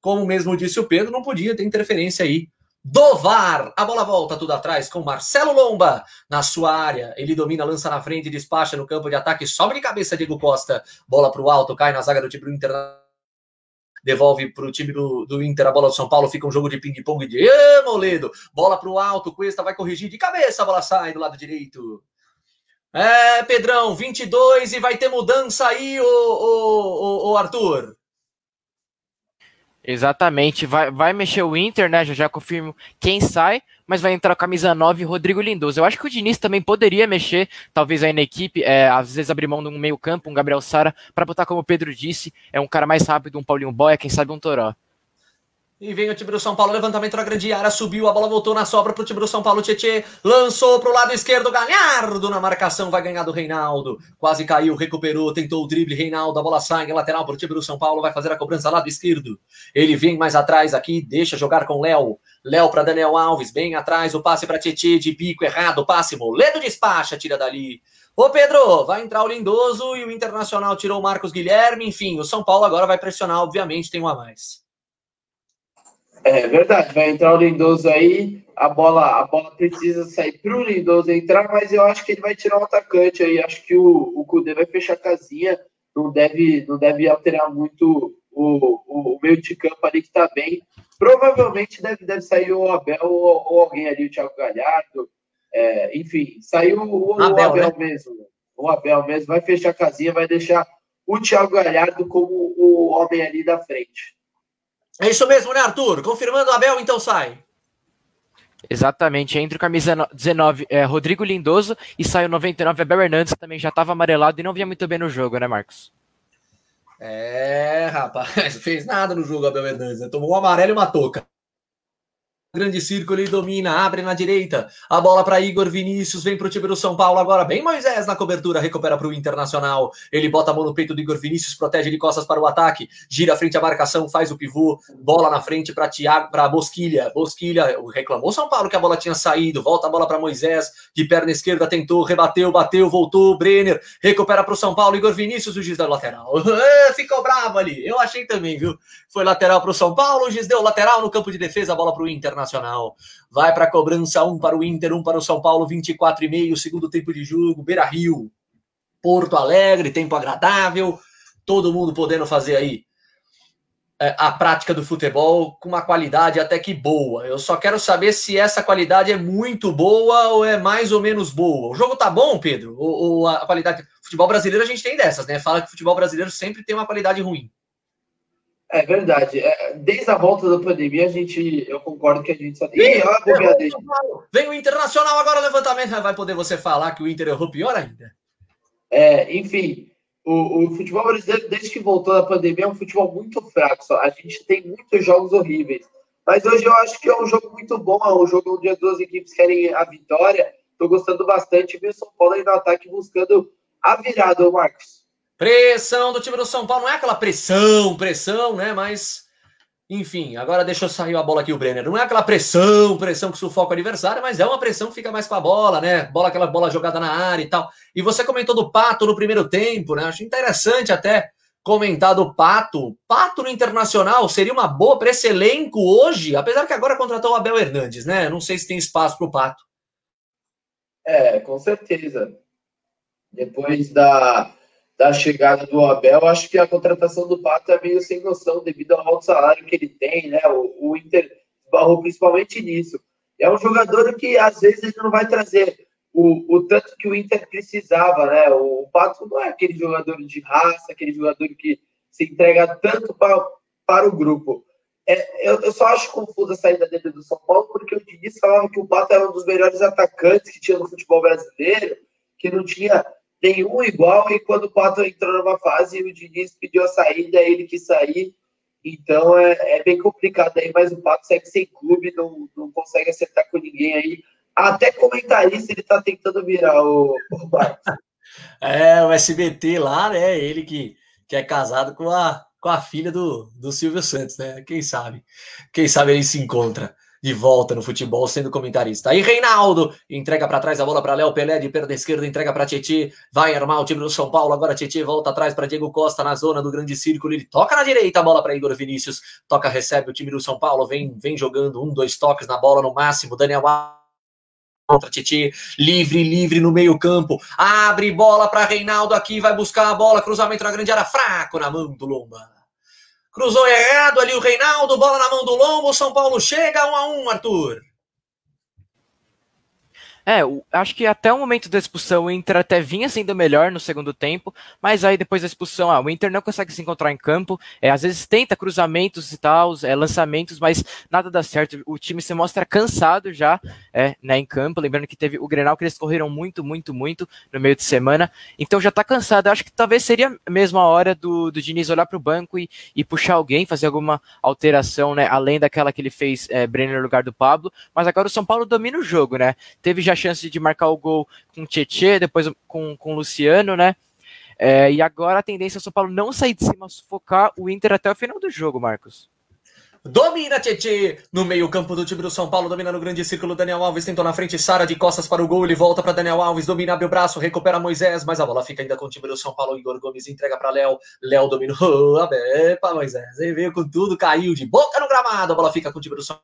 Como mesmo disse o Pedro, não podia ter interferência aí do VAR. A bola volta tudo atrás com Marcelo Lomba na sua área. Ele domina, lança na frente, despacha no campo de ataque, sobe de cabeça Diego Costa. Bola para o alto, cai na zaga do time do Inter. Devolve para o time do, do Inter a bola do São Paulo. Fica um jogo de ping-pong de Ê, Moledo. Bola para o alto, Cuesta vai corrigir de cabeça. A bola sai do lado direito. É, Pedrão, 22 e vai ter mudança aí, o, o, o, o Arthur. Exatamente, vai, vai mexer o Inter, né? Já já confirmo quem sai, mas vai entrar a camisa 9 Rodrigo Lindoso. Eu acho que o Diniz também poderia mexer, talvez aí na equipe, é, às vezes abrir mão de um meio-campo, um Gabriel Sara, para botar, como o Pedro disse, é um cara mais rápido, um Paulinho Boia, quem sabe um Toró. E vem o time do São Paulo, levantamento na grande área, subiu, a bola voltou na sobra pro time do São Paulo, Tietê, lançou pro lado esquerdo, Galhardo na marcação, vai ganhar do Reinaldo, quase caiu, recuperou, tentou o drible, Reinaldo, a bola sai, lateral pro time do São Paulo, vai fazer a cobrança lado esquerdo, ele vem mais atrás aqui, deixa jogar com Léo, Léo para Daniel Alves, bem atrás, o passe para Tietê, de bico errado, passe, Moledo despacha, tira dali, Ô Pedro, vai entrar o Lindoso e o Internacional tirou o Marcos Guilherme, enfim, o São Paulo agora vai pressionar, obviamente tem um a mais. É verdade, vai entrar o Lindoso aí, a bola, a bola precisa sair para o Lindoso entrar, mas eu acho que ele vai tirar um atacante aí. Acho que o, o Kudê vai fechar a casinha, não deve, não deve alterar muito o, o, o meio de campo ali que está bem. Provavelmente deve, deve sair o Abel ou, ou alguém ali, o Thiago Galhardo. É, enfim, saiu o, Abel, o Abel né? mesmo. O Abel mesmo vai fechar a casinha, vai deixar o Thiago Galhardo como o homem ali da frente. É isso mesmo, né, Arthur? Confirmando o Abel, então sai. Exatamente, entre o camisa 19 é, Rodrigo Lindoso e sai o 99 Abel Hernandes, que também já estava amarelado e não vinha muito bem no jogo, né, Marcos? É, rapaz, fez nada no jogo Abel Hernandes, né? tomou um amarelo e uma touca. Grande círculo, ele domina, abre na direita. A bola para Igor Vinícius, vem para o time do São Paulo agora. Bem Moisés na cobertura, recupera para o Internacional. Ele bota a mão no peito do Igor Vinícius, protege de costas para o ataque. Gira frente à marcação, faz o pivô. Bola na frente para Thiago, para Bosquilha. Bosquilha reclamou São Paulo que a bola tinha saído. Volta a bola para Moisés, de perna esquerda, tentou, rebateu, bateu, voltou. Brenner recupera para o São Paulo. Igor Vinícius, o giz da lateral. Ficou bravo ali. Eu achei também, viu? Foi lateral para o São Paulo, giz deu lateral no campo de defesa, a bola para o Internacional. Vai para a cobrança, um para o Inter, um para o São Paulo, 24 e meio, segundo tempo de jogo, Beira Rio, Porto Alegre, tempo agradável, todo mundo podendo fazer aí é, a prática do futebol com uma qualidade até que boa. Eu só quero saber se essa qualidade é muito boa ou é mais ou menos boa. O jogo tá bom, Pedro? Ou, ou a qualidade. Futebol brasileiro a gente tem dessas, né? Fala que futebol brasileiro sempre tem uma qualidade ruim. É verdade. É, desde a volta da pandemia, a gente, eu concordo que a gente só tem. Ih, Vem o Internacional agora, levantamento. Vai poder você falar que o Inter errou pior ainda. É, enfim, o, o, futebol brasileiro, desde que voltou da pandemia, é um futebol muito fraco. Só. A gente tem muitos jogos horríveis. Mas hoje eu acho que é um jogo muito bom. É um jogo onde as duas equipes querem a vitória. Estou gostando bastante. E o São Paulo aí no ataque buscando a virada, Marcos. Pressão do time do São Paulo. Não é aquela pressão, pressão, né? Mas enfim, agora deixa eu sair a bola aqui, o Brenner. Não é aquela pressão, pressão que sufoca o adversário, mas é uma pressão que fica mais com a bola, né? Bola, aquela bola jogada na área e tal. E você comentou do Pato no primeiro tempo, né? Acho interessante até comentar do Pato. Pato no Internacional seria uma boa para esse elenco hoje, apesar que agora contratou o Abel Hernandes, né? Não sei se tem espaço para o Pato. É, com certeza. Depois da da chegada do Abel, acho que a contratação do Pato é meio sem noção devido ao alto salário que ele tem, né? O, o Inter barrou principalmente nisso. É um jogador que às vezes ele não vai trazer o, o tanto que o Inter precisava, né? O, o Pato não é aquele jogador de raça, aquele jogador que se entrega tanto para, para o grupo. É, eu, eu, só acho confusa a saída dele do São Paulo, porque o Diniz falava que o Pato era um dos melhores atacantes que tinha no futebol brasileiro, que não tinha nenhum igual, e quando o Pato entrou numa fase, o Diniz pediu a saída, ele quis sair, então é, é, bem complicado aí, mas o Pato segue sem clube, não, não consegue acertar com ninguém aí. Até comentarista ele tá tentando virar o, o é, o SBT lá, né? Ele que, que é casado com a, com a filha do, do Silvio Santos, né? Quem sabe? Quem sabe ele se encontra de volta no futebol sendo comentarista. Aí Reinaldo entrega para trás a bola para Léo Pelé de perna esquerda, entrega para Tietê, vai armar o time do São Paulo. Agora Tietê volta atrás para Diego Costa na zona do grande círculo. Ele toca na direita a bola para Igor Vinícius, toca, recebe o time do São Paulo, vem, vem jogando um, dois toques na bola no máximo. Daniel contra Titi, livre, livre no meio-campo, abre bola para Reinaldo aqui, vai buscar a bola, cruzamento na grande área, fraco na mão do Lomba. Cruzou errado ali o Reinaldo, bola na mão do Lombo, São Paulo chega 1 a 1 Arthur. É, acho que até o momento da expulsão o Inter até vinha sendo melhor no segundo tempo, mas aí depois da expulsão, ah, o Inter não consegue se encontrar em campo, é, às vezes tenta cruzamentos e tal, é, lançamentos, mas nada dá certo. O time se mostra cansado já é, né, em campo, lembrando que teve o Grenal que eles correram muito, muito, muito no meio de semana, então já tá cansado. acho que talvez seria mesmo a hora do, do Diniz olhar para o banco e, e, puxar alguém, fazer alguma alteração, né, além daquela que ele fez é, Brenner no lugar do Pablo, mas agora o São Paulo domina o jogo, né? Teve já a chance de marcar o gol com o Tietê, depois com, com o Luciano, né? É, e agora a tendência é o São Paulo não sair de cima, sufocar o Inter até o final do jogo, Marcos. Domina Tietê no meio-campo do time do São Paulo, domina no grande círculo. Daniel Alves tentou na frente, Sara de costas para o gol. Ele volta para Daniel Alves, domina, abre o braço, recupera Moisés, mas a bola fica ainda com o time do São Paulo. Igor Gomes entrega para Léo. Léo dominou. Oh, epa, Moisés, ele veio com tudo, caiu de boca no gramado. A bola fica com o time do São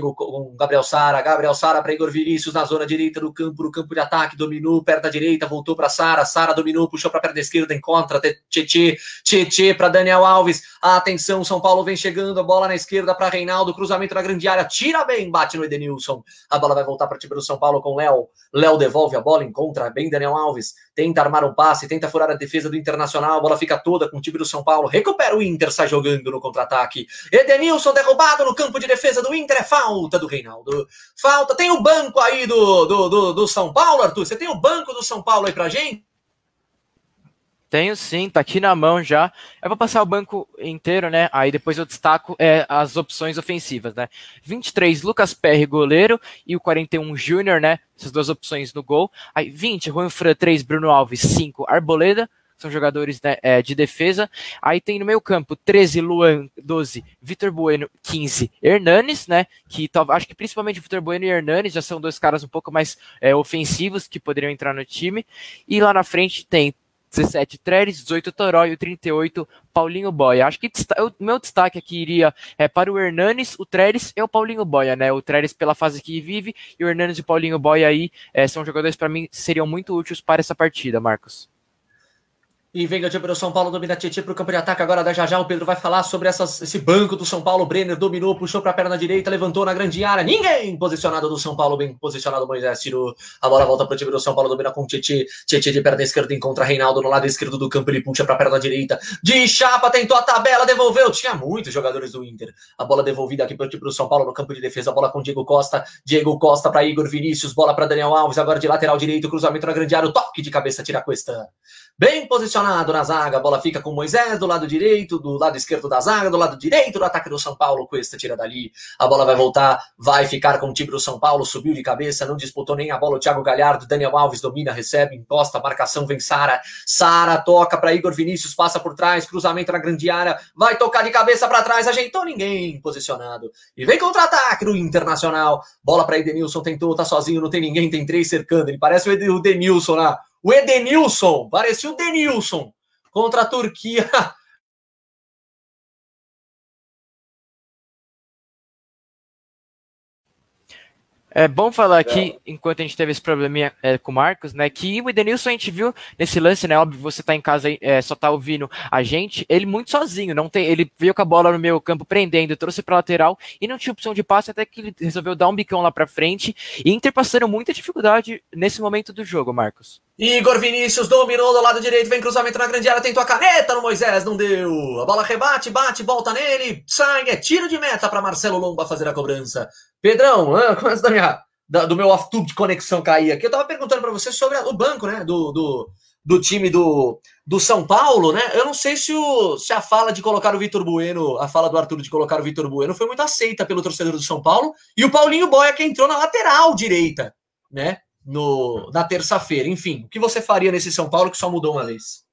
com Gabriel Sara, Gabriel Sara para Igor Vinícius na zona direita do campo, no campo de ataque, dominou, perto da direita, voltou para Sara, Sara dominou, puxou para a perna esquerda, encontra Tietê, Tietê para Daniel Alves, atenção, São Paulo vem chegando, a bola na esquerda para Reinaldo, cruzamento na grande área, tira bem, bate no Edenilson, a bola vai voltar para o time do São Paulo com Léo, Léo devolve a bola, encontra bem Daniel Alves, tenta armar um passe, tenta furar a defesa do Internacional, a bola fica toda com o time do São Paulo, recupera o Inter, sai jogando no contra-ataque, Edenilson derrubado no campo de defesa do Inter, é falta do Reinaldo. Falta. Tem o banco aí do, do, do, do São Paulo, Arthur? Você tem o banco do São Paulo aí pra gente? Tenho sim, tá aqui na mão já. É para passar o banco inteiro, né? Aí depois eu destaco é, as opções ofensivas, né? 23, Lucas Perry, goleiro, e o 41, Júnior, né? Essas duas opções no gol. Aí 20, Juan Fran, 3, Bruno Alves, 5, Arboleda são jogadores né, é, de defesa. Aí tem no meio campo 13, Luan, 12, Vitor Bueno, 15, Hernanes, né? Que acho que principalmente Vitor Bueno e Hernanes já são dois caras um pouco mais é, ofensivos que poderiam entrar no time. E lá na frente tem 17 Treres, 18 Toró e o 38 Paulinho Boia. Acho que o meu destaque aqui iria é, para o Hernanes, o Treres e o Paulinho Boia, né? O Treres pela fase que vive e o Hernanes e o Paulinho Boia aí é, são jogadores para mim seriam muito úteis para essa partida, Marcos. E vem o time do São Paulo, domina Tietchan para o campo de ataque. Agora da Jajá, o Pedro vai falar sobre essas, esse banco do São Paulo. Brenner dominou, puxou para a perna direita, levantou na grande área. Ninguém posicionado do São Paulo, bem posicionado Moisés. Tirou a bola, volta para o time do São Paulo, domina com Tietchan. Tietchan de perna esquerda encontra Reinaldo no lado esquerdo do campo. Ele puxa para a perna direita. De chapa, tentou a tabela, devolveu. Tinha muitos jogadores do Inter. A bola devolvida aqui para o time do São Paulo no campo de defesa. A bola com Diego Costa. Diego Costa para Igor Vinícius. Bola para Daniel Alves. Agora de lateral direito, cruzamento na grande área. O toque de cabeça tira a questão. Bem posicionado na zaga, a bola fica com Moisés do lado direito, do lado esquerdo da zaga, do lado direito do ataque do São Paulo. Cuesta tira dali, a bola vai voltar, vai ficar com o time do São Paulo, subiu de cabeça, não disputou nem a bola. O Thiago Galhardo, Daniel Alves domina, recebe, encosta, marcação vem Sara. Sara toca para Igor Vinícius, passa por trás, cruzamento na grande área, vai tocar de cabeça para trás, ajeitou ninguém posicionado. E vem contra-ataque do Internacional. Bola para Edenilson, tentou, tá sozinho, não tem ninguém, tem três cercando. Ele parece o Edenilson lá o Edenilson, parecia o Denilson contra a Turquia. É bom falar aqui, enquanto a gente teve esse probleminha é, com o Marcos, né? Que o Edenilson a gente viu nesse lance, né? Óbvio, você tá em casa é, só tá ouvindo a gente, ele muito sozinho, não tem. Ele veio com a bola no meio campo prendendo, trouxe pra lateral e não tinha opção de passe, até que ele resolveu dar um bicão lá pra frente. E Inter passando muita dificuldade nesse momento do jogo, Marcos. Igor Vinícius dominou do lado direito, vem cruzamento na grande área, tentou a caneta no Moisés, não deu. A bola rebate, bate, volta nele, sai, é tiro de meta para Marcelo Lomba fazer a cobrança. Pedrão, antes da minha, da, do meu off-tube de conexão cair aqui, eu tava perguntando para você sobre o banco, né, do, do, do, time do, do São Paulo, né? Eu não sei se, o, se a fala de colocar o Vitor Bueno, a fala do Arthur de colocar o Vitor Bueno foi muito aceita pelo torcedor do São Paulo, e o Paulinho Boia que entrou na lateral direita, né? No, na terça-feira. Enfim, o que você faria nesse São Paulo que só mudou uma vez?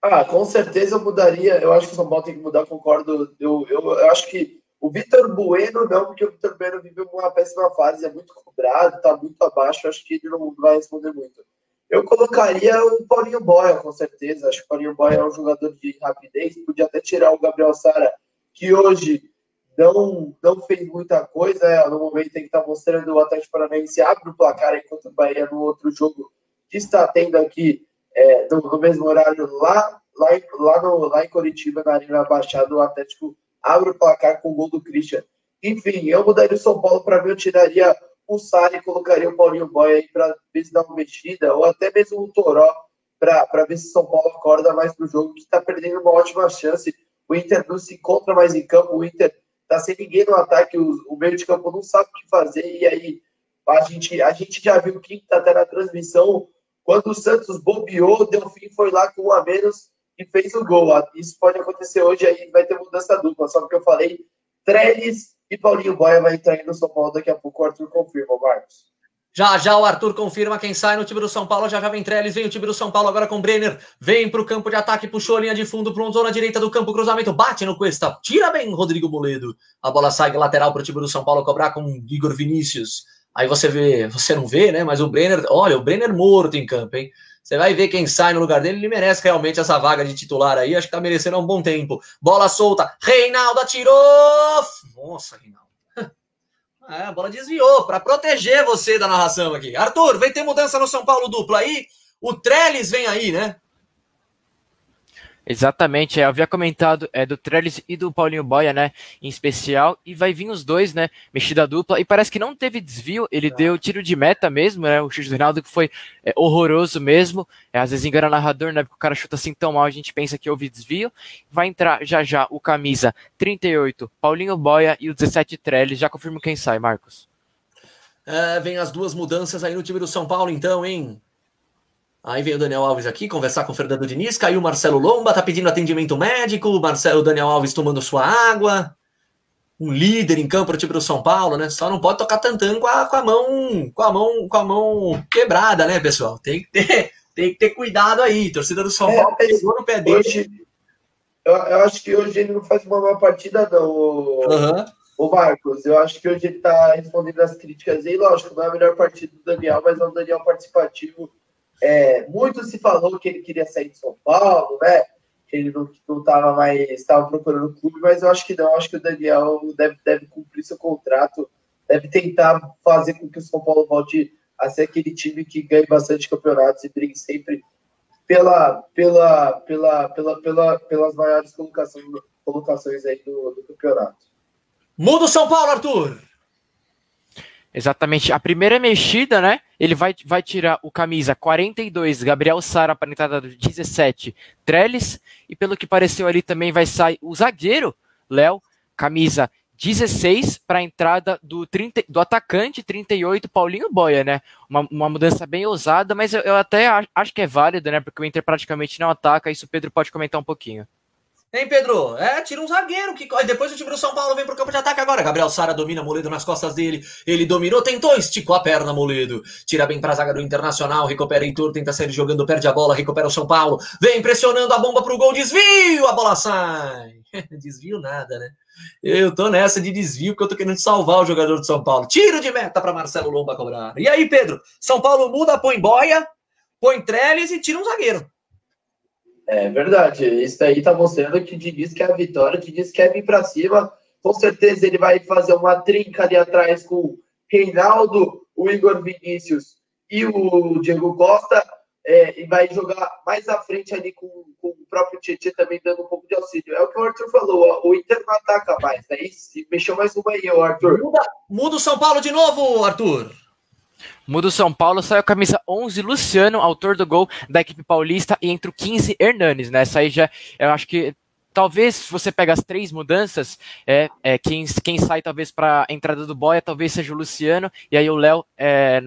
Ah, com certeza eu mudaria. Eu acho que o São Paulo tem que mudar, concordo. Eu, eu, eu acho que o Vitor Bueno não, porque o Vitor Bueno vive uma péssima fase, é muito cobrado, está muito abaixo, acho que ele não vai responder muito. Eu colocaria o Paulinho Boia, com certeza. Acho que o Paulinho Boia é um jogador de rapidez, podia até tirar o Gabriel Sara, que hoje não, não fez muita coisa, é, no momento em que está mostrando o Atlético Paranaense abre o placar enquanto o Bahia no outro jogo que está tendo aqui é, no, no, mesmo horário lá, lá, lá, no, lá em Curitiba, na Arena Baixada, o Atlético abre o placar com o gol do Christian. Enfim, eu mudaria o São Paulo para mim, eu tiraria o Sara e colocaria o Paulinho Boy aí para ver se dá uma mexida, ou até mesmo o Toró para ver se o São Paulo acorda mais pro jogo, que está perdendo uma ótima chance. O Inter não se encontra mais em campo, o Inter tá sem ninguém no ataque, o, o meio de campo não sabe o que fazer, e aí a gente, a gente já viu que tá até na transmissão, quando o Santos bobeou, Delfim foi lá com um a menos e fez o gol. Isso pode acontecer hoje, aí vai ter mudança dupla. Só que eu falei, Trellis e Paulinho Boia vai entrar aí no São Paulo daqui a pouco. O Arthur confirma, Marcos. Já já o Arthur confirma quem sai no time do São Paulo. Já já vem Trellis, vem o time do São Paulo agora com Brenner. Vem para o campo de ataque, puxou a linha de fundo para um zona direita do campo. Cruzamento bate no Cuesta. Tira bem Rodrigo Moledo. A bola sai lateral para o time do São Paulo cobrar com Igor Vinícius. Aí você vê, você não vê, né? Mas o Brenner, olha, o Brenner morto em campo, hein? Você vai ver quem sai no lugar dele, ele merece realmente essa vaga de titular aí. Acho que tá merecendo há um bom tempo. Bola solta, Reinaldo atirou! Nossa, Reinaldo. É, a bola desviou para proteger você da narração aqui. Arthur, vem ter mudança no São Paulo dupla aí. O Trellis vem aí, né? Exatamente, é, eu havia comentado é, do Trellis e do Paulinho Boia, né, em especial, e vai vir os dois, né, mexida dupla, e parece que não teve desvio, ele deu tiro de meta mesmo, né, o chute do Reinaldo que foi é, horroroso mesmo, é, às vezes engana o narrador, né, porque o cara chuta assim tão mal, a gente pensa que houve desvio, vai entrar já já o camisa 38, Paulinho Boia, e o 17 Trellis, já confirmo quem sai, Marcos. É, vem as duas mudanças aí no time do São Paulo, então, hein? Aí veio o Daniel Alves aqui conversar com o Fernando Diniz, caiu o Marcelo Lomba, tá pedindo atendimento médico, o Marcelo o Daniel Alves tomando sua água. Um líder em campo para o time do São Paulo, né? Só não pode tocar tantando com a, com a mão, com a mão, com a mão quebrada, né, pessoal? Tem que ter, tem que ter cuidado aí. Torcida do São é, Paulo pegou no pé dele. Hoje, eu, eu, acho que hoje ele não faz uma má partida, não. O, uhum. o Marcos, eu acho que hoje ele está respondendo as críticas aí, lógico, não é a melhor partida do Daniel, mas é um Daniel participativo é, muito se falou que ele queria sair de São Paulo, né? Que ele não estava mais, estava procurando clube, mas eu acho que não. Acho que o Daniel deve, deve cumprir seu contrato, deve tentar fazer com que o São Paulo volte a ser aquele time que ganhe bastante campeonatos e brigue sempre pela, pela, pela, pela, pela, pelas maiores colocações, colocações aí do, do campeonato. Muda o São Paulo, Arthur! Exatamente. A primeira mexida, né? Ele vai, vai tirar o camisa 42, Gabriel Sara, para a entrada do 17, Trellis. E pelo que pareceu ali também vai sair o zagueiro, Léo, camisa 16 para a entrada do, 30, do atacante 38, Paulinho Boia, né? Uma, uma mudança bem ousada, mas eu, eu até acho que é válida, né? Porque o Inter praticamente não ataca, isso o Pedro pode comentar um pouquinho. Hein, Pedro? É, tira um zagueiro. que Depois o time do São Paulo vem pro campo de ataque agora. Gabriel Sara domina Moledo nas costas dele. Ele dominou, tentou, esticou a perna, Moledo. Tira bem pra zaga do Internacional. Recupera Heitor, tenta sair jogando, perde a bola, recupera o São Paulo. Vem pressionando a bomba pro gol, desvio, a bola sai. desvio nada, né? Eu tô nessa de desvio porque eu tô querendo salvar o jogador do São Paulo. Tiro de meta para Marcelo Lomba cobrar. E aí, Pedro? São Paulo muda, põe boia, põe Trellis e tira um zagueiro. É verdade. Isso aí tá mostrando que o Diniz quer a vitória, o Diniz quer vir para cima. Com certeza ele vai fazer uma trinca ali atrás com o Reinaldo, o Igor Vinícius e o Diego Costa. É, e vai jogar mais à frente ali com, com o próprio Tietchan também dando um pouco de auxílio. É o que o Arthur falou, ó, o Inter não ataca mais, né? E mexeu mais uma aí, o Arthur. Muda, muda o São Paulo de novo, Arthur. Muda o São Paulo, saiu a camisa 11, Luciano, autor do gol da equipe paulista, e entre o 15, Hernanes, né? Essa aí já, eu acho que talvez se você pega as três mudanças, é, é quem, quem sai talvez para a entrada do Boia, talvez seja o Luciano, e aí o Léo é,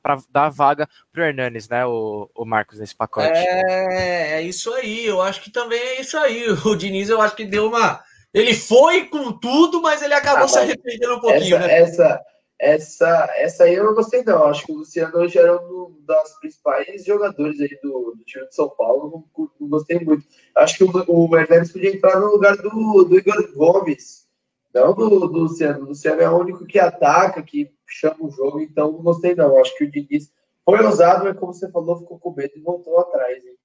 para dar vaga para o Hernanes, né, o, o Marcos, nesse pacote. É, é isso aí, eu acho que também é isso aí. O Diniz, eu acho que deu uma. Ele foi com tudo, mas ele acabou ah, se arrependendo um pouquinho, essa, né? Essa, essa, essa aí eu não gostei, não. Acho que o Luciano hoje era um dos principais jogadores aí do, do time de São Paulo. Não, não gostei muito. Acho que o, o podia entrar no lugar do, do Igor Gomes, não do, do Luciano. O Luciano é o único que ataca, que chama o jogo, então não gostei, não. Acho que o Diniz foi ousado, mas como você falou, ficou com medo e voltou atrás. Hein?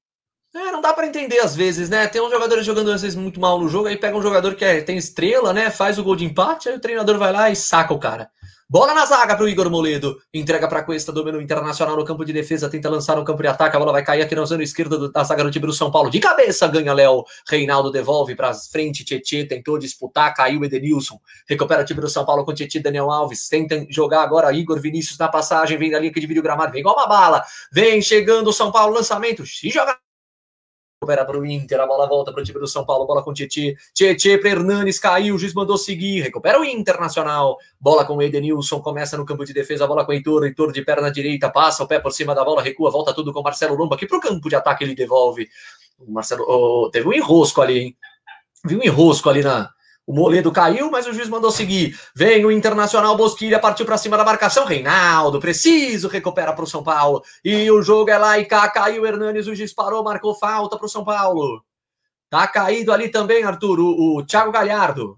É, não dá para entender às vezes, né? Tem uns jogadores jogando às vezes muito mal no jogo, aí pega um jogador que é, tem estrela, né? Faz o gol de empate, aí o treinador vai lá e saca o cara. Bola na zaga para o Igor Moledo. Entrega para Cuesta, domina Internacional no campo de defesa, tenta lançar no campo de ataque. A bola vai cair aqui na zona esquerda da zaga do time do São Paulo. De cabeça ganha Léo. Reinaldo devolve para frente. Tietê tentou disputar, caiu Edenilson. Recupera o time do São Paulo com Tietê Daniel Alves. Tenta jogar agora Igor Vinícius na passagem. Vem dali que divide o gramado. Vem igual uma bala. Vem chegando o São Paulo. Lançamento. Se joga recupera para o Inter, a bola volta para o time do São Paulo, bola com Tietê, Tietê para Hernanes, caiu, o juiz mandou seguir, recupera o Internacional, bola com o Edenilson, começa no campo de defesa, bola com o Heitor, Heitor de perna direita, passa o pé por cima da bola, recua, volta tudo com o Marcelo Lomba, que para o campo de ataque ele devolve, o Marcelo, oh, teve um enrosco ali, hein? Viu um enrosco ali na, o Moledo caiu, mas o juiz mandou seguir. Vem o Internacional Bosquilha, partiu para cima da marcação. Reinaldo, preciso, recupera para o São Paulo. E o jogo é lá e cá, caiu Hernanes, o juiz parou, marcou falta para o São Paulo. Tá caído ali também, Arthur, o, o Thiago Galhardo.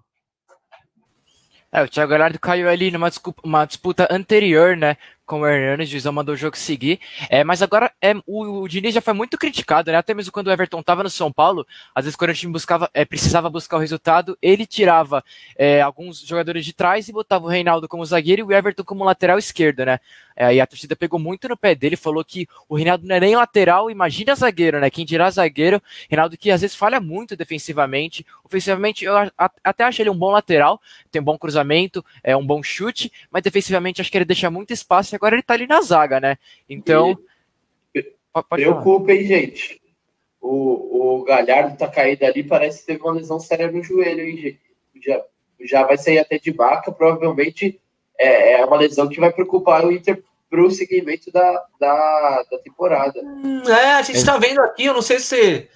É, o Thiago Galhardo caiu ali numa uma disputa anterior, né? Com o Hernandes, o juizão mandou o jogo seguir. É, mas agora é, o, o Diniz já foi muito criticado, né? Até mesmo quando o Everton estava no São Paulo, às vezes quando o time buscava, é, precisava buscar o resultado, ele tirava é, alguns jogadores de trás e botava o Reinaldo como zagueiro e o Everton como lateral esquerdo, né? É, e a torcida pegou muito no pé dele, falou que o Reinaldo não é nem lateral, imagina zagueiro, né? Quem dirá zagueiro, Reinaldo que às vezes falha muito defensivamente, ofensivamente eu até acho ele um bom lateral, tem um bom cruzamento, é um bom chute, mas defensivamente acho que ele deixa muito espaço e agora ele tá ali na zaga, né? Então. E... Preocupa, hein, gente? O, o Galhardo tá caído ali, parece que teve uma lesão séria no joelho, hein, gente? Já, já vai sair até de baca, provavelmente é, é uma lesão que vai preocupar o Inter pro seguimento da, da, da temporada. Hum, é, a gente está vendo aqui, eu não sei se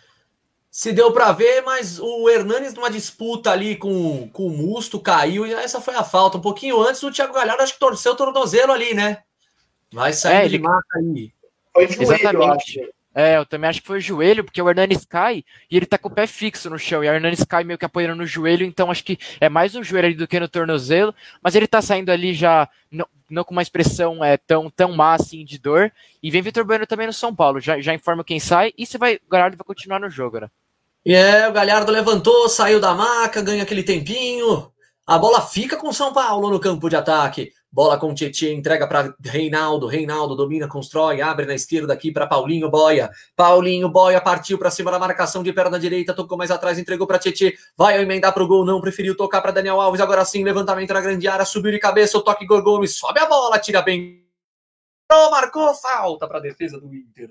se deu para ver, mas o Hernanes numa disputa ali com, com o Musto caiu e essa foi a falta. Um pouquinho antes o Thiago Galhardo acho que torceu o tornozelo ali, né? Vai sair é, ele... de marca ali. Foi joelho, Exatamente. eu acho. É, eu também acho que foi o joelho, porque o Hernanes cai e ele tá com o pé fixo no chão. E o Hernanes cai meio que apoiando no joelho, então acho que é mais no joelho ali do que no tornozelo. Mas ele tá saindo ali já, não, não com uma expressão é, tão, tão má assim de dor. E vem Vitor Bueno também no São Paulo. Já, já informa quem sai e se vai, o Galhardo vai continuar no jogo, né? E é, o Galhardo levantou, saiu da maca, ganha aquele tempinho. A bola fica com o São Paulo no campo de ataque. Bola com Tietchan, entrega para Reinaldo. Reinaldo domina, constrói, abre na esquerda aqui para Paulinho Boia. Paulinho Boia partiu para cima da marcação de perna direita, tocou mais atrás, entregou para Tietchan. Vai emendar para o gol, não preferiu tocar para Daniel Alves. Agora sim, levantamento na grande área, subiu de cabeça, o toque Igor Gomes, sobe a bola, tira bem. Marcou falta para a defesa do Inter.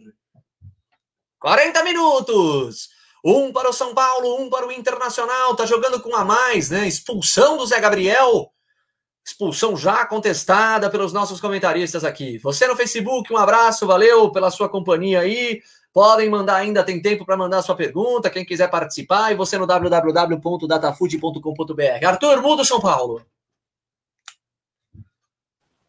40 minutos. Um para o São Paulo, um para o Internacional. Tá jogando com a mais, né? Expulsão do Zé Gabriel. Expulsão já contestada pelos nossos comentaristas aqui. Você no Facebook, um abraço, valeu pela sua companhia aí. Podem mandar ainda, tem tempo para mandar sua pergunta, quem quiser participar, e você no www.datafute.com.br. Arthur, muda São Paulo.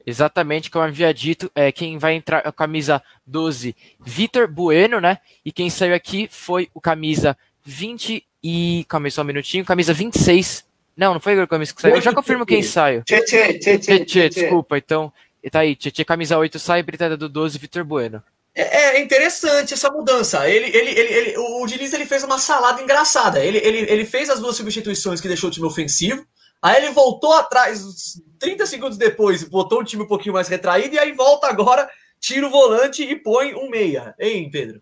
Exatamente como havia dito, é, quem vai entrar a camisa 12, Vitor Bueno, né? E quem saiu aqui foi o camisa 20 e. Calma aí só um minutinho, camisa 26. Não, não foi Igor Gomes que saiu. Eu já confirmo quem saiu. Tchê, tchê, tchê, desculpa, então. Tá aí, Tchê, camisa 8 sai, britada do 12, Vitor Bueno. É, é, interessante essa mudança. Ele, ele, ele, ele, o Diniz ele fez uma salada engraçada. Ele, ele, ele fez as duas substituições que deixou o time ofensivo. Aí ele voltou atrás, 30 segundos depois, botou o time um pouquinho mais retraído, e aí volta agora, tira o volante e põe um meia. Hein, Pedro?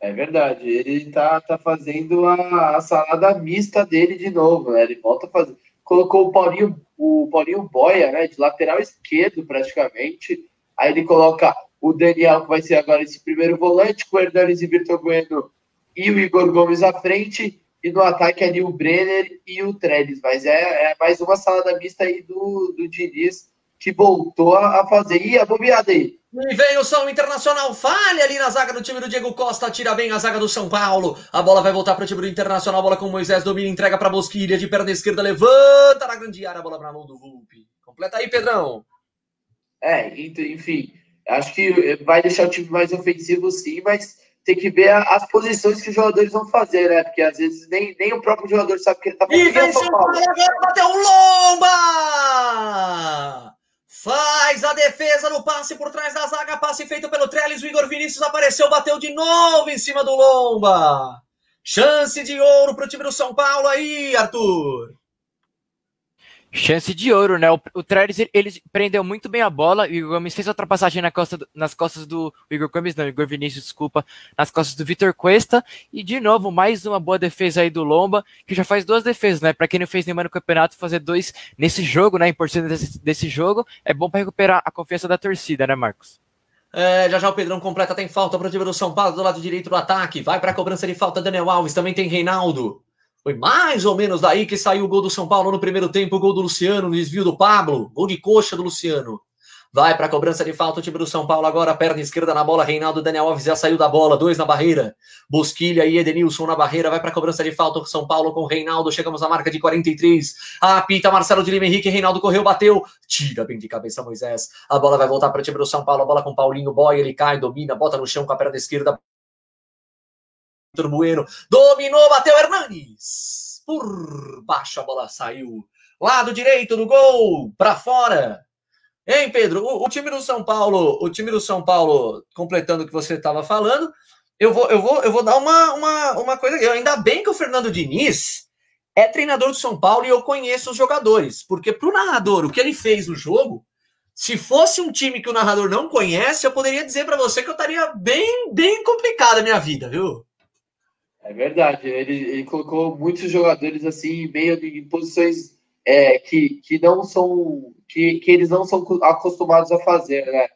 É verdade, ele tá, tá fazendo a, a salada mista dele de novo, né? Ele volta a fazer. Colocou o Paulinho, o Paulinho Boia, né? De lateral esquerdo, praticamente. Aí ele coloca o Daniel, que vai ser agora esse primeiro volante, com o Hernanes e Vitor Bueno e o Igor Gomes à frente e no ataque ali o Brenner e o Trellis. Mas é, é mais uma salada mista aí do, do Diniz que voltou a, fazer. E a bobeada aí. E vem o São Internacional, falha ali na zaga do time do Diego Costa, tira bem a zaga do São Paulo. A bola vai voltar para o time do Internacional, bola com Moisés, domina, entrega para Bosquilha, de perna esquerda, levanta na grande área, a bola para a mão do Vulpe. Completa aí, Pedrão. É, enfim, acho que vai deixar o time mais ofensivo sim, mas tem que ver as posições que os jogadores vão fazer, né? Porque às vezes nem, nem o próprio jogador sabe que ele tá fazendo. E vem São Paulo agora, bateu o Lomba! Faz a defesa no passe por trás da zaga, passe feito pelo Trellis, o Igor Vinícius apareceu, bateu de novo em cima do Lomba. Chance de ouro para o time do São Paulo aí, Arthur chance de ouro, né? O, o Trellis, ele, ele, prendeu muito bem a bola, o Igor Gomes fez a ultrapassagem na costa, nas costas do Igor Gomes, não, Igor Vinícius, desculpa, nas costas do Vitor Cuesta, e de novo, mais uma boa defesa aí do Lomba, que já faz duas defesas, né? Para quem não fez nenhuma no campeonato, fazer dois nesse jogo, né? A importância desse, desse jogo, é bom para recuperar a confiança da torcida, né, Marcos? É, já já o Pedrão completa, tem falta para o time do São Paulo do lado direito do ataque. Vai para a cobrança de falta, Daniel Alves. Também tem Reinaldo. Foi mais ou menos daí que saiu o gol do São Paulo no primeiro tempo, o gol do Luciano, no desvio do Pablo, gol de coxa do Luciano. Vai para a cobrança de falta o time do São Paulo agora, perna esquerda na bola, Reinaldo Daniel Alves já saiu da bola, dois na barreira. Bosquilha e Edenilson na barreira, vai para a cobrança de falta o São Paulo com Reinaldo, chegamos à marca de 43. Apita Marcelo de Lima Henrique, Reinaldo correu, bateu, tira bem de cabeça Moisés. A bola vai voltar para o time do São Paulo, a bola com Paulinho Boy, ele cai, domina, bota no chão com a perna esquerda. Bueno dominou, bateu Hernanes por baixo a bola saiu. Lado direito do gol, para fora. Hein, Pedro? O, o, time do São Paulo, o time do São Paulo, completando o que você estava falando, eu vou, eu vou, eu vou dar uma, uma, uma coisa. Eu, ainda bem que o Fernando Diniz é treinador do São Paulo e eu conheço os jogadores, porque para o narrador o que ele fez no jogo, se fosse um time que o narrador não conhece, eu poderia dizer para você que eu estaria bem, bem complicada a minha vida, viu? É verdade, ele, ele colocou muitos jogadores assim, meio de, em posições é, que, que não são que, que eles não são acostumados a fazer, né?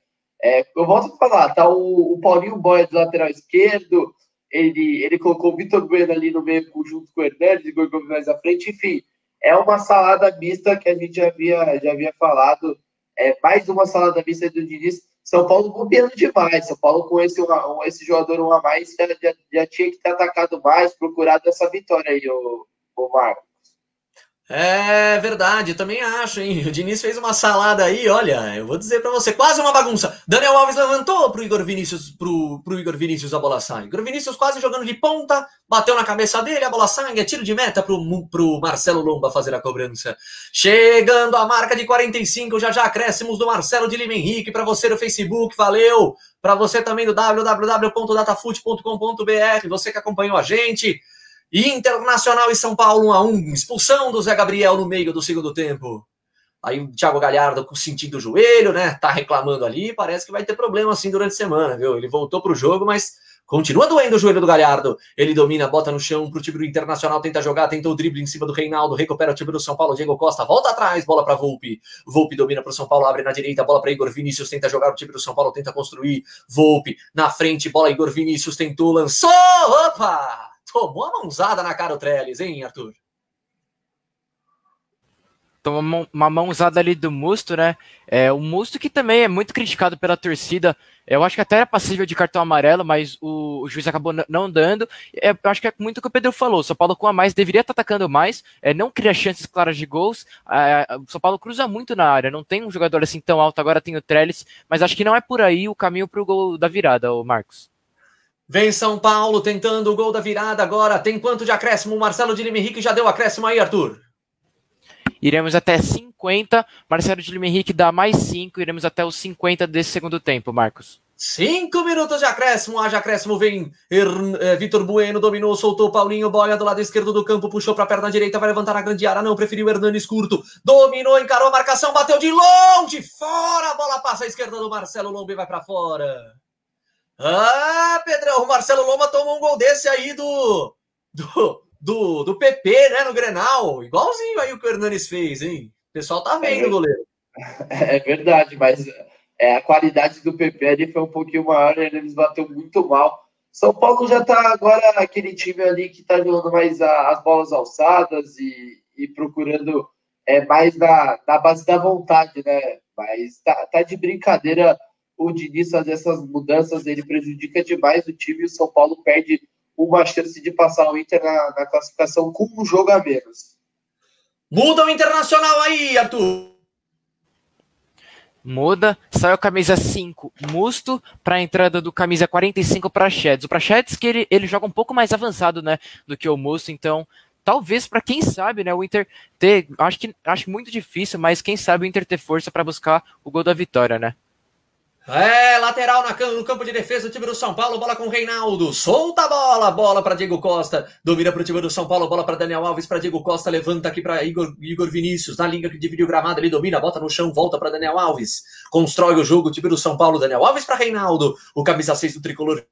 É, eu volto a falar, tá o, o Paulinho Boia do lateral esquerdo, ele, ele colocou o Vitor Bueno ali no meio junto com o Hernandes e Gorgomes mais à frente, enfim, é uma salada mista que a gente já havia, já havia falado, é mais uma salada mista do Diniz, são Paulo bobeando demais. São Paulo, com esse, um, esse jogador um a mais, já, já, já, tinha que ter atacado mais, procurado essa vitória aí, o, o Marco. É verdade, também acho, hein? O Diniz fez uma salada aí, olha, eu vou dizer para você, quase uma bagunça. Daniel Alves levantou pro Igor Vinícius, pro, pro Igor Vinícius a bola sai. Igor Vinícius quase jogando de ponta, bateu na cabeça dele, a bola sai, é tiro de meta pro, pro Marcelo Lomba fazer a cobrança. Chegando a marca de 45, já já acréscimos do Marcelo de Lima Henrique, para você no Facebook, valeu. Para você também do www.datafute.com.br, você que acompanhou a gente. Internacional e São Paulo 1 a 1 Expulsão do Zé Gabriel no meio do segundo tempo. Aí o Thiago Galhardo com sentido do joelho, né? Tá reclamando ali, parece que vai ter problema assim durante a semana, viu? Ele voltou pro jogo, mas continua doendo o joelho do Galhardo. Ele domina, bota no chão pro time do Internacional, tenta jogar, tenta o drible em cima do Reinaldo, recupera o time do São Paulo, Diego Costa, volta atrás, bola para Volpe. Volpe domina pro São Paulo, abre na direita, bola para Igor Vinícius, tenta jogar o time do São Paulo, tenta construir. Volpe na frente, bola Igor Vinícius tentou, lançou, opa! Tomou uma mãozada na cara o Trellis, hein, Arthur? Tomou uma mãozada ali do Musto, né? É, o Musto que também é muito criticado pela torcida. Eu acho que até era passível de cartão amarelo, mas o, o juiz acabou não dando. É, eu acho que é muito o que o Pedro falou. O São Paulo com a mais deveria estar atacando mais, é, não cria chances claras de gols. É, o São Paulo cruza muito na área, não tem um jogador assim tão alto, agora tem o Trellis, mas acho que não é por aí o caminho para o gol da virada, o Marcos. Vem São Paulo tentando o gol da virada agora. Tem quanto de acréscimo? O Marcelo de Lima Henrique já deu acréscimo aí, Arthur. Iremos até 50. Marcelo de Lima Henrique dá mais 5. Iremos até os 50 desse segundo tempo, Marcos. Cinco minutos de acréscimo, haja acréscimo, vem é, Vitor Bueno, dominou, soltou Paulinho, boia do lado esquerdo do campo, puxou para a perna direita, vai levantar a grande área, não, preferiu Hernanes curto, dominou, encarou a marcação, bateu de longe, fora, a bola passa à esquerda do Marcelo Lombe, vai para fora. Ah, Pedrão, o Marcelo Lomba tomou um gol desse aí do, do, do, do PP, né, no Grenal. Igualzinho aí o que o Hernanes fez, hein? O pessoal tá vendo, é, goleiro. É verdade, mas é, a qualidade do PP ali foi um pouquinho maior, eles bateu muito mal. São Paulo já tá agora aquele time ali que tá jogando mais a, as bolas alçadas e, e procurando é, mais na, na base da vontade, né? Mas tá, tá de brincadeira o Diniz fazer essas mudanças, ele prejudica demais o time e o São Paulo perde uma chance de passar o Inter na, na classificação com um jogo a menos. Muda o Internacional aí, Arthur. Muda, saiu a camisa 5 Musto para a entrada do camisa 45 Prachedes. O Prachedes que ele, ele joga um pouco mais avançado, né, do que o Musto, então talvez para quem sabe, né, o Inter ter, acho que acho muito difícil, mas quem sabe o Inter ter força para buscar o gol da vitória, né? É, lateral na, no campo de defesa do time do São Paulo, bola com o Reinaldo, solta a bola, bola para Diego Costa, domina para o time do São Paulo, bola para Daniel Alves, para Diego Costa, levanta aqui para Igor, Igor Vinícius, na linha que dividiu o gramado, ele domina, bota no chão, volta para Daniel Alves, constrói o jogo, o time do São Paulo, Daniel Alves para Reinaldo, o camisa 6 do tricolor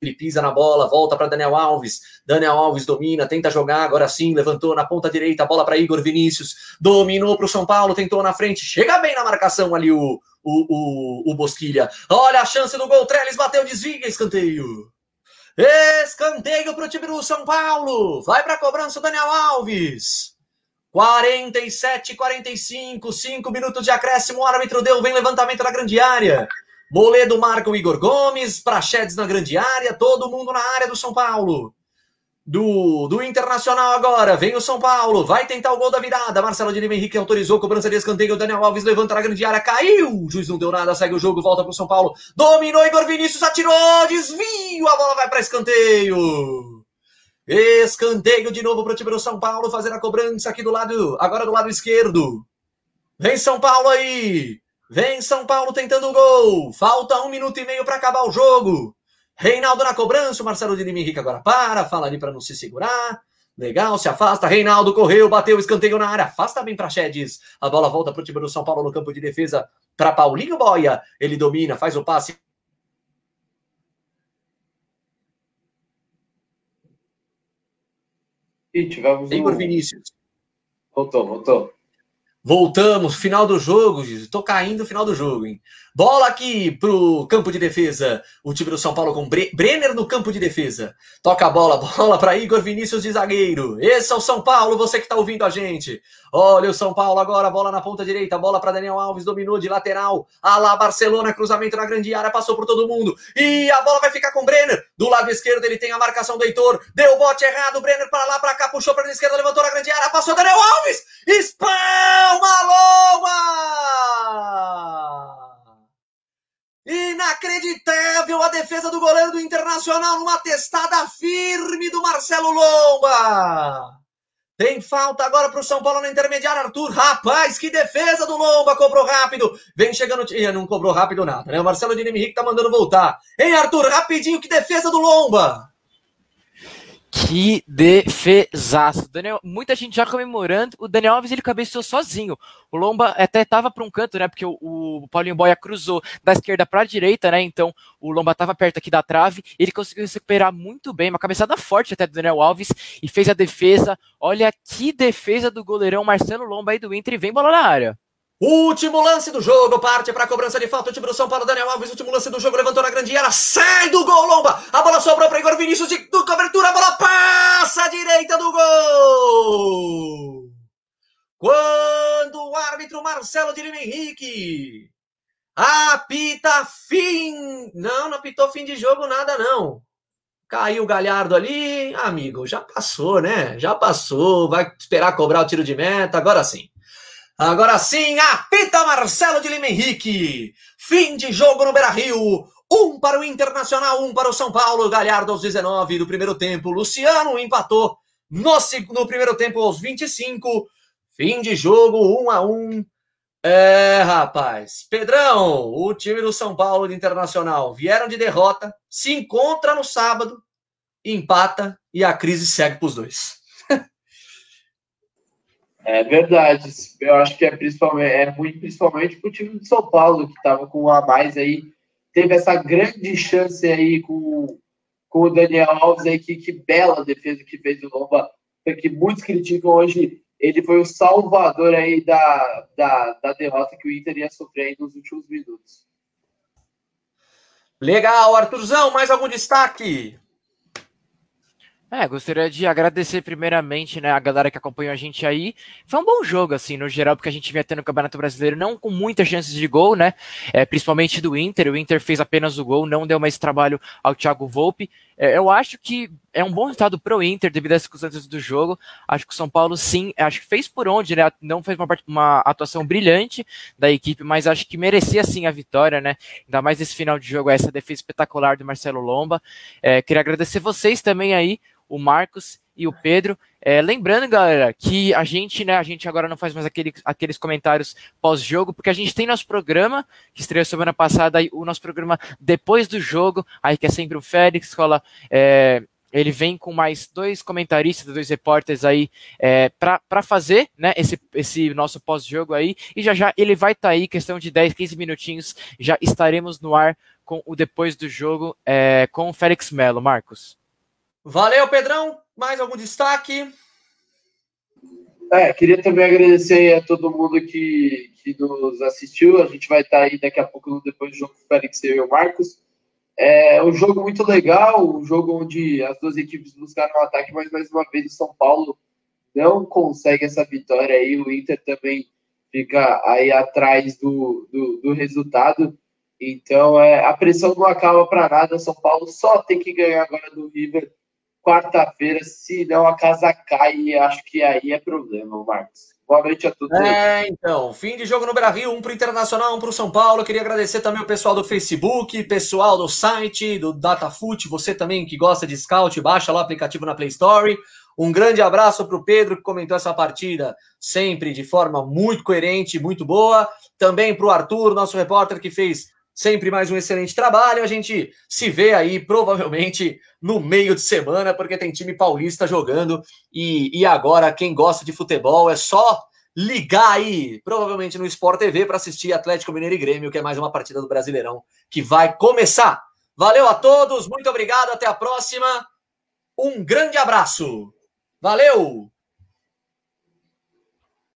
ele pisa na bola, volta para Daniel Alves. Daniel Alves domina, tenta jogar, agora sim, levantou na ponta direita, bola para Igor Vinícius, dominou para o São Paulo, tentou na frente, chega bem na marcação ali o, o, o, o Bosquilha. Olha a chance do gol, Trellis bateu, desvia, escanteio. Escanteio para o time do São Paulo. Vai para a cobrança o Daniel Alves. 47, 45, 5 minutos de acréscimo. O árbitro deu, vem levantamento na grande área. Moledo marca o Igor Gomes, Prachedes na grande área, todo mundo na área do São Paulo do, do Internacional agora. Vem o São Paulo, vai tentar o gol da virada. Marcelo de Lima Henrique autorizou, cobrança de escanteio. Daniel Alves levanta na grande área, caiu. O juiz não deu nada, segue o jogo, volta para o São Paulo. Dominou Igor Vinícius, atirou, desvio, a bola vai para escanteio. Escanteio de novo para o time do São Paulo, fazer a cobrança aqui do lado, agora do lado esquerdo. Vem São Paulo aí. Vem São Paulo tentando o gol. Falta um minuto e meio para acabar o jogo. Reinaldo na cobrança, o Marcelo de Lima Henrique agora para, fala ali para não se segurar. Legal, se afasta. Reinaldo correu, bateu, escanteio na área. Afasta bem para Chedes. A bola volta para o time do São Paulo no campo de defesa para Paulinho Boia. Ele domina, faz o passe. E tivemos Igor um... Vinícius. Voltou, voltou. Voltamos, final do jogo, Tô caindo final do jogo, hein? Bola aqui pro campo de defesa. O time do São Paulo com Bre Brenner no campo de defesa. Toca a bola, bola para Igor Vinícius de zagueiro. Esse é o São Paulo, você que tá ouvindo a gente. Olha o São Paulo agora, bola na ponta direita, bola para Daniel Alves, dominou de lateral. A lá Barcelona, cruzamento na grande área, passou por todo mundo. E a bola vai ficar com Brenner. Do lado esquerdo ele tem a marcação do Heitor. Deu bote errado, Brenner para lá, para cá, puxou para a esquerda, levantou na grande área, passou Daniel Alves. Espalma Loma! Inacreditável a defesa do goleiro do Internacional numa testada firme do Marcelo Lomba. Tem falta agora para o São Paulo na intermediária, Arthur. Rapaz, que defesa do Lomba, cobrou rápido. Vem chegando. Não cobrou rápido nada, né? O Marcelo de Henrique tá mandando voltar. Hein, Arthur, rapidinho, que defesa do Lomba. Que defesaço. Daniel, muita gente já comemorando. O Daniel Alves ele cabeceou sozinho. O Lomba até tava para um canto, né? Porque o, o Paulinho Boia cruzou da esquerda para a direita, né? Então o Lomba tava perto aqui da trave. Ele conseguiu se recuperar muito bem, uma cabeçada forte até do Daniel Alves e fez a defesa. Olha que defesa do goleirão Marcelo Lomba aí do Inter e vem bola na área. Último lance do jogo, parte para a cobrança de falta. O time do São Paulo, Daniel Alves, último lance do jogo, levantou na grande área, sai do gol, Lomba. A bola sobrou para Igor Vinícius de do cobertura, a bola passa à direita do gol. Quando o árbitro Marcelo de Lima Henrique apita fim. Não, não apitou fim de jogo, nada não. Caiu o Galhardo ali, amigo, já passou, né? Já passou, vai esperar cobrar o tiro de meta, agora sim. Agora sim, apita Marcelo de Lima Henrique. Fim de jogo no Beira Rio. Um para o Internacional, um para o São Paulo. Galhardo aos 19 do primeiro tempo. Luciano empatou no, no primeiro tempo aos 25. Fim de jogo, um a um. É, rapaz. Pedrão, o time do São Paulo de Internacional vieram de derrota, se encontra no sábado, empata e a crise segue para os dois. É verdade. Eu acho que é, principalmente, é ruim principalmente o time de São Paulo, que estava com um a mais aí. Teve essa grande chance aí com, com o Daniel Alves aí, que, que bela defesa que fez o Lomba, que muitos criticam hoje. Ele foi o salvador aí da, da, da derrota que o Inter ia sofrer nos últimos minutos. Legal, Arthurzão, mais algum destaque? É, gostaria de agradecer primeiramente, né, a galera que acompanhou a gente aí. Foi um bom jogo, assim, no geral, porque a gente vinha tendo o Campeonato Brasileiro não com muitas chances de gol, né, é, principalmente do Inter. O Inter fez apenas o gol, não deu mais trabalho ao Thiago Volpe. É, eu acho que é um bom resultado pro Inter devido às circunstâncias do jogo. Acho que o São Paulo, sim, acho que fez por onde, né, não fez uma, uma atuação brilhante da equipe, mas acho que merecia, sim, a vitória, né, ainda mais esse final de jogo, essa defesa espetacular do Marcelo Lomba. É, queria agradecer vocês também aí, o Marcos e o Pedro. É, lembrando, galera, que a gente, né, a gente agora não faz mais aquele, aqueles comentários pós-jogo, porque a gente tem nosso programa, que estreou semana passada, o nosso programa depois do jogo, aí que é sempre o Félix, escola. É, ele vem com mais dois comentaristas, dois repórteres aí é, para fazer né, esse, esse nosso pós-jogo aí. E já já ele vai estar tá aí, questão de 10, 15 minutinhos, já estaremos no ar com o depois do jogo é, com o Félix Melo. Marcos. Valeu, Pedrão. Mais algum destaque? É, queria também agradecer a todo mundo que, que nos assistiu. A gente vai estar aí daqui a pouco depois do jogo com o Félix e o Marcos. É um jogo muito legal, um jogo onde as duas equipes buscaram um ataque, mas mais uma vez o São Paulo não consegue essa vitória aí. O Inter também fica aí atrás do, do, do resultado. Então é, a pressão não acaba para nada. São Paulo só tem que ganhar agora do River quarta-feira, se não a casa cai, acho que aí é problema, Marcos. Boa noite a todos. É, então, fim de jogo no Brasil, um para o Internacional, um para o São Paulo. Queria agradecer também o pessoal do Facebook, pessoal do site, do Datafoot, você também que gosta de scout, baixa lá o aplicativo na Play Store. Um grande abraço para o Pedro, que comentou essa partida sempre de forma muito coerente, muito boa. Também para o Arthur, nosso repórter, que fez Sempre mais um excelente trabalho. A gente se vê aí provavelmente no meio de semana, porque tem time paulista jogando. E, e agora, quem gosta de futebol é só ligar aí, provavelmente no Sport TV, para assistir Atlético Mineiro e Grêmio, que é mais uma partida do Brasileirão que vai começar. Valeu a todos, muito obrigado, até a próxima. Um grande abraço. Valeu!